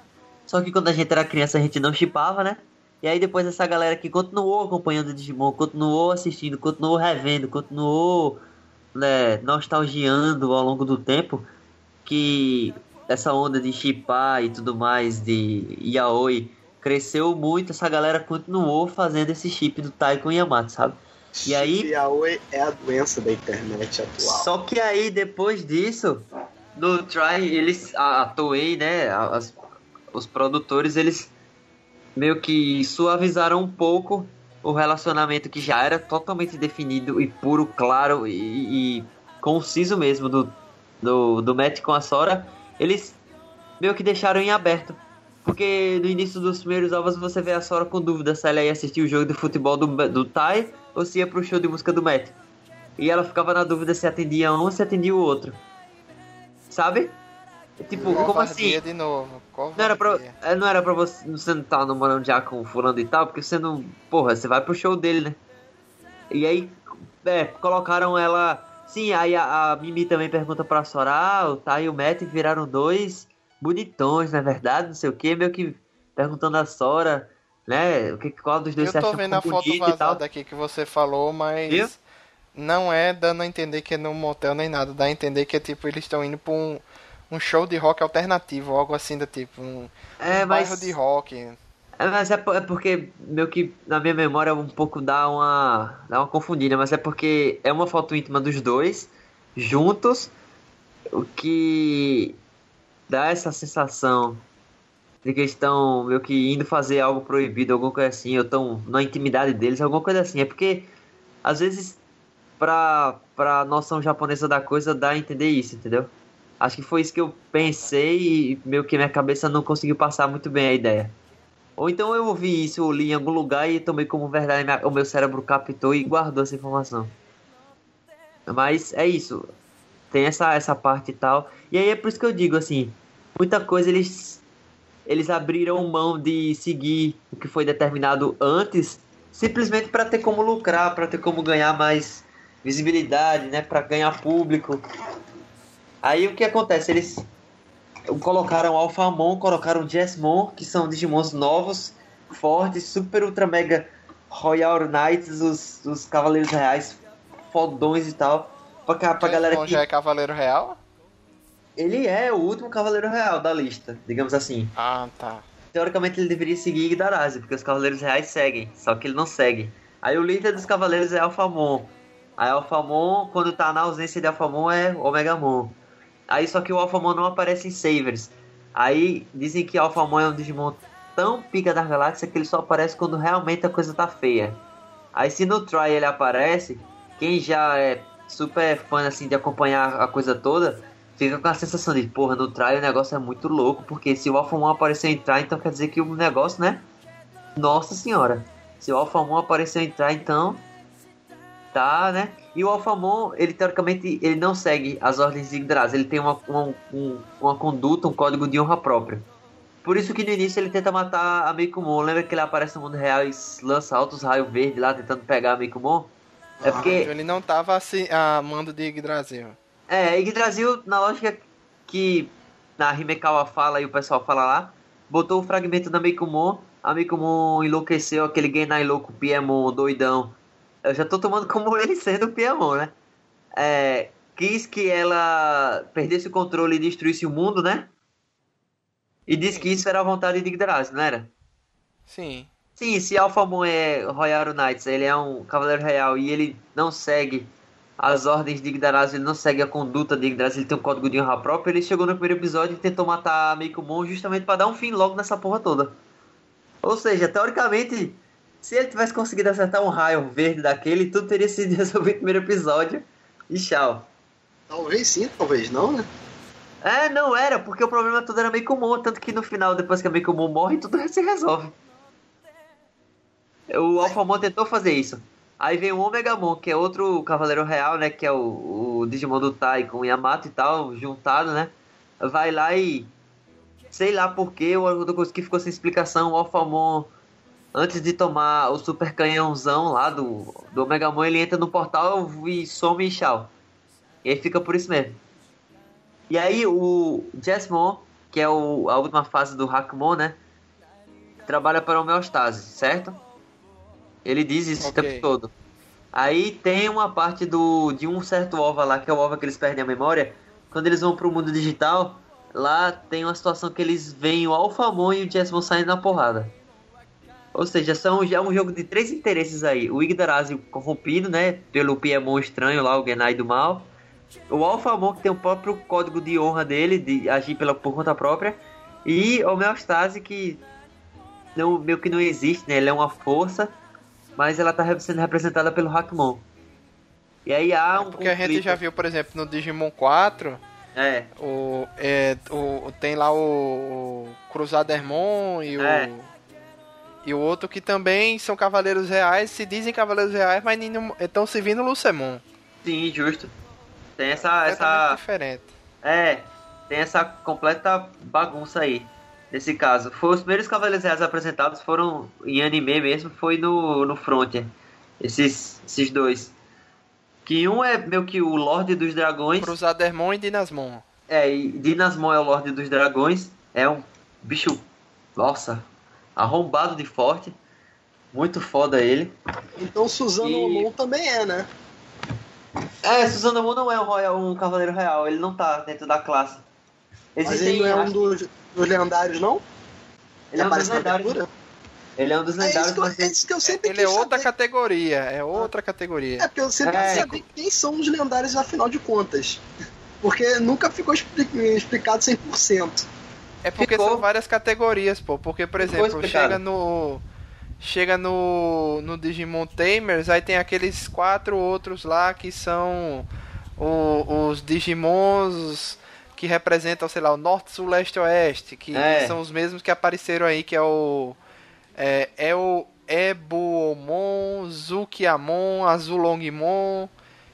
Só que quando a gente era criança a gente não chipava, né? E aí depois essa galera que continuou acompanhando o Digimon, continuou assistindo, continuou revendo, continuou né, nostalgiando ao longo do tempo, que essa onda de chipar e tudo mais, de yaoi, cresceu muito, essa galera continuou fazendo esse chip do Tai com o Yamato, sabe? E aí- Yaoi é a doença da internet atual. Só que aí, depois disso, no Try, eles, a, a Toei, né, as- os produtores, eles meio que suavizaram um pouco o relacionamento que já era totalmente definido e puro, claro e, e conciso mesmo do, do, do Matt com a Sora. Eles meio que deixaram em aberto. Porque no início dos primeiros ovos você vê a Sora com dúvida se ela ia assistir o jogo de futebol do, do Tai ou se ia pro show de música do Matt. E ela ficava na dúvida se atendia um ou se atendia o outro. Sabe? Tipo, como Covardia assim? de novo. Não era, pra, é, não era pra você. Você não tá namorando já com o fulano e tal, porque você não. Porra, você vai pro show dele, né? E aí, é, colocaram ela. Sim, aí a, a Mimi também pergunta pra Sora, ah, o Tai e o Matt viraram dois bonitões, na verdade, não sei o que, meio que perguntando a Sora, né? O que qual dos dois Eu tô vendo a foto vazada aqui que você falou, mas Viu? não é dando a entender que é no motel nem nada. Dá a entender que é tipo, eles estão indo pra um, um show de rock alternativo, algo assim do tipo, um É, bairro mas. de rock. É, mas é, é porque meio que na minha memória um pouco dá uma dá uma confundida, mas é porque é uma foto íntima dos dois juntos, o que dá essa sensação de que estão meio que indo fazer algo proibido, alguma coisa assim, ou estão na intimidade deles, alguma coisa assim. É porque às vezes pra pra noção japonesa da coisa dá a entender isso, entendeu? Acho que foi isso que eu pensei e meio que minha cabeça não conseguiu passar muito bem a ideia. Ou então eu ouvi isso, eu li em algum lugar e tomei como verdade, o meu cérebro captou e guardou essa informação. Mas é isso. Tem essa, essa parte e tal. E aí é por isso que eu digo assim, muita coisa eles eles abriram mão de seguir o que foi determinado antes, simplesmente para ter como lucrar, para ter como ganhar mais visibilidade, né, para ganhar público. Aí o que acontece? Eles colocaram Alphamon, colocaram Jessmon, que são Digimons novos, fortes, super ultra mega Royal Knights, os, os Cavaleiros Reais fodões e tal. Pra, ca- pra galera que. já é Cavaleiro Real? Ele é o último Cavaleiro Real da lista, digamos assim. Ah, tá. Teoricamente ele deveria seguir Igdarazi, porque os Cavaleiros Reais seguem, só que ele não segue. Aí o líder dos Cavaleiros é Alphamon. Aí Alphamon, quando tá na ausência de Alphamon, é Omegamon. Aí só que o Alphamon não aparece em Savers. Aí dizem que Alphamon é um Digimon tão pica da galáxia que ele só aparece quando realmente a coisa tá feia. Aí se no Try ele aparece, quem já é super fã assim de acompanhar a coisa toda, fica com a sensação de, porra, no Try o negócio é muito louco, porque se o Alphamon apareceu em Try, então quer dizer que o negócio, né? Nossa senhora. Se o Alphamon apareceu em Try, então tá, né? E o Alphamon, ele teoricamente, ele não segue as ordens de Yggdrasil, ele tem uma, uma, um- uma conduta, um código de honra próprio. Por isso que no início ele tenta matar a Mikumon. Lembra que ele aparece no mundo real e lança altos raios verdes lá tentando pegar a Mikumon? É porque Ele não tava assim, a mando de Yggdrasil. É, Yggdrasil, na lógica que na Himekawa fala e o pessoal fala lá, botou o fragmento da Mikumon, a Mikumon enlouqueceu aquele Genai louco Piemon doidão. Eu já tô tomando como (laughs) ele sendo o Piemon, né? É, quis que ela perdesse o controle e destruísse o mundo, né? E disse que isso era a vontade de Yggdrasil, não era? Sim. Sim, se Alphamon é Royal Knights, ele é um cavaleiro real e ele não segue as ordens de Yggdrasil, ele não segue a conduta de Yggdrasil, ele tem um código de honra próprio, ele chegou no primeiro episódio e tentou matar a Mikumon justamente para dar um fim logo nessa porra toda. Ou seja, teoricamente, se ele tivesse conseguido acertar um raio verde daquele, tudo teria sido (laughs) resolvido no primeiro episódio e tchau. Talvez sim, talvez não, né? É, não era, porque o problema todo era Mikumon, tanto que no final, depois que a Mikumon morre, tudo (laughs) se resolve. O Alphamon tentou fazer isso. Aí vem o Omegamon, que é outro Cavaleiro Real, né? Que é o, o Digimon do Tai com o Yamato e tal, juntado, né? Vai lá e. Sei lá porquê, coisa que ficou sem explicação, o Alphamon, antes de tomar o super canhãozão lá do, do Omegamon, ele entra no portal e some e tchau. E aí fica por isso mesmo. E aí o Jessmon, que é o, a última fase do Hackmon, né? Trabalha para a homeostase, certo? Ele diz isso o Ok. tempo todo. Aí tem uma parte do de um certo OVA lá, que é o OVA que eles perdem a memória. Quando eles vão pro mundo digital, lá tem uma situação que eles veem o Alphamon e o Jessmon saindo na porrada. Ou seja, são já um jogo de três interesses aí. O Yggdrasil corrompido, né? Pelo Piemon estranho lá, o Genai do mal. O Alphamon que tem o próprio código de honra dele, de agir pela, por conta própria. E o Homeostase que não, meio que não existe, né? Ele é uma força, mas ela tá sendo representada pelo Hackmon. E aí há um Porque a gente conflito. já viu, por exemplo, no Digimon 4, É, o, é, o, tem lá o, o Crusadermon e o. É. E o outro que também são cavaleiros reais, se dizem cavaleiros reais, mas estão se vindo Lucemon. sim, justo. Tem essa, Completamente essa, diferente. É, tem essa completa bagunça aí. Nesse caso, foi os primeiros Cavaleiros Reais apresentados foram em anime mesmo, foi no, no Frontier. Esses, esses dois. Que um é meio que o Lorde dos Dragões. Crusadermon e Dinasmon. É, e Dinasmon é o Lorde dos Dragões. É um bicho, nossa, arrombado de forte. Muito foda ele. Então Suzano E- Omon também é, né? É, Susanoo não é um, royal, um Cavaleiro Real, ele não tá dentro da classe. Mas ele não é um dos, dos lendários, não? ele é um dos aparece na lendários. abertura? Ele é um dos É lendários, isso, que eu, é isso que eu sempre Ele é outra saber. categoria, é outra categoria. É, porque eu sempre É. saber quem são os lendários, afinal de contas. Porque nunca ficou expli- explicado 100%. É porque Ficou. são várias categorias, pô. Porque, por exemplo, chega no. Chega no, no Digimon Tamers, aí tem aqueles quatro outros lá que são o- os Digimons que representam, sei lá, o Norte, Sul, Leste, Oeste, que É. são os mesmos que apareceram aí, que é o. É, é o Ebuomon, Zukiamon, Azulongmon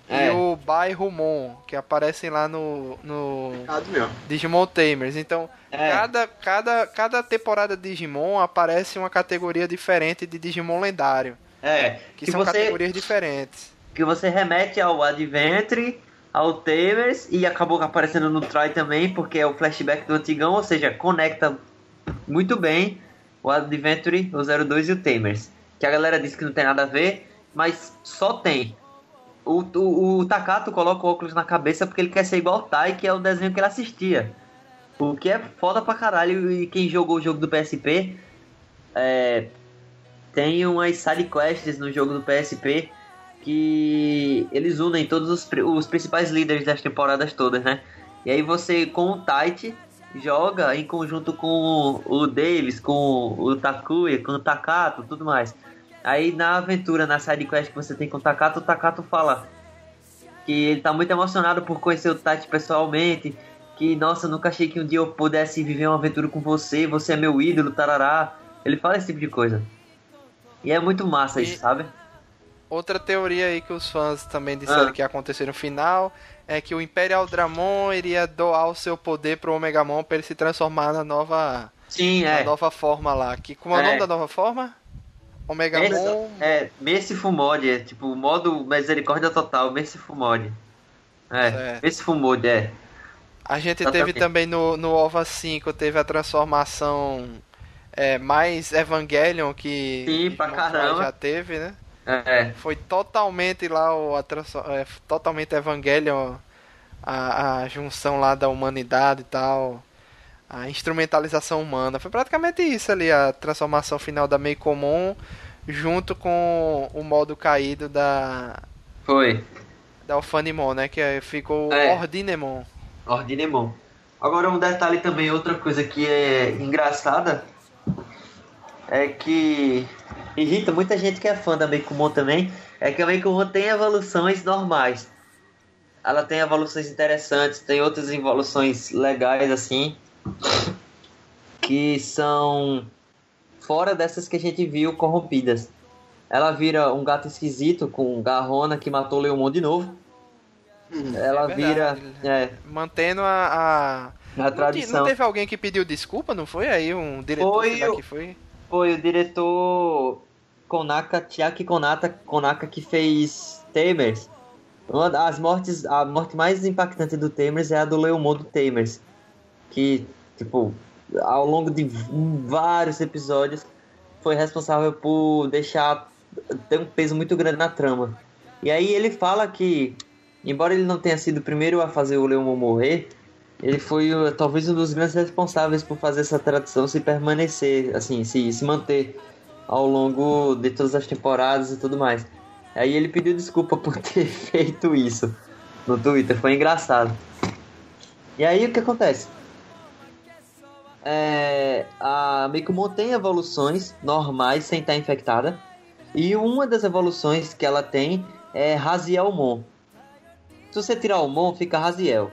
É. e o Bairumon, que aparecem lá no, no. Digimon Tamers. Então, É. cada, cada, cada temporada de Digimon aparece uma categoria diferente de Digimon lendário. É, Que, que, são você, categorias diferentes. que você remete ao Adventure, ao Tamers e acabou aparecendo no Try também, porque é o flashback do antigão, ou seja, conecta muito bem o Adventure, o 02 e o Tamers. Que a galera disse que não tem nada a ver, mas só tem. O, o, o Takato coloca o óculos na cabeça porque ele quer ser igual o Tai, que é o desenho que ele assistia. O que é foda pra caralho. E quem jogou o jogo do PSP é, tem umas sidequests no jogo do PSP que eles unem todos os, os principais líderes das temporadas todas, né? E aí você, com o Tight, joga em conjunto com o Davis, com o Takuya, com o Takato, tudo mais. Aí na aventura, na sidequest que você tem com o Takato, o Takato fala que ele tá muito emocionado por conhecer o Tati pessoalmente, que, nossa, nunca achei que um dia eu pudesse viver uma aventura com você, você é meu ídolo, tarará. Ele fala esse tipo de coisa. E é muito massa E- isso, sabe? Outra teoria aí que os fãs também disseram Ah. que ia acontecer no final é que o Imperial Dramon iria doar o seu poder pro Omegamon pra ele se transformar na nova, Sim, na é. nova forma lá. Que, como é o É. nome da nova forma? Omegamon. É, Merciful Mod, é tipo o modo misericórdia total, Merciful Mod. É, Certo. Mod, é. A gente Exatamente. teve também no, no OVA 5, teve a transformação é, mais Evangelion que Sim, pra caramba. já teve, né? É, Foi totalmente lá o é, totalmente Evangelion a, a junção lá da humanidade e tal, a instrumentalização humana. Foi praticamente isso ali a transformação final da Meio Comum junto com o modo caído da foi. da Alphanimon, né, que é- ficou É. Ordinemon. Ordinemon. Agora um detalhe também, outra coisa que é engraçada é que irrita muita gente que é fã da Meikumon também, é que a Meikumon tem evoluções normais. Ela tem evoluções interessantes, tem outras evoluções legais assim, que são fora dessas que a gente viu corrompidas. Ela vira um gato esquisito com garrona que matou o Leomon de novo. Ela É vira é, Mantendo a, a... tradição. não teve alguém que pediu desculpa, não foi? Aí um diretor Foi que foi. Foi o diretor Konaka, Chiaki Konata, Konaka que fez Tamers. Uma das mortes, a morte mais impactante do Tamers é a do Leomon do Tamers. Que, tipo, ao longo de vários episódios foi responsável por deixar ter um peso muito grande na trama. E aí ele fala que, embora ele não tenha sido o primeiro a fazer o Leomon morrer, ele foi talvez um dos grandes responsáveis por fazer essa tradição se permanecer, assim, se, se manter ao longo de todas as temporadas e tudo mais. Aí ele pediu desculpa (laughs) por ter feito isso no Twitter, foi engraçado. E aí o que acontece? É, a Mikumon tem evoluções normais sem estar infectada. E uma das evoluções que ela tem é Razielmon. Se você tirar o Mon, fica Raziel.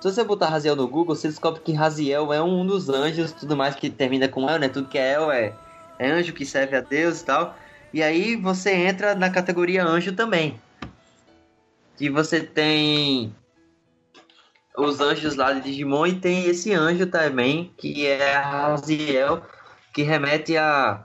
Se você botar Raziel no Google, você descobre que Raziel é um dos anjos, tudo mais que termina com El, né? Tudo que é El é, é anjo que serve a Deus e tal. E aí você entra na categoria anjo também. Que você tem os anjos lá de Digimon e tem esse anjo também, que é Raziel, que remete a,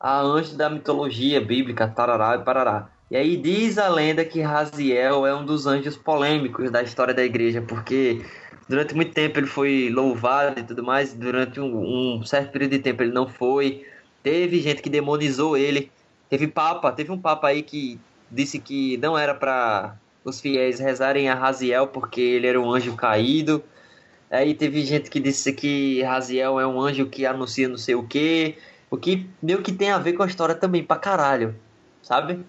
a anjo da mitologia bíblica, tarará e parará. E aí diz a lenda que Raziel é um dos anjos polêmicos da história da igreja, porque durante muito tempo ele foi louvado e tudo mais, durante um, um certo período de tempo ele não foi. Teve gente que demonizou ele. Teve papa, teve um papa aí que disse que não era para os fiéis rezarem a Raziel porque ele era um anjo caído. Aí teve gente que disse que Raziel é um anjo que anuncia não sei o que, o que meio que tem a ver com a história também pra caralho, sabe?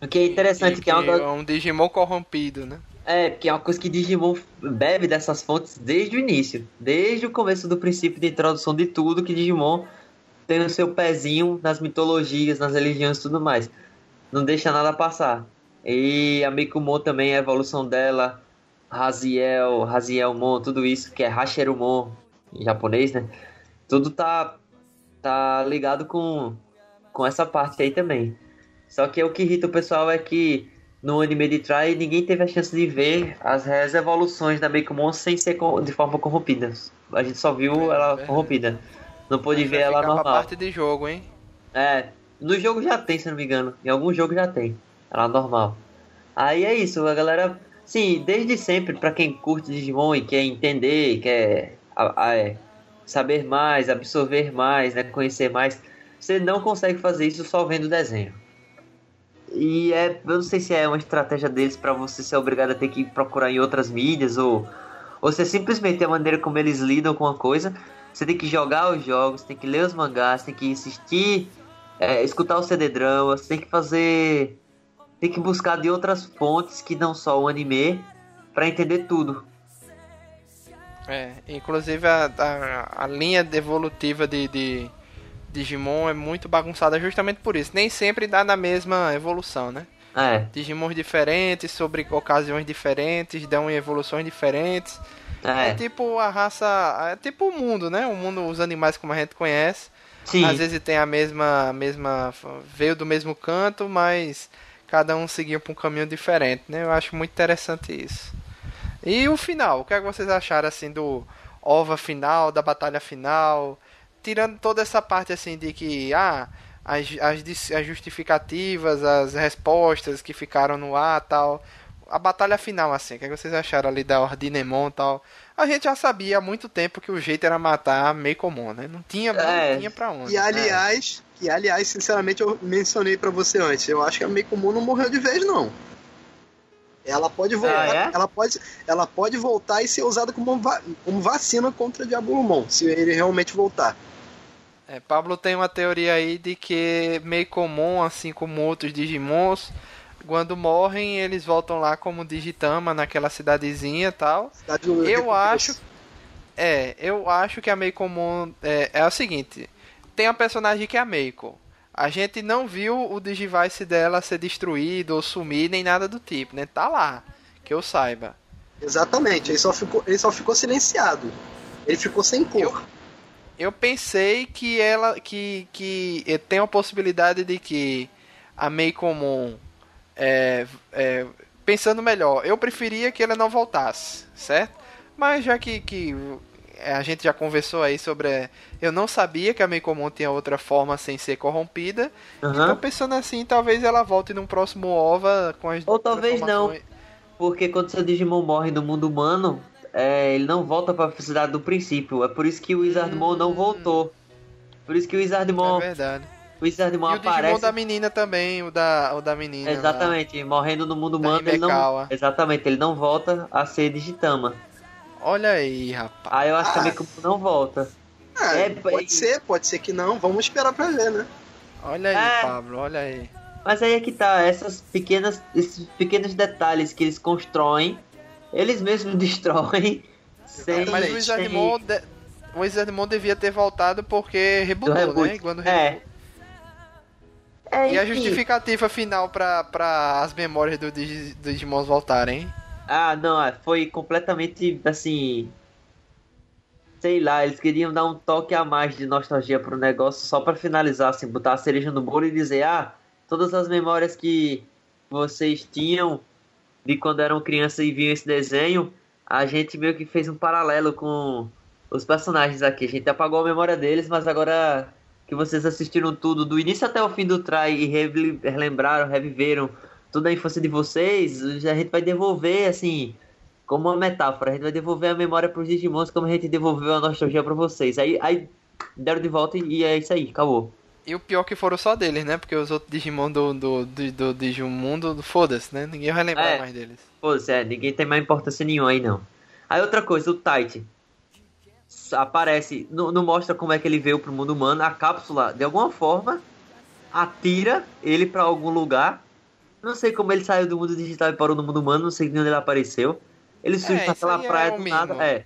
O que é interessante E que, é uma é um Digimon corrompido, né? é, porque é uma coisa que Digimon bebe dessas fontes desde o início. Desde o começo do princípio de introdução de tudo que Digimon tem o seu pezinho nas mitologias, nas religiões e tudo mais. Não deixa nada passar. E a Mikumon também, a evolução dela, Raziel, Razielmon, tudo isso, que é Hasherumon em japonês, né? Tudo tá, tá ligado com, com essa parte aí também. Só que o que irrita o pessoal é que no anime de Try ninguém teve a chance de ver as reais evoluções da Mikumon sem ser de forma corrompida. A gente só viu É, ela verdade. corrompida. Não pôde ver ela normal. parte de jogo, hein? É, no jogo já tem, se não me engano. Em algum jogo já tem. Ela normal. Aí é isso, a galera Sim, desde sempre, pra quem curte Digimon e quer entender, quer a- a- é, saber mais, absorver mais, né, conhecer mais, você não consegue fazer isso só vendo o desenho. E é, eu não sei se é uma estratégia deles pra você ser obrigado a ter que procurar em outras mídias ou, ou se é simplesmente a maneira como eles lidam com a coisa. Você tem que jogar os jogos, tem que ler os mangás, tem que assistir, é, escutar o CD drama, você tem que fazer tem que buscar de outras fontes que não só o anime pra entender tudo. É, inclusive a, a, a linha evolutiva de, de Digimon é muito bagunçada justamente por isso. Nem sempre dá na mesma evolução, né? É, Digimons diferentes, sobre ocasiões diferentes, dão em evoluções diferentes. É. é, tipo a raça. É tipo o mundo, né? O mundo, os animais como a gente conhece. sim, Às vezes tem a mesma. mesma. veio do mesmo canto, mas cada um seguiu para um caminho diferente, né? Eu acho muito interessante isso. E o final, o que, é que vocês acharam assim do OVA final, da batalha final? Tirando toda essa parte assim de que ah, as, as, as justificativas, as respostas que ficaram no ar tal. A batalha final, assim, o que, é que vocês acharam ali da Ordinemon e tal? A gente já sabia há muito tempo que o jeito era matar Meikomon, né? Não tinha, É. não tinha pra onde. E aliás, e aliás, sinceramente, eu mencionei pra você antes. Eu acho que a Meikumu não morreu de vez, não. Ela pode voltar, Ah, é? ela pode, ela pode voltar e ser usada como, como vacina contra Diabulomon, se ele realmente voltar. É, Pablo tem uma teoria aí de que meio comum, assim como outros Digimons, quando morrem eles voltam lá como Digitama naquela cidadezinha e tal. Cidade Eu acho- É, eu acho que a Meiko é, é o seguinte: tem a personagem que é a Meiko. A gente não viu o Digivice dela ser destruído ou sumir, nem nada do tipo, né? Tá lá, que eu saiba. Exatamente, ele só ficou, ele só ficou silenciado. Ele ficou sem cor. Eu pensei que ela. que, que tem a possibilidade de que a Meicomon. É, é, pensando melhor, eu preferia que ela não voltasse, certo? Mas já que, que a gente já conversou aí sobre. eh, Eu não sabia que a Meicomon tinha outra forma sem ser corrompida. aham. Então pensando assim, talvez ela volte num próximo OVA com as. Ou talvez não. Porque quando seu Digimon morre no mundo humano, é, ele não volta pra cidade do princípio. É por isso que o Wizardmon não voltou. Por isso que o É Wizardmon, verdade. o Wizardmon E o Digimon aparece. da menina também, o da, o da menina. lá. Exatamente, morrendo no mundo humano, ele não. Exatamente, ele não volta a ser Digitama. Olha aí, rapaz. Aí eu acho que Ah. Meikumu não volta. Ah, É, pode e- ser, pode ser que não. Vamos esperar pra ver, né? Olha aí, É. Pablo, olha aí. Mas aí é que tá, essas pequenas, esses pequenos detalhes que eles constroem, eles mesmos (laughs) destroem. Sem, Mas o sem- Wizardmon, de... o Wizardmon devia ter voltado porque rebootou, reboot. né? Quando É. É, E a justificativa final pra, pra as memórias do, Digi... do Digimon voltarem, hein? Ah, não, é, foi completamente assim. Sei lá, eles queriam dar um toque a mais de nostalgia pro negócio só pra finalizar, assim, botar a cereja no bolo e dizer: ah, todas as memórias que vocês tinham de quando eram crianças e viam esse desenho, a gente meio que fez um paralelo com os personagens aqui. A gente apagou a memória deles, mas agora que vocês assistiram tudo do início até o fim do try e relembraram, reviveram toda a infância de vocês, a gente vai devolver, assim, como uma metáfora, a gente vai devolver a memória pros Digimons como a gente devolveu a nostalgia pra vocês. Aí, aí deram de volta e é isso aí, acabou. E o pior que foram só deles, né? Porque os outros Digimon do, do, do, do Digimundo, foda-se, né? Ninguém vai lembrar É. mais deles. Pô, é, ninguém tem mais importância nenhuma aí, não. Aí outra coisa, o Tight. Aparece, não, não mostra como é que ele veio pro mundo humano. A cápsula, de alguma forma, atira ele pra algum lugar. Não sei como ele saiu do mundo digital e parou no mundo humano, não sei de onde ele apareceu. Ele surge É, naquela é praia do nada. É.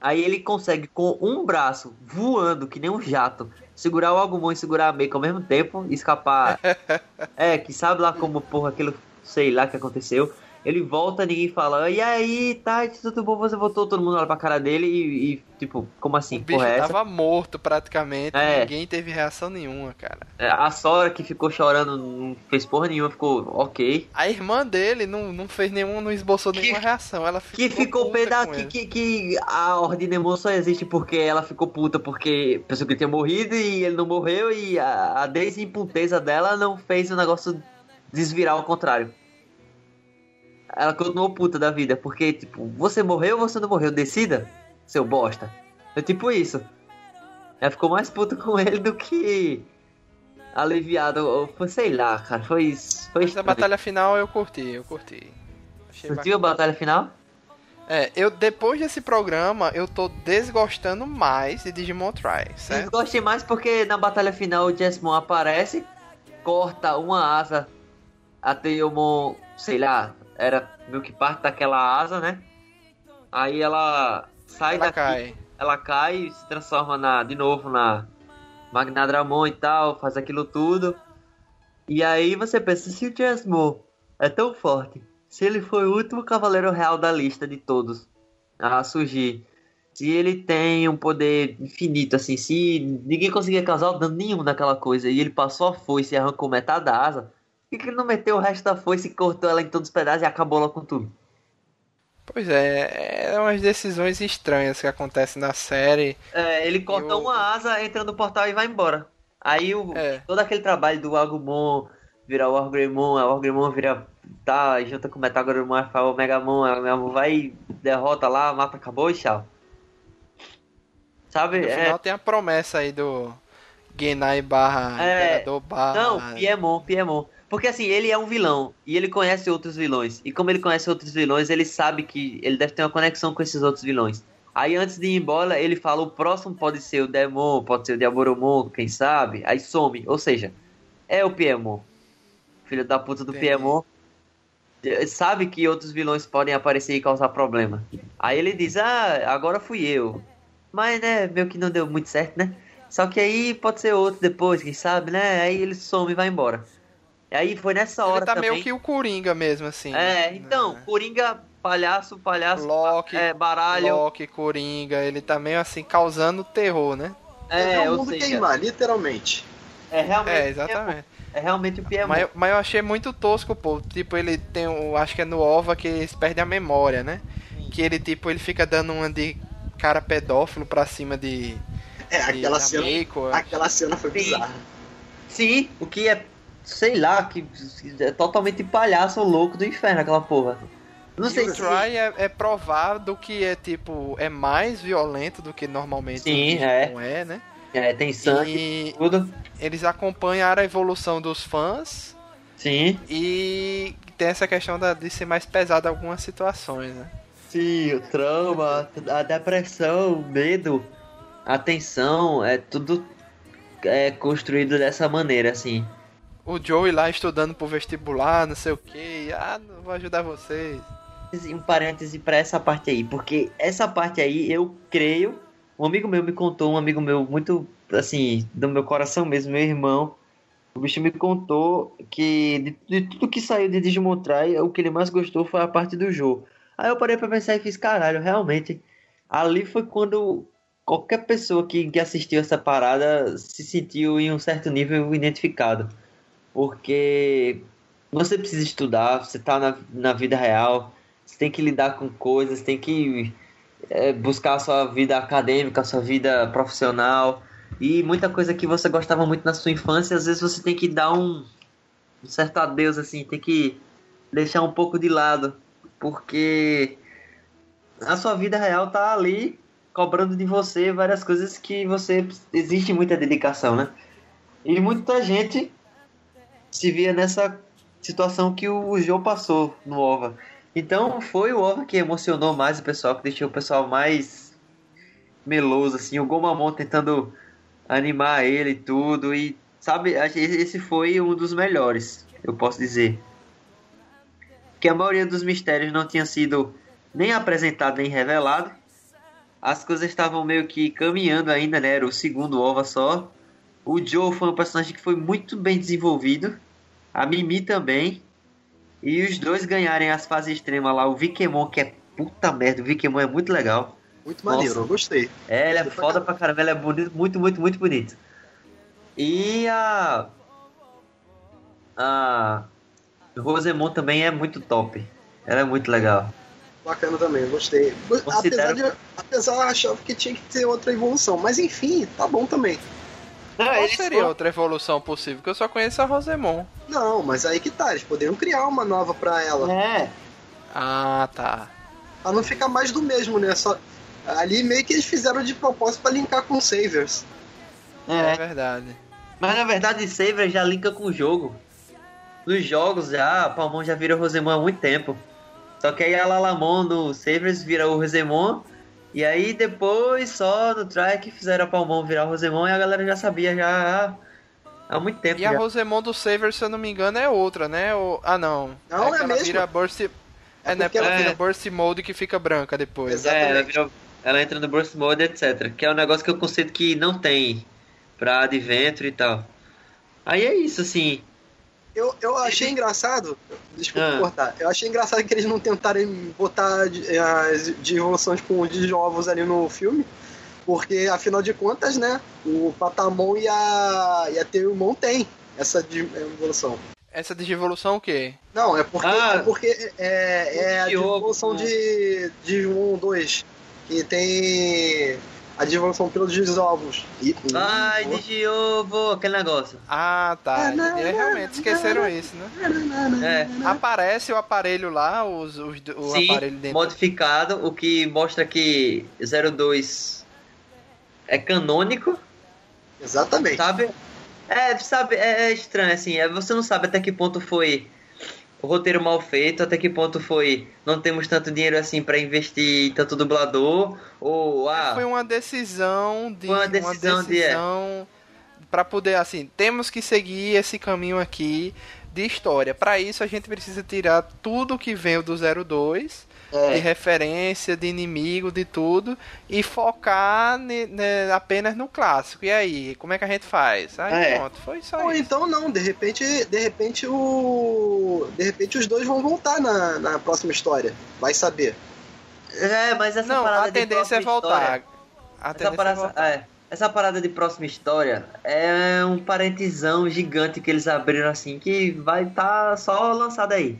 Aí ele consegue, com um braço, voando, que nem um jato, segurar o Agumon e segurar a Meiko ao mesmo tempo, e escapar. (laughs) é, que sabe lá como, porra, aquilo, sei lá, que aconteceu. Ele volta, ninguém fala, e aí, tá, tudo bom, você voltou, todo mundo olha pra cara dele e, e, tipo, como assim, O bicho é tava morto praticamente, É. ninguém teve reação nenhuma, cara. É, A Sora que ficou chorando, não fez porra nenhuma, ficou ok. A irmã dele não, não fez nenhum, não esboçou Que- nenhuma reação. Ela ficou Que ficou com que, que, que a Ordinemon só existe porque ela ficou puta porque pensou que ele tinha morrido e ele não morreu e a, a desimputeza dela não fez o negócio desvirar ao contrário. Ela continuou puta da vida, porque, tipo, você morreu ou você não morreu? Decida, seu bosta. É tipo isso. Ela ficou mais puta com (laughs) ele do que aliviado. ou Foi, sei lá, cara, foi isso. Foi Mas a batalha final eu curti, eu curti. Achei Curtiu a batalha final? É, eu depois desse programa, eu tô desgostando mais de Digimon Try, certo? gostei mais porque na batalha final o Jesmon aparece, corta uma asa, a Teomon, sei lá, era meio que parte daquela asa, né? Aí ela sai Ela daqui, cai. ela cai e se transforma na, de novo na Magnadramon e tal, faz aquilo tudo. E aí você pensa, se o Jesmon é tão forte, se ele foi o último cavaleiro real da lista de todos a surgir, se ele tem um poder infinito, assim, se ninguém conseguia causar dano nenhum naquela coisa e ele passou a foice e arrancou metade da asa, por que, ele não meteu o resto da foice e cortou ela em todos os pedaços e acabou logo com tudo? Pois é, é umas decisões estranhas que acontecem na série. É, ele corta Eu- uma asa, entra no portal e vai embora. Aí o, É. todo aquele trabalho do Agumon virar o Orgrimmon, o Orgrimmon vira. tá, junta com o faz o Megamon, o Megamon vai, derrota lá, mata, acabou e tchau. Sabe? No É, final tem a promessa aí do Genai barra É, Imperador barra. Não, Piemon, Piemon. Porque assim, ele é um vilão e ele conhece outros vilões. E como ele conhece outros vilões, ele sabe que ele deve ter uma conexão com esses outros vilões. Aí antes de ir embora, ele fala: o próximo pode ser o Demon, pode ser o Diaboromon, quem sabe? Aí some. Ou seja, é o Piemon. Filho da puta do Entendi. Piemon. Sabe que outros vilões podem aparecer e causar problema. Aí ele diz: Ah, agora fui eu. Mas, né, meio que não deu muito certo, né? Só que aí pode ser outro depois, quem sabe, né? Aí ele some e vai embora. Aí foi nessa hora Ele tá também. meio que o Coringa mesmo, assim. É, então, Coringa, palhaço, palhaço, Loki, é, baralho. Loki, Coringa, ele tá meio assim causando terror, né? É, é o mundo seja, queimar, literalmente. é realmente, É, exatamente. é realmente o Piemon. Mas, eu- mas eu achei muito tosco, pô. Tipo, ele tem o. Acho que é no OVA que eles perdem a memória, né? Que ele, tipo, ele fica dando uma de cara pedófilo pra cima de. É, de aquela cena, Meiko. aquela cena foi Sim. bizarra. Sim, o que é, sei lá, que é totalmente palhaço louco do inferno aquela porra. Não E sei o se... Try é, é provado que é tipo. É mais violento do que normalmente Sim, é. Digimon é, né? É, tem sangue, E tudo. eles acompanharam a evolução dos fãs Sim. e tem essa questão da, de ser mais pesado em algumas situações, né? Sim, o trauma, a depressão, o medo, a tensão, é tudo é construído dessa maneira, assim. O Joey lá estudando pro vestibular, não sei o que, ah, não vou ajudar vocês. Um parêntese pra essa parte aí, porque essa parte aí eu creio. Um amigo meu me contou, um amigo meu muito assim, do meu coração mesmo, meu irmão. O bicho me contou que de, de tudo que saiu de Digimon Try, o que ele mais gostou foi a parte do jogo. Aí eu parei pra pensar e fiz, caralho, realmente. Ali foi quando qualquer pessoa que, que assistiu essa parada se sentiu em um certo nível identificado. Porque você precisa estudar, você tá na, na vida real, você tem que lidar com coisas, tem que é, buscar a sua vida acadêmica, a sua vida profissional. E muita coisa que você gostava muito na sua infância, às vezes você tem que dar um, um certo adeus, assim, tem que deixar um pouco de lado. Porque a sua vida real tá ali cobrando de você várias coisas que você existe muita dedicação, né? E muita gente se via nessa situação que o Joe passou no OVA. Então foi o OVA que emocionou mais o pessoal, que deixou o pessoal mais meloso, assim, o Gomamon tentando animar ele e tudo, e sabe, esse foi um dos melhores, eu posso dizer. Que a maioria dos mistérios não tinha sido nem apresentado nem revelado. As coisas estavam meio que caminhando ainda, né? Era o segundo OVA só. O Joe foi um personagem que foi muito bem desenvolvido. A Mimi também. E os dois ganharem as fases extremas lá. O Vikemon, que é puta merda. O Vikemon é muito legal. Muito maneiro, Nossa. eu gostei. É, ele é Gostei foda pra caramba. Ele é bonito, muito, muito, muito bonito. E a. A. Rosemon também é muito top. Ela é muito legal. Bacana também, gostei. Apesar de, apesar eu achar que tinha que ter outra evolução, mas enfim, tá bom também. Não, Qual eles seria foram- outra evolução possível? Que eu só conheço a Rosemon. Não, mas aí que tá, eles poderiam criar uma nova pra ela. É, Ah, tá. Pra não ficar mais do mesmo, né? Só, ali meio que eles fizeram de propósito pra linkar com Savers. É, É, verdade. mas na verdade Saver já linka com o jogo. Nos jogos já, Palmon já vira Rosemon há muito tempo. Só que aí a Lalamon no Savers vira o Rosemon. E aí depois só no Try que fizeram a Palmon virar o Rosemon e a galera já sabia já há, há muito tempo. E a já. Rosemon do Saver, se eu não me engano, é outra, né? Ou... Ah, não. Não, que é ela mesmo. vira Burst... É, né? porque Ela ela- vira É. Burst Mode que fica branca depois. Exato. É, ela, Exatamente. virou- ela entra no Burst Mode, etc. Que é um negócio que eu conceito que não tem pra Adventure e tal. Aí é isso, assim. Eu, eu achei engraçado, desculpa Ah. cortar, eu achei engraçado que eles não tentarem botar de- as devoluções com ovos ali no filme, porque afinal de contas, né, o Patamon e a, e a Teumon tem essa devolução. Essa Digivolução o quê? Não, é porque Ah. é, porque é, é a De devolução né? de, de 1 2, que tem a devolução pelos ovos. E, Ai, Digiovo, aquele negócio. Ah, tá. É, realmente esqueceram isso, né? É. Aparece o aparelho lá, os, os, o Sim, aparelho dentro. modificado, o que mostra que 02 é canônico, Exatamente. sabe? É, sabe, é, é estranho, assim, é, você não sabe até que ponto foi o roteiro mal feito, até que ponto foi não temos tanto dinheiro assim pra investir em tanto dublador, ou ah, Foi uma decisão de. Foi uma decisão de- é. decisão pra poder, assim, temos que seguir esse caminho aqui de história. Pra isso a gente precisa tirar tudo que veio do 02, de é, referência, de inimigo, de tudo, e focar ne- ne- apenas no clássico. E aí, como é que a gente faz? Aí É. pronto, foi só Ou isso. então não, de repente, de repente o. De repente os dois vão voltar na, na próxima história. Vai saber. é, mas essa Não, parada a de tendência é próxima voltar. história- A Essa tendência é parada, voltar. é, essa parada de próxima história é um parentesão gigante que eles abriram assim que vai estar só lançado aí.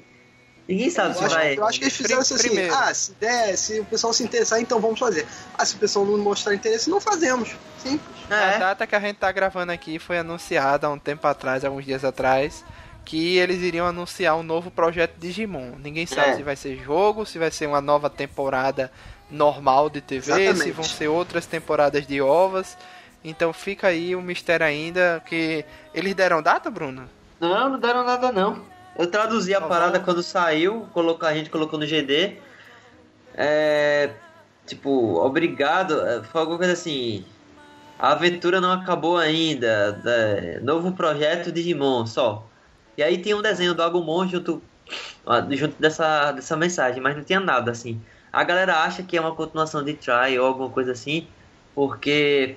Ninguém sabe Eu se acho, vai. eu acho que eles fizeram isso assim, Primeiro. ah, se der, se o pessoal se interessar, então vamos fazer. Ah, se o pessoal não mostrar interesse, não fazemos. Simples. A É, data que a gente tá gravando aqui foi anunciada há um tempo atrás, alguns dias atrás, que eles iriam anunciar um novo projeto Digimon. Ninguém sabe É. se vai ser jogo, se vai ser uma nova temporada normal de TV, se Exatamente. vão ser outras temporadas de ovas. Então fica aí o mistério ainda que eles deram data, Bruno? Não, não deram nada não. Eu traduzi a Tá parada quando saiu, colocou, a gente colocou no GD. É. Tipo, obrigado. é, Foi alguma coisa assim. A aventura não acabou ainda. é, novo projeto Digimon só. E aí tinha um desenho do Agumon junto, junto dessa, dessa mensagem, mas não tinha nada assim. A galera acha que é uma continuação de Try ou alguma coisa assim, porque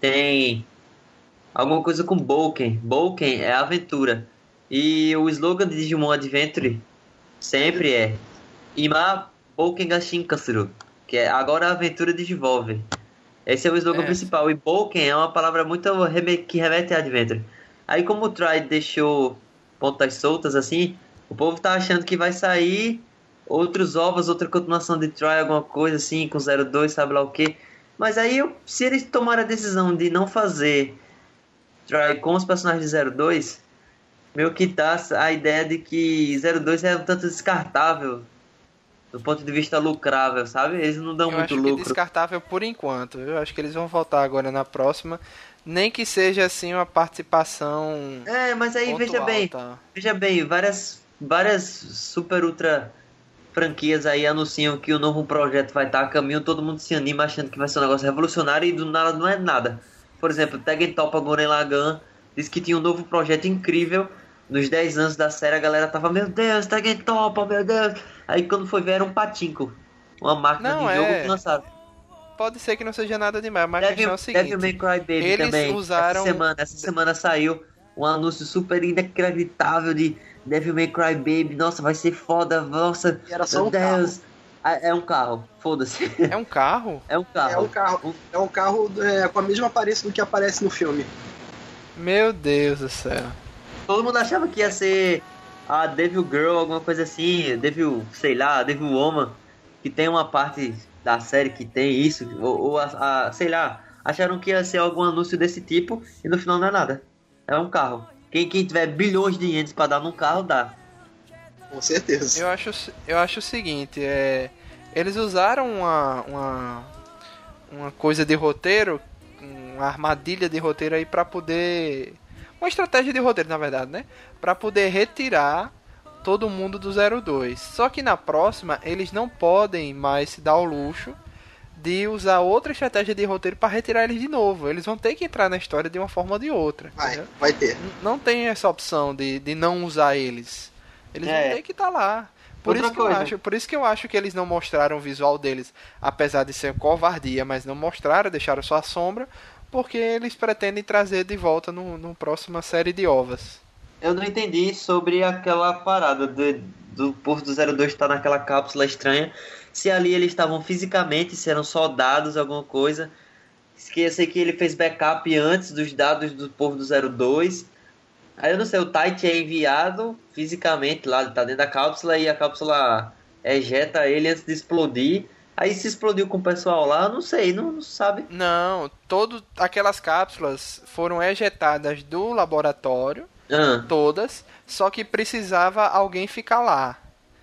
tem alguma coisa com Boken. Boken é aventura. E o slogan de Digimon Adventure sempre é Ima Boken ga Shinkasuru, que é agora a aventura desenvolve. Esse é o slogan É. principal. E Boken é uma palavra muito reme- que remete a Adventure. Aí como o Try deixou pontas soltas assim, o povo tá achando que vai sair outros ovos, outra continuação de Try, alguma coisa assim, com 02, sabe lá o que. Mas aí, se eles tomarem a decisão de não fazer Try com os personagens de 02, meio que dá a ideia de que 02 é um tanto descartável do ponto de vista lucrável, sabe? Eles não dão Eu muito acho que lucro. descartável por enquanto. Eu acho que eles vão voltar agora na próxima. Nem que seja assim uma participação. É, mas aí veja bem, tá? veja bem, várias várias super ultra franquias aí anunciam que o novo projeto vai estar a caminho, todo mundo se anima achando que vai ser um negócio revolucionário e do nada não é nada. Por exemplo, Tekken Topa Goren Lagan disse que tinha um novo projeto incrível. Nos 10 anos da série a galera tava, meu Deus, Tekken Topa, meu Deus. Aí quando foi ver era um patinco. Uma máquina Não, de jogo é. que lançaram. Pode ser que não seja nada demais, mas a Devil, é o seguinte. Devil May Cry Baby eles também. usaram- Essa semana, essa semana saiu um anúncio super inacreditável de Devil May Cry Baby. Nossa, vai ser foda. Nossa, E era só meu um carro. Deus. Ah, É um carro, foda-se. É um carro? (laughs) É um carro. É um carro. É um carro é, com a mesma aparência do que aparece no filme. Meu Deus do céu. Todo mundo achava que ia ser a Devil Girl, alguma coisa assim. Devil, sei lá, Devil Woman. Que tem uma parte da série que tem isso. Ou, ou a, a- sei lá. Acharam que ia ser algum anúncio desse tipo. E no final não é nada. É um carro. Quem, quem tiver bilhões de ienes pra dar num carro, dá. Com certeza. Eu acho, eu acho o seguinte, é, eles usaram uma, uma, uma coisa de roteiro, uma armadilha de roteiro aí pra poder. Uma estratégia de roteiro, na verdade, né? Pra poder retirar todo mundo do 02. Só que na próxima eles não podem mais se dar o luxo de usar outra estratégia de roteiro para retirar eles de novo. Eles vão ter que entrar na história de uma forma ou de outra. Vai, vai ter. N- Não tem essa opção de, de não usar eles. Eles É. vão ter que estar lá. Por Outra isso, que eu acho, por isso que eu acho que eles não mostraram o visual deles, apesar de ser covardia, mas não mostraram, deixaram só a sombra, porque eles pretendem trazer de volta no, no próxima série de ovas. Eu não entendi sobre aquela parada do, do Porto do 02 estar naquela cápsula estranha. Se ali eles estavam fisicamente, se eram só dados, alguma coisa. Sei que ele fez backup antes dos dados do povo do 02. Aí eu não sei, o Tite é enviado fisicamente lá, ele tá dentro da cápsula e a cápsula ejeta ele antes de explodir. Aí se explodiu com o pessoal lá, não sei, não, não sabe. Não, todas aquelas cápsulas foram ejetadas do laboratório, Ah, todas, só que precisava alguém ficar lá.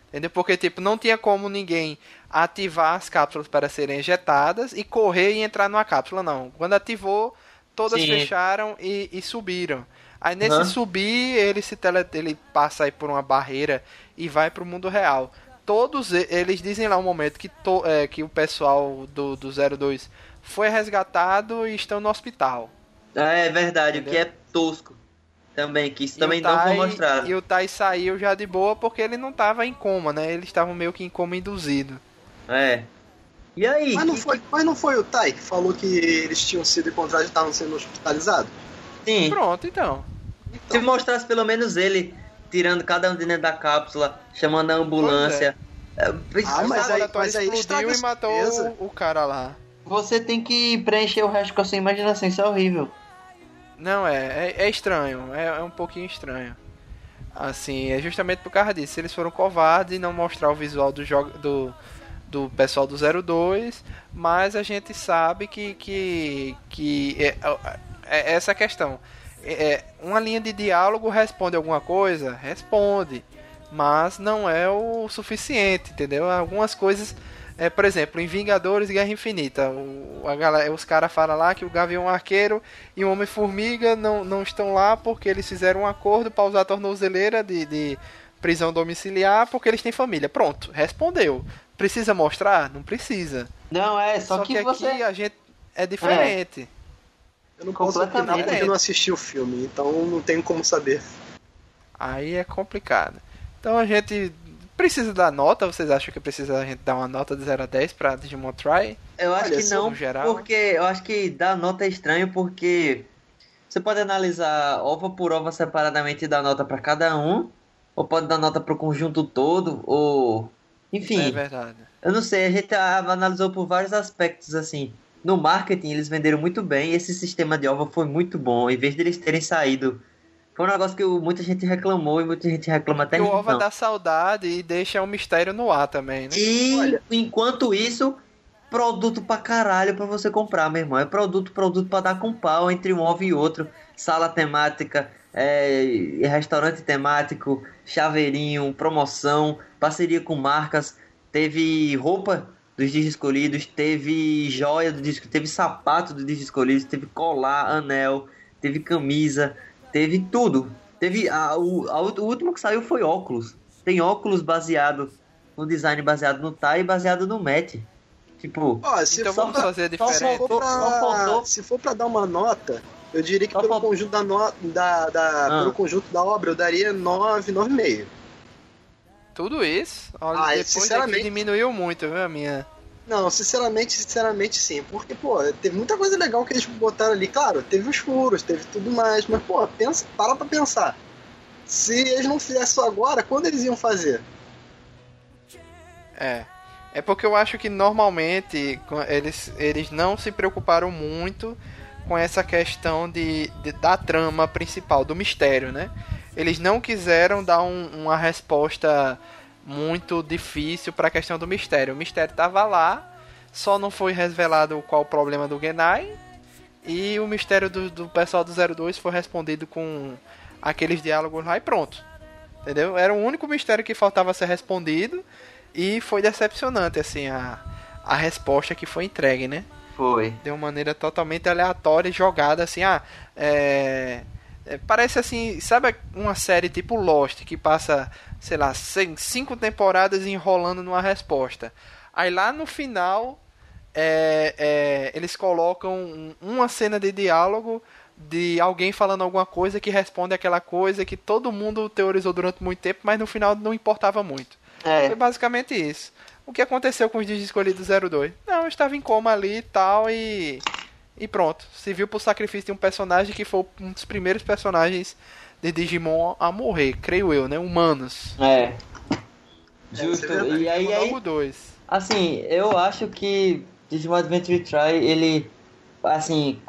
Entendeu? Porque, tipo, não tinha como ninguém ativar as cápsulas para serem ejetadas e correr e entrar numa cápsula, não. Quando ativou, todas Sim. fecharam e, e subiram. Aí nesse Aham. subir, ele se tele, ele passa aí por uma barreira e vai pro mundo real. Todos e- eles dizem lá um momento que, to, é, que o pessoal do, do 02 foi resgatado e estão no hospital. é verdade, o que é tosco. Também, que isso E também o não Tai- foi mostrado. E o Tai saiu já de boa porque ele não tava em coma, né? Eles estavam meio que em coma induzido. É. E aí? Mas não, foi, mas não foi o Tai que falou que eles tinham sido encontrados e estavam sendo hospitalizados? Sim. Pronto, então. Se mostrasse pelo menos ele tirando cada um de dentro da cápsula, chamando a ambulância. É, Ah, mas aí- mas aí explodiu e matou o, o cara lá. Você tem que preencher o resto com a sua imaginação, isso é horrível. Não, é, é, é estranho, é, é um pouquinho estranho. Assim, é justamente por causa disso. Eles foram covardes e não mostrar o visual do, jogo, do, do pessoal do 02, mas a gente sabe que, que, que é, é essa questão. É, é, uma linha de diálogo responde alguma coisa? Responde. Mas não é o suficiente, entendeu? Algumas coisas. É, por exemplo, em Vingadores Guerra Infinita, o, a galera, os caras falam lá que o Gavião Arqueiro e o Homem-Formiga não, não estão lá porque eles fizeram um acordo para usar a tornozeleira de, de prisão domiciliar porque eles têm família. Pronto, respondeu. Precisa mostrar? Não precisa. Não, é, só, Só, que, que, você. aqui a gente é diferente. Eu não posso opinar porque eu não assisti o filme, então não tenho como saber. Aí é complicado. Então a gente precisa dar nota. Vocês acham que precisa a gente dar uma nota de 0 a 10 pra Digimon Try? Eu acho Olha, que não, geral. porque eu acho que dar nota é estranho, porque você pode analisar ova por ova separadamente e dar nota pra cada um, ou pode dar nota pro conjunto todo, ou. Enfim. É verdade. Eu não sei, a gente analisou por vários aspectos, assim. No marketing, eles venderam muito bem. Esse sistema de ova foi muito bom. Em vez de eles terem saído. Foi um negócio que muita gente reclamou e muita gente reclama até E o então. Ova dá saudade e deixa um mistério no ar também, né? E Olha. enquanto isso, produto pra caralho pra você comprar, meu irmão. É produto, produto pra dar com pau entre um ovo e outro. Sala temática, é, restaurante temático, chaveirinho, promoção, parceria com marcas. Teve roupa dos discos escolhidos, teve joia do disco, teve sapato do disco escolhido, teve colar, anel, teve camisa, teve tudo. Teve a, o, a- o último que saiu foi óculos. Tem óculos baseado no design baseado no Tai e baseado no Matt. Tipo, Ó, se Então for vamos pra- fazer só diferente. for, Só faltou- se for pra dar uma nota, eu diria que Só pelo faltou- conjunto da, no, da, da- Ah. pelo conjunto da obra eu daria 9, 9,5. Tudo isso. Olha, Ah, sinceramente- diminuiu muito, viu, a minha. Não, sinceramente, sinceramente sim. Porque, pô, teve muita coisa legal que eles botaram ali. Claro, teve os furos, teve tudo mais. Mas, pô, pensa, para pra pensar. Se eles não fizessem isso agora, quando eles iam fazer? É. É porque eu acho que normalmente eles, eles não se preocuparam muito com essa questão de, de- da trama principal, do mistério, né? Eles não quiseram dar um- uma resposta muito difícil para a questão do mistério. O mistério tava lá, só não foi revelado qual o problema do Genai. E o mistério do, do pessoal do 02 foi respondido com aqueles diálogos lá e pronto. Entendeu? Era o único mistério que faltava ser respondido e foi decepcionante, assim, a, a resposta que foi entregue, né? Foi. De uma maneira totalmente aleatória e jogada, assim, ah, é... é, Parece assim, sabe uma série tipo Lost, que passa, sei lá, cin- cinco temporadas enrolando numa resposta. Aí lá no final, é, é, eles colocam um- uma cena de diálogo de alguém falando alguma coisa que responde aquela coisa que todo mundo teorizou durante muito tempo, mas no final não importava muito. Foi É. basicamente isso. O que aconteceu com os dias escolhidos 02? Não, eu estava em coma ali e tal e. E pronto. Se viu pro sacrifício de um personagem que foi um dos primeiros personagens de Digimon a morrer, creio eu, né? Humanos. É. é Justo. verdade. e aí, aí dois. Assim, eu acho que Digimon Adventure Try, ele. Assim,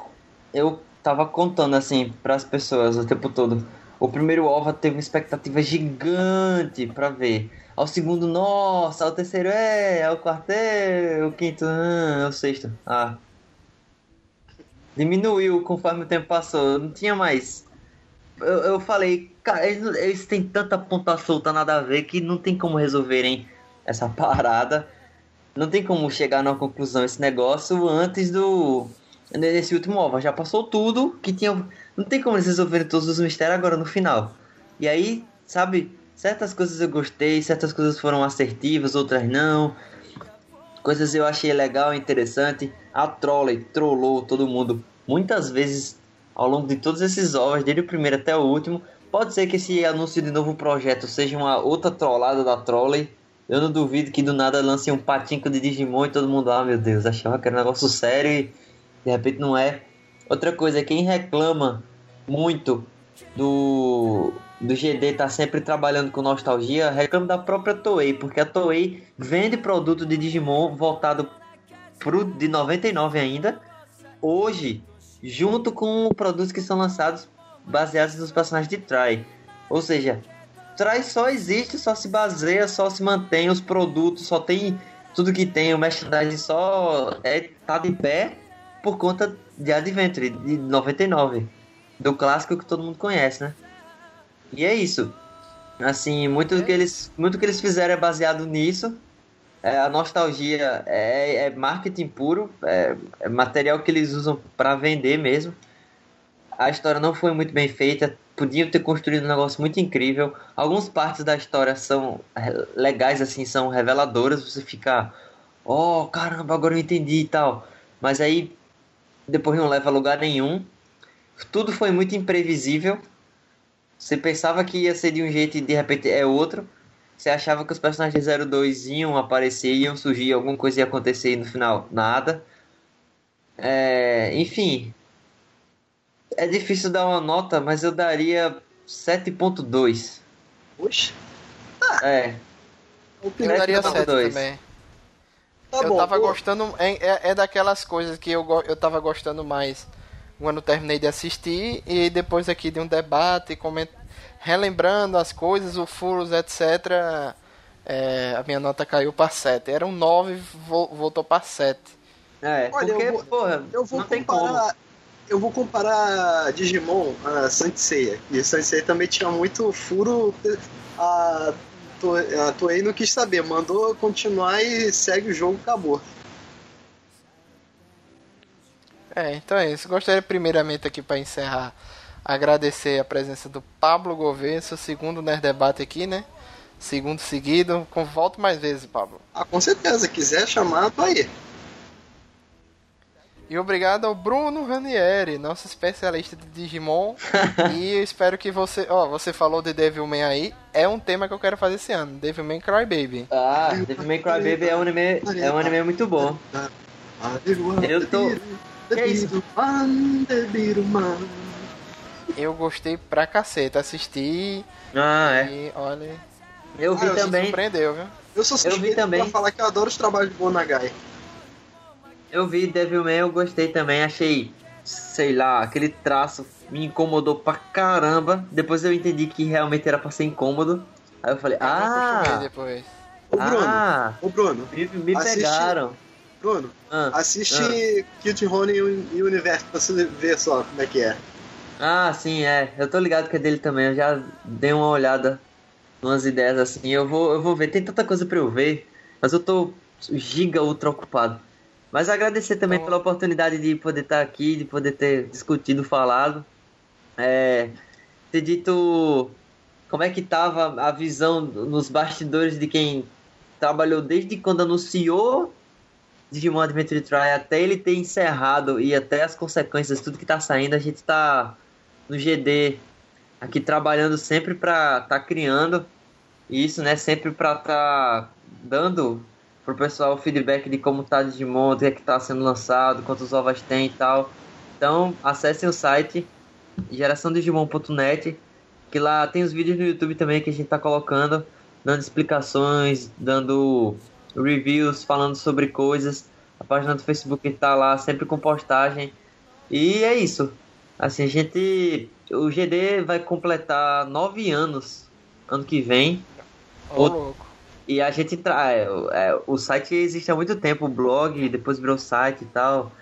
eu tava contando assim pras pessoas o tempo todo. O primeiro OVA teve uma expectativa gigante pra ver. Ao segundo, nossa. Ao terceiro, é. Ao quarto, é. O quinto, ah, o sexto, ah. Diminuiu conforme o tempo passou. Não tinha mais. Eu, eu falei, cara, eles, eles têm tanta ponta solta, nada a ver, que não tem como resolverem essa (laughs) parada. Não tem como chegar numa conclusão esse negócio antes do. Nesse último OVA. Já passou tudo que tinha. Não tem como eles resolverem todos os mistérios agora no final. E aí, sabe, certas coisas eu gostei, certas coisas foram assertivas, outras não. Coisas eu achei legal, interessante. A Trolley trollou todo mundo muitas vezes ao longo de todos esses ovos, desde o primeiro até o último. Pode ser que esse anúncio de novo projeto seja uma outra trollada da Trolley. Eu não duvido que do nada lance um patinco de Digimon e todo mundo, ah meu Deus, achava que era um negócio sério e de repente não é. Outra coisa, quem reclama muito do, do GD tá sempre trabalhando com nostalgia, reclama da própria Toei, porque a Toei vende produto de Digimon voltado pro de 99 ainda, hoje, junto com produtos que são lançados baseados nos personagens de Try. Ou seja, Try só existe, só se baseia, só se mantém os produtos, só tem tudo que tem, o merchandising só é tá de pé por conta de Adventure de 99, do clássico que todo mundo conhece, né? E é isso. Assim, muito do que eles, muito que eles fizeram é baseado nisso. É, a nostalgia é, é marketing puro, é, é material que eles usam para vender mesmo. A história não foi muito bem feita, podiam ter construído um negócio muito incrível. Algumas partes da história são é, legais, assim, são reveladoras. Você fica, oh caramba, agora eu entendi e tal. Mas aí depois não leva a lugar nenhum. Tudo foi muito imprevisível. Você pensava que ia ser de um jeito e de repente é outro. Você achava que os personagens 02 iam aparecer, iam surgir, alguma coisa ia acontecer e no final nada. É, enfim. É difícil dar uma nota, mas eu daria 7.2. Oxe, É, a Eu opinião daria Sete 7 dois. também. tá eu bom. tava pô, gostando. É, é, é daquelas coisas que eu, eu tava gostando mais quando eu terminei de assistir. E depois aqui de um debate, coment... relembrando as coisas, o furos, etc. é, a minha nota caiu pra 7. Era um 9, vo- voltou pra 7. é. Olha, porque, eu vou- porra, Eu vou não comparar. Eu vou comparar Digimon a Sanseiya. E Sanseiya também tinha muito furo. A, a Toei não quis saber, mandou continuar e segue o jogo, acabou. É, então é isso. Gostaria primeiramente aqui para encerrar agradecer a presença do Pablo Gouveia, seu segundo Nerd Debate aqui, né? Segundo seguido. Com volta mais vezes, Pablo. Ah, com certeza, quiser chamar, tô aí. E obrigado ao Bruno Ranieri, nosso especialista de Digimon. (laughs) e eu espero que você. Ó, você falou de Devilman aí. É um tema que eu quero fazer esse ano. Devilman Crybaby. Ah, Devil May Cry Baby é um anime, é um anime muito bom. Eu tô- é isso? Eu gostei pra caceta. Assisti Ah, é. e olha. Eu vi Ah, eu também. surpreendeu, viu? Eu sou Eu vi também. pra falar que eu adoro os trabalhos de Bonagai. Eu vi Devilman, eu gostei também, achei, sei lá, aquele traço me incomodou pra caramba. Depois eu entendi que realmente era pra ser incômodo. Aí eu falei, Eu me acostumei ah, depois. Ô Bruno, ah, ô Bruno, me, me Assiste- pegaram. Bruno, Ah, assiste Cute Honey e Universo pra você ver só como é que é. ah, sim, é. Eu tô ligado que é dele também, eu já dei uma olhada. umas ideias assim. Eu vou, eu vou ver. Tem tanta coisa pra eu ver, mas eu tô giga ultra ocupado. Mas agradecer também Então- pela oportunidade de poder estar aqui, de poder ter discutido, falado. É, ter dito como é que tava a visão nos bastidores de quem trabalhou desde quando anunciou Digimon Adventure Try até ele ter encerrado e até as consequências, tudo que tá saindo, a gente tá no GD aqui trabalhando sempre pra tá criando isso, né? Sempre pra tá dando pro pessoal o feedback de como tá Digimon, o que é que tá sendo lançado, quantos ovos tem e tal. Então, acessem o site geraçãodigimon.net, que lá tem os vídeos no YouTube também que a gente tá colocando, dando explicações, dando reviews, falando sobre coisas. A página do Facebook tá lá sempre com postagem. E é isso. Assim, a gente. O GD vai completar nove anos ano que vem. Ô- louco. E a gente tra... é, é, o site existe há muito tempo, o blog, depois virou site e tal.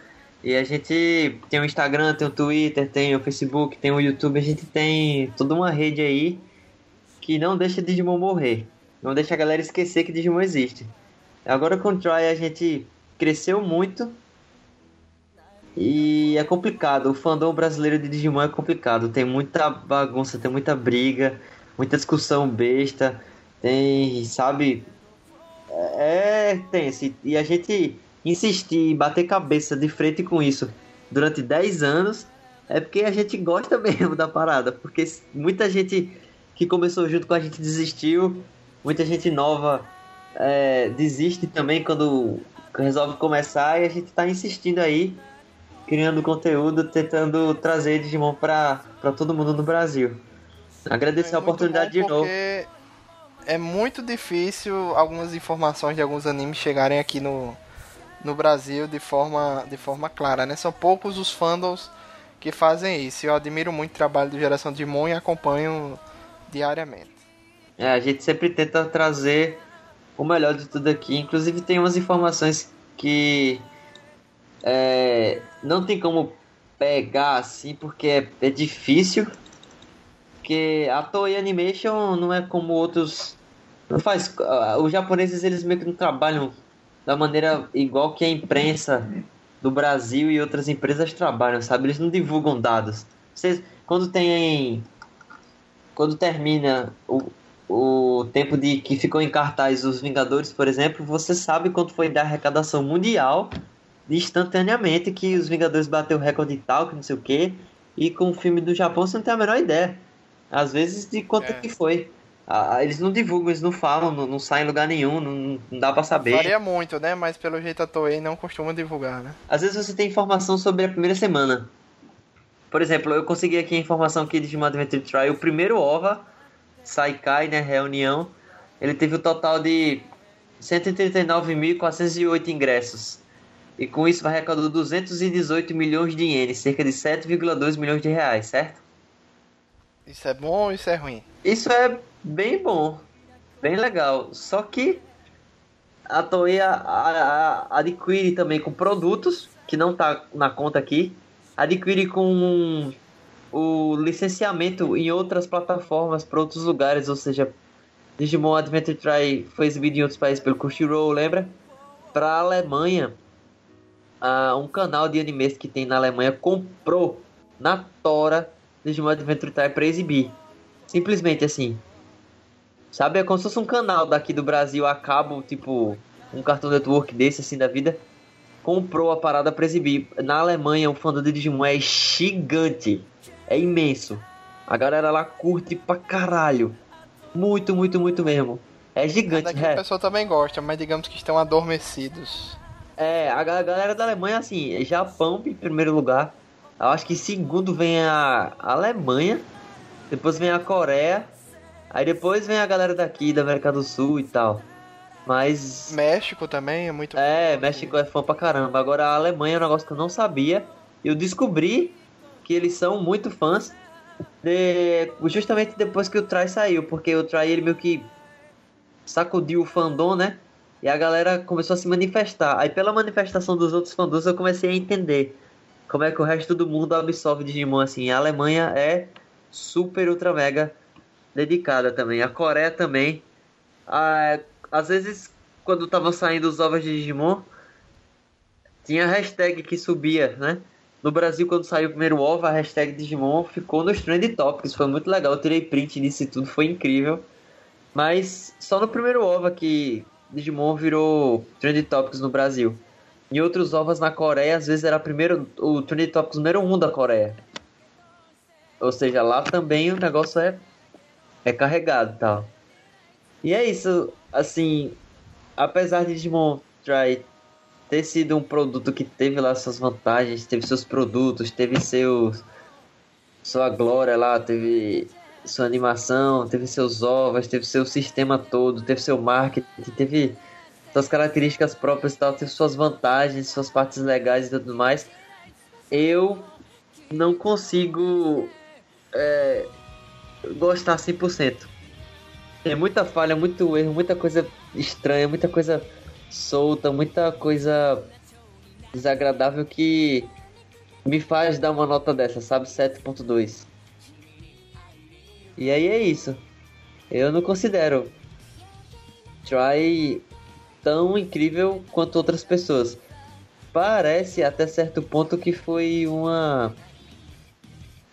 E a gente tem o Instagram, tem o Twitter, tem o Facebook, tem o YouTube, a gente tem toda uma rede aí que não deixa Digimon morrer. Não deixa a galera esquecer que Digimon existe. Agora com o Try a gente cresceu muito. E é complicado, o fandom brasileiro de Digimon é complicado. Tem muita bagunça, tem muita briga, muita discussão besta. Tem, sabe? É tenso. E a gente insistir bater cabeça de frente com isso durante 10 anos é porque a gente gosta (laughs) mesmo da parada. Porque muita gente que começou junto com a gente desistiu, muita gente nova é, desiste também quando resolve começar e a gente tá insistindo aí, criando conteúdo, tentando trazer Digimon pra, pra todo mundo no Brasil. Agradecer É a oportunidade de novo. É muito difícil algumas informações de alguns animes chegarem aqui no, no Brasil de forma, de forma clara, né? São poucos os fandoms que fazem isso. Eu admiro muito o trabalho do Geração Digimon e acompanho diariamente. É, a gente sempre tenta trazer o melhor de tudo aqui. Inclusive tem umas informações que é, não tem como pegar assim porque é, é difícil. Porque a Toei Animation não é como outros. Não faz. ah, Os japoneses eles meio que não trabalham da maneira igual que a imprensa do Brasil e outras empresas trabalham, sabe? Eles não divulgam dados. Vocês, quando tem. Quando termina o, o tempo de que ficou em cartaz os Vingadores, por exemplo, você sabe quanto foi da arrecadação mundial instantaneamente que os Vingadores bateu o recorde tal, que não sei o que. E com o filme do Japão você não tem a menor ideia. Às vezes de quanto É. que foi. Ah, eles não divulgam, eles não falam, não, não saem em lugar nenhum, não, não dá pra saber. Varia muito, né? Mas pelo jeito a Toei não costuma divulgar, né? Às vezes você tem informação sobre a primeira semana. Por exemplo, eu consegui aqui a informação de Digimon Adventure Trial. O primeiro OVA, Saikai, né, reunião, ele teve o total de 139.408 ingressos. E com isso vai arrecadou 218 milhões de ienes, cerca de 7,2 milhões de reais, certo? Isso é bom ou isso é ruim? Isso é bem bom, bem legal. Só que a Toei a- a- a- adquire também com produtos, que não tá na conta aqui, adquire com o licenciamento em outras plataformas para outros lugares, ou seja, Digimon Adventure Try foi exibido em outros países pelo Crunchyroll, lembra? Para a Alemanha, ah, um canal de animes que tem na Alemanha comprou na Tora Digimon Adventure Try para exibir. Simplesmente assim. Sabe, é como se fosse um canal daqui do Brasil a cabo, tipo um Cartoon Network desse assim da vida. Comprou a parada pra exibir. Na Alemanha, o fandom de Digimon é gigante. É imenso. A galera lá curte pra caralho. Muito, muito, muito mesmo. É gigante, Daqui é. a pessoa também gosta, mas digamos que estão adormecidos. É, a ga- galera da Alemanha, assim, Japão em primeiro lugar. Eu acho que em segundo vem a Alemanha. Depois vem a Coreia. Aí depois vem a galera daqui, da América do Sul e tal. Mas. México também é muito É, México é fã pra caramba. Agora a Alemanha é um negócio que eu não sabia. Eu descobri que eles são muito fãs. de- justamente depois que o Try saiu. Porque o Try ele meio que sacudiu o fandom, né? E a galera começou a se manifestar. Aí pela manifestação dos outros fandoms eu comecei a entender como é que o resto do mundo absorve Digimon assim. A Alemanha é super ultra mega dedicada também. A Coreia também. Às vezes, quando tava saindo os ovos de Digimon, tinha hashtag que subia, né? No Brasil, quando saiu o primeiro ovo, a hashtag Digimon ficou nos Trend Topics. Foi muito legal. Eu tirei print disso e tudo, foi incrível. Mas só no primeiro OVA que Digimon virou Trend Topics no Brasil. Em outros ovos na Coreia, às vezes era primeiro, o Trend Topics número 1 um da Coreia. Ou seja, lá também o negócio é, é carregado e tal. E é isso, assim, apesar de Digimon Try ter sido um produto que teve lá suas vantagens, teve seus produtos, teve seus sua glória lá, teve sua animação, teve seus ovos, teve seu sistema todo, teve seu marketing, teve suas características próprias tal, teve suas vantagens, suas partes legais e tudo mais. Eu não consigo é, gostar 100%. Tem muita falha, muito erro, muita coisa estranha, muita coisa solta, muita coisa desagradável que me faz dar uma nota dessa, sabe? 7.2. E aí é isso. Eu não considero Try tão incrível quanto outras pessoas. Parece até certo ponto que foi uma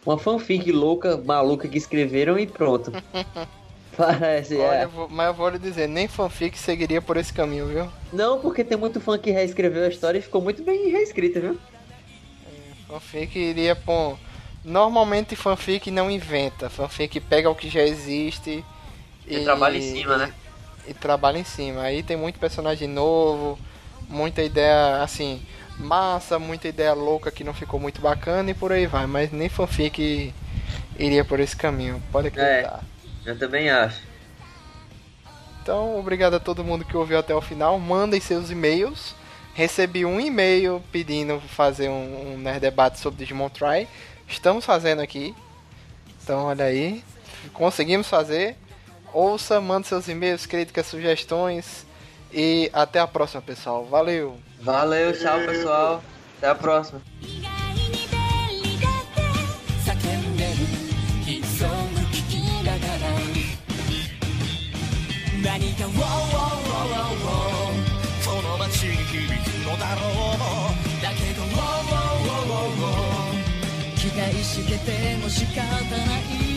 uma fanfic louca, maluca que escreveram e pronto. (laughs) Parece, Olha, é. eu vou- mas eu vou lhe dizer, nem fanfic seguiria por esse caminho, viu? Não, porque tem muito fã que reescreveu a história e ficou muito bem reescrita, viu? Fanfic iria por. Normalmente fanfic não inventa. Fanfic pega o que já existe E trabalha em cima, né? E trabalha em cima. Aí tem muito personagem novo, muita ideia assim, massa, muita ideia louca que não ficou muito bacana e por aí vai. Mas nem fanfic iria por esse caminho, pode acreditar. Eu também acho. Então, obrigado a todo mundo que ouviu até o final. Mandem seus e-mails. Recebi um e-mail pedindo fazer um, um nerd debate sobre Digimon Try. Estamos fazendo aqui. Então, olha aí. Conseguimos fazer. Ouça, mande seus e-mails, críticas, sugestões. E até a próxima, pessoal. Valeu! Valeu, tchau pessoal. Até a próxima. しけても仕方ない。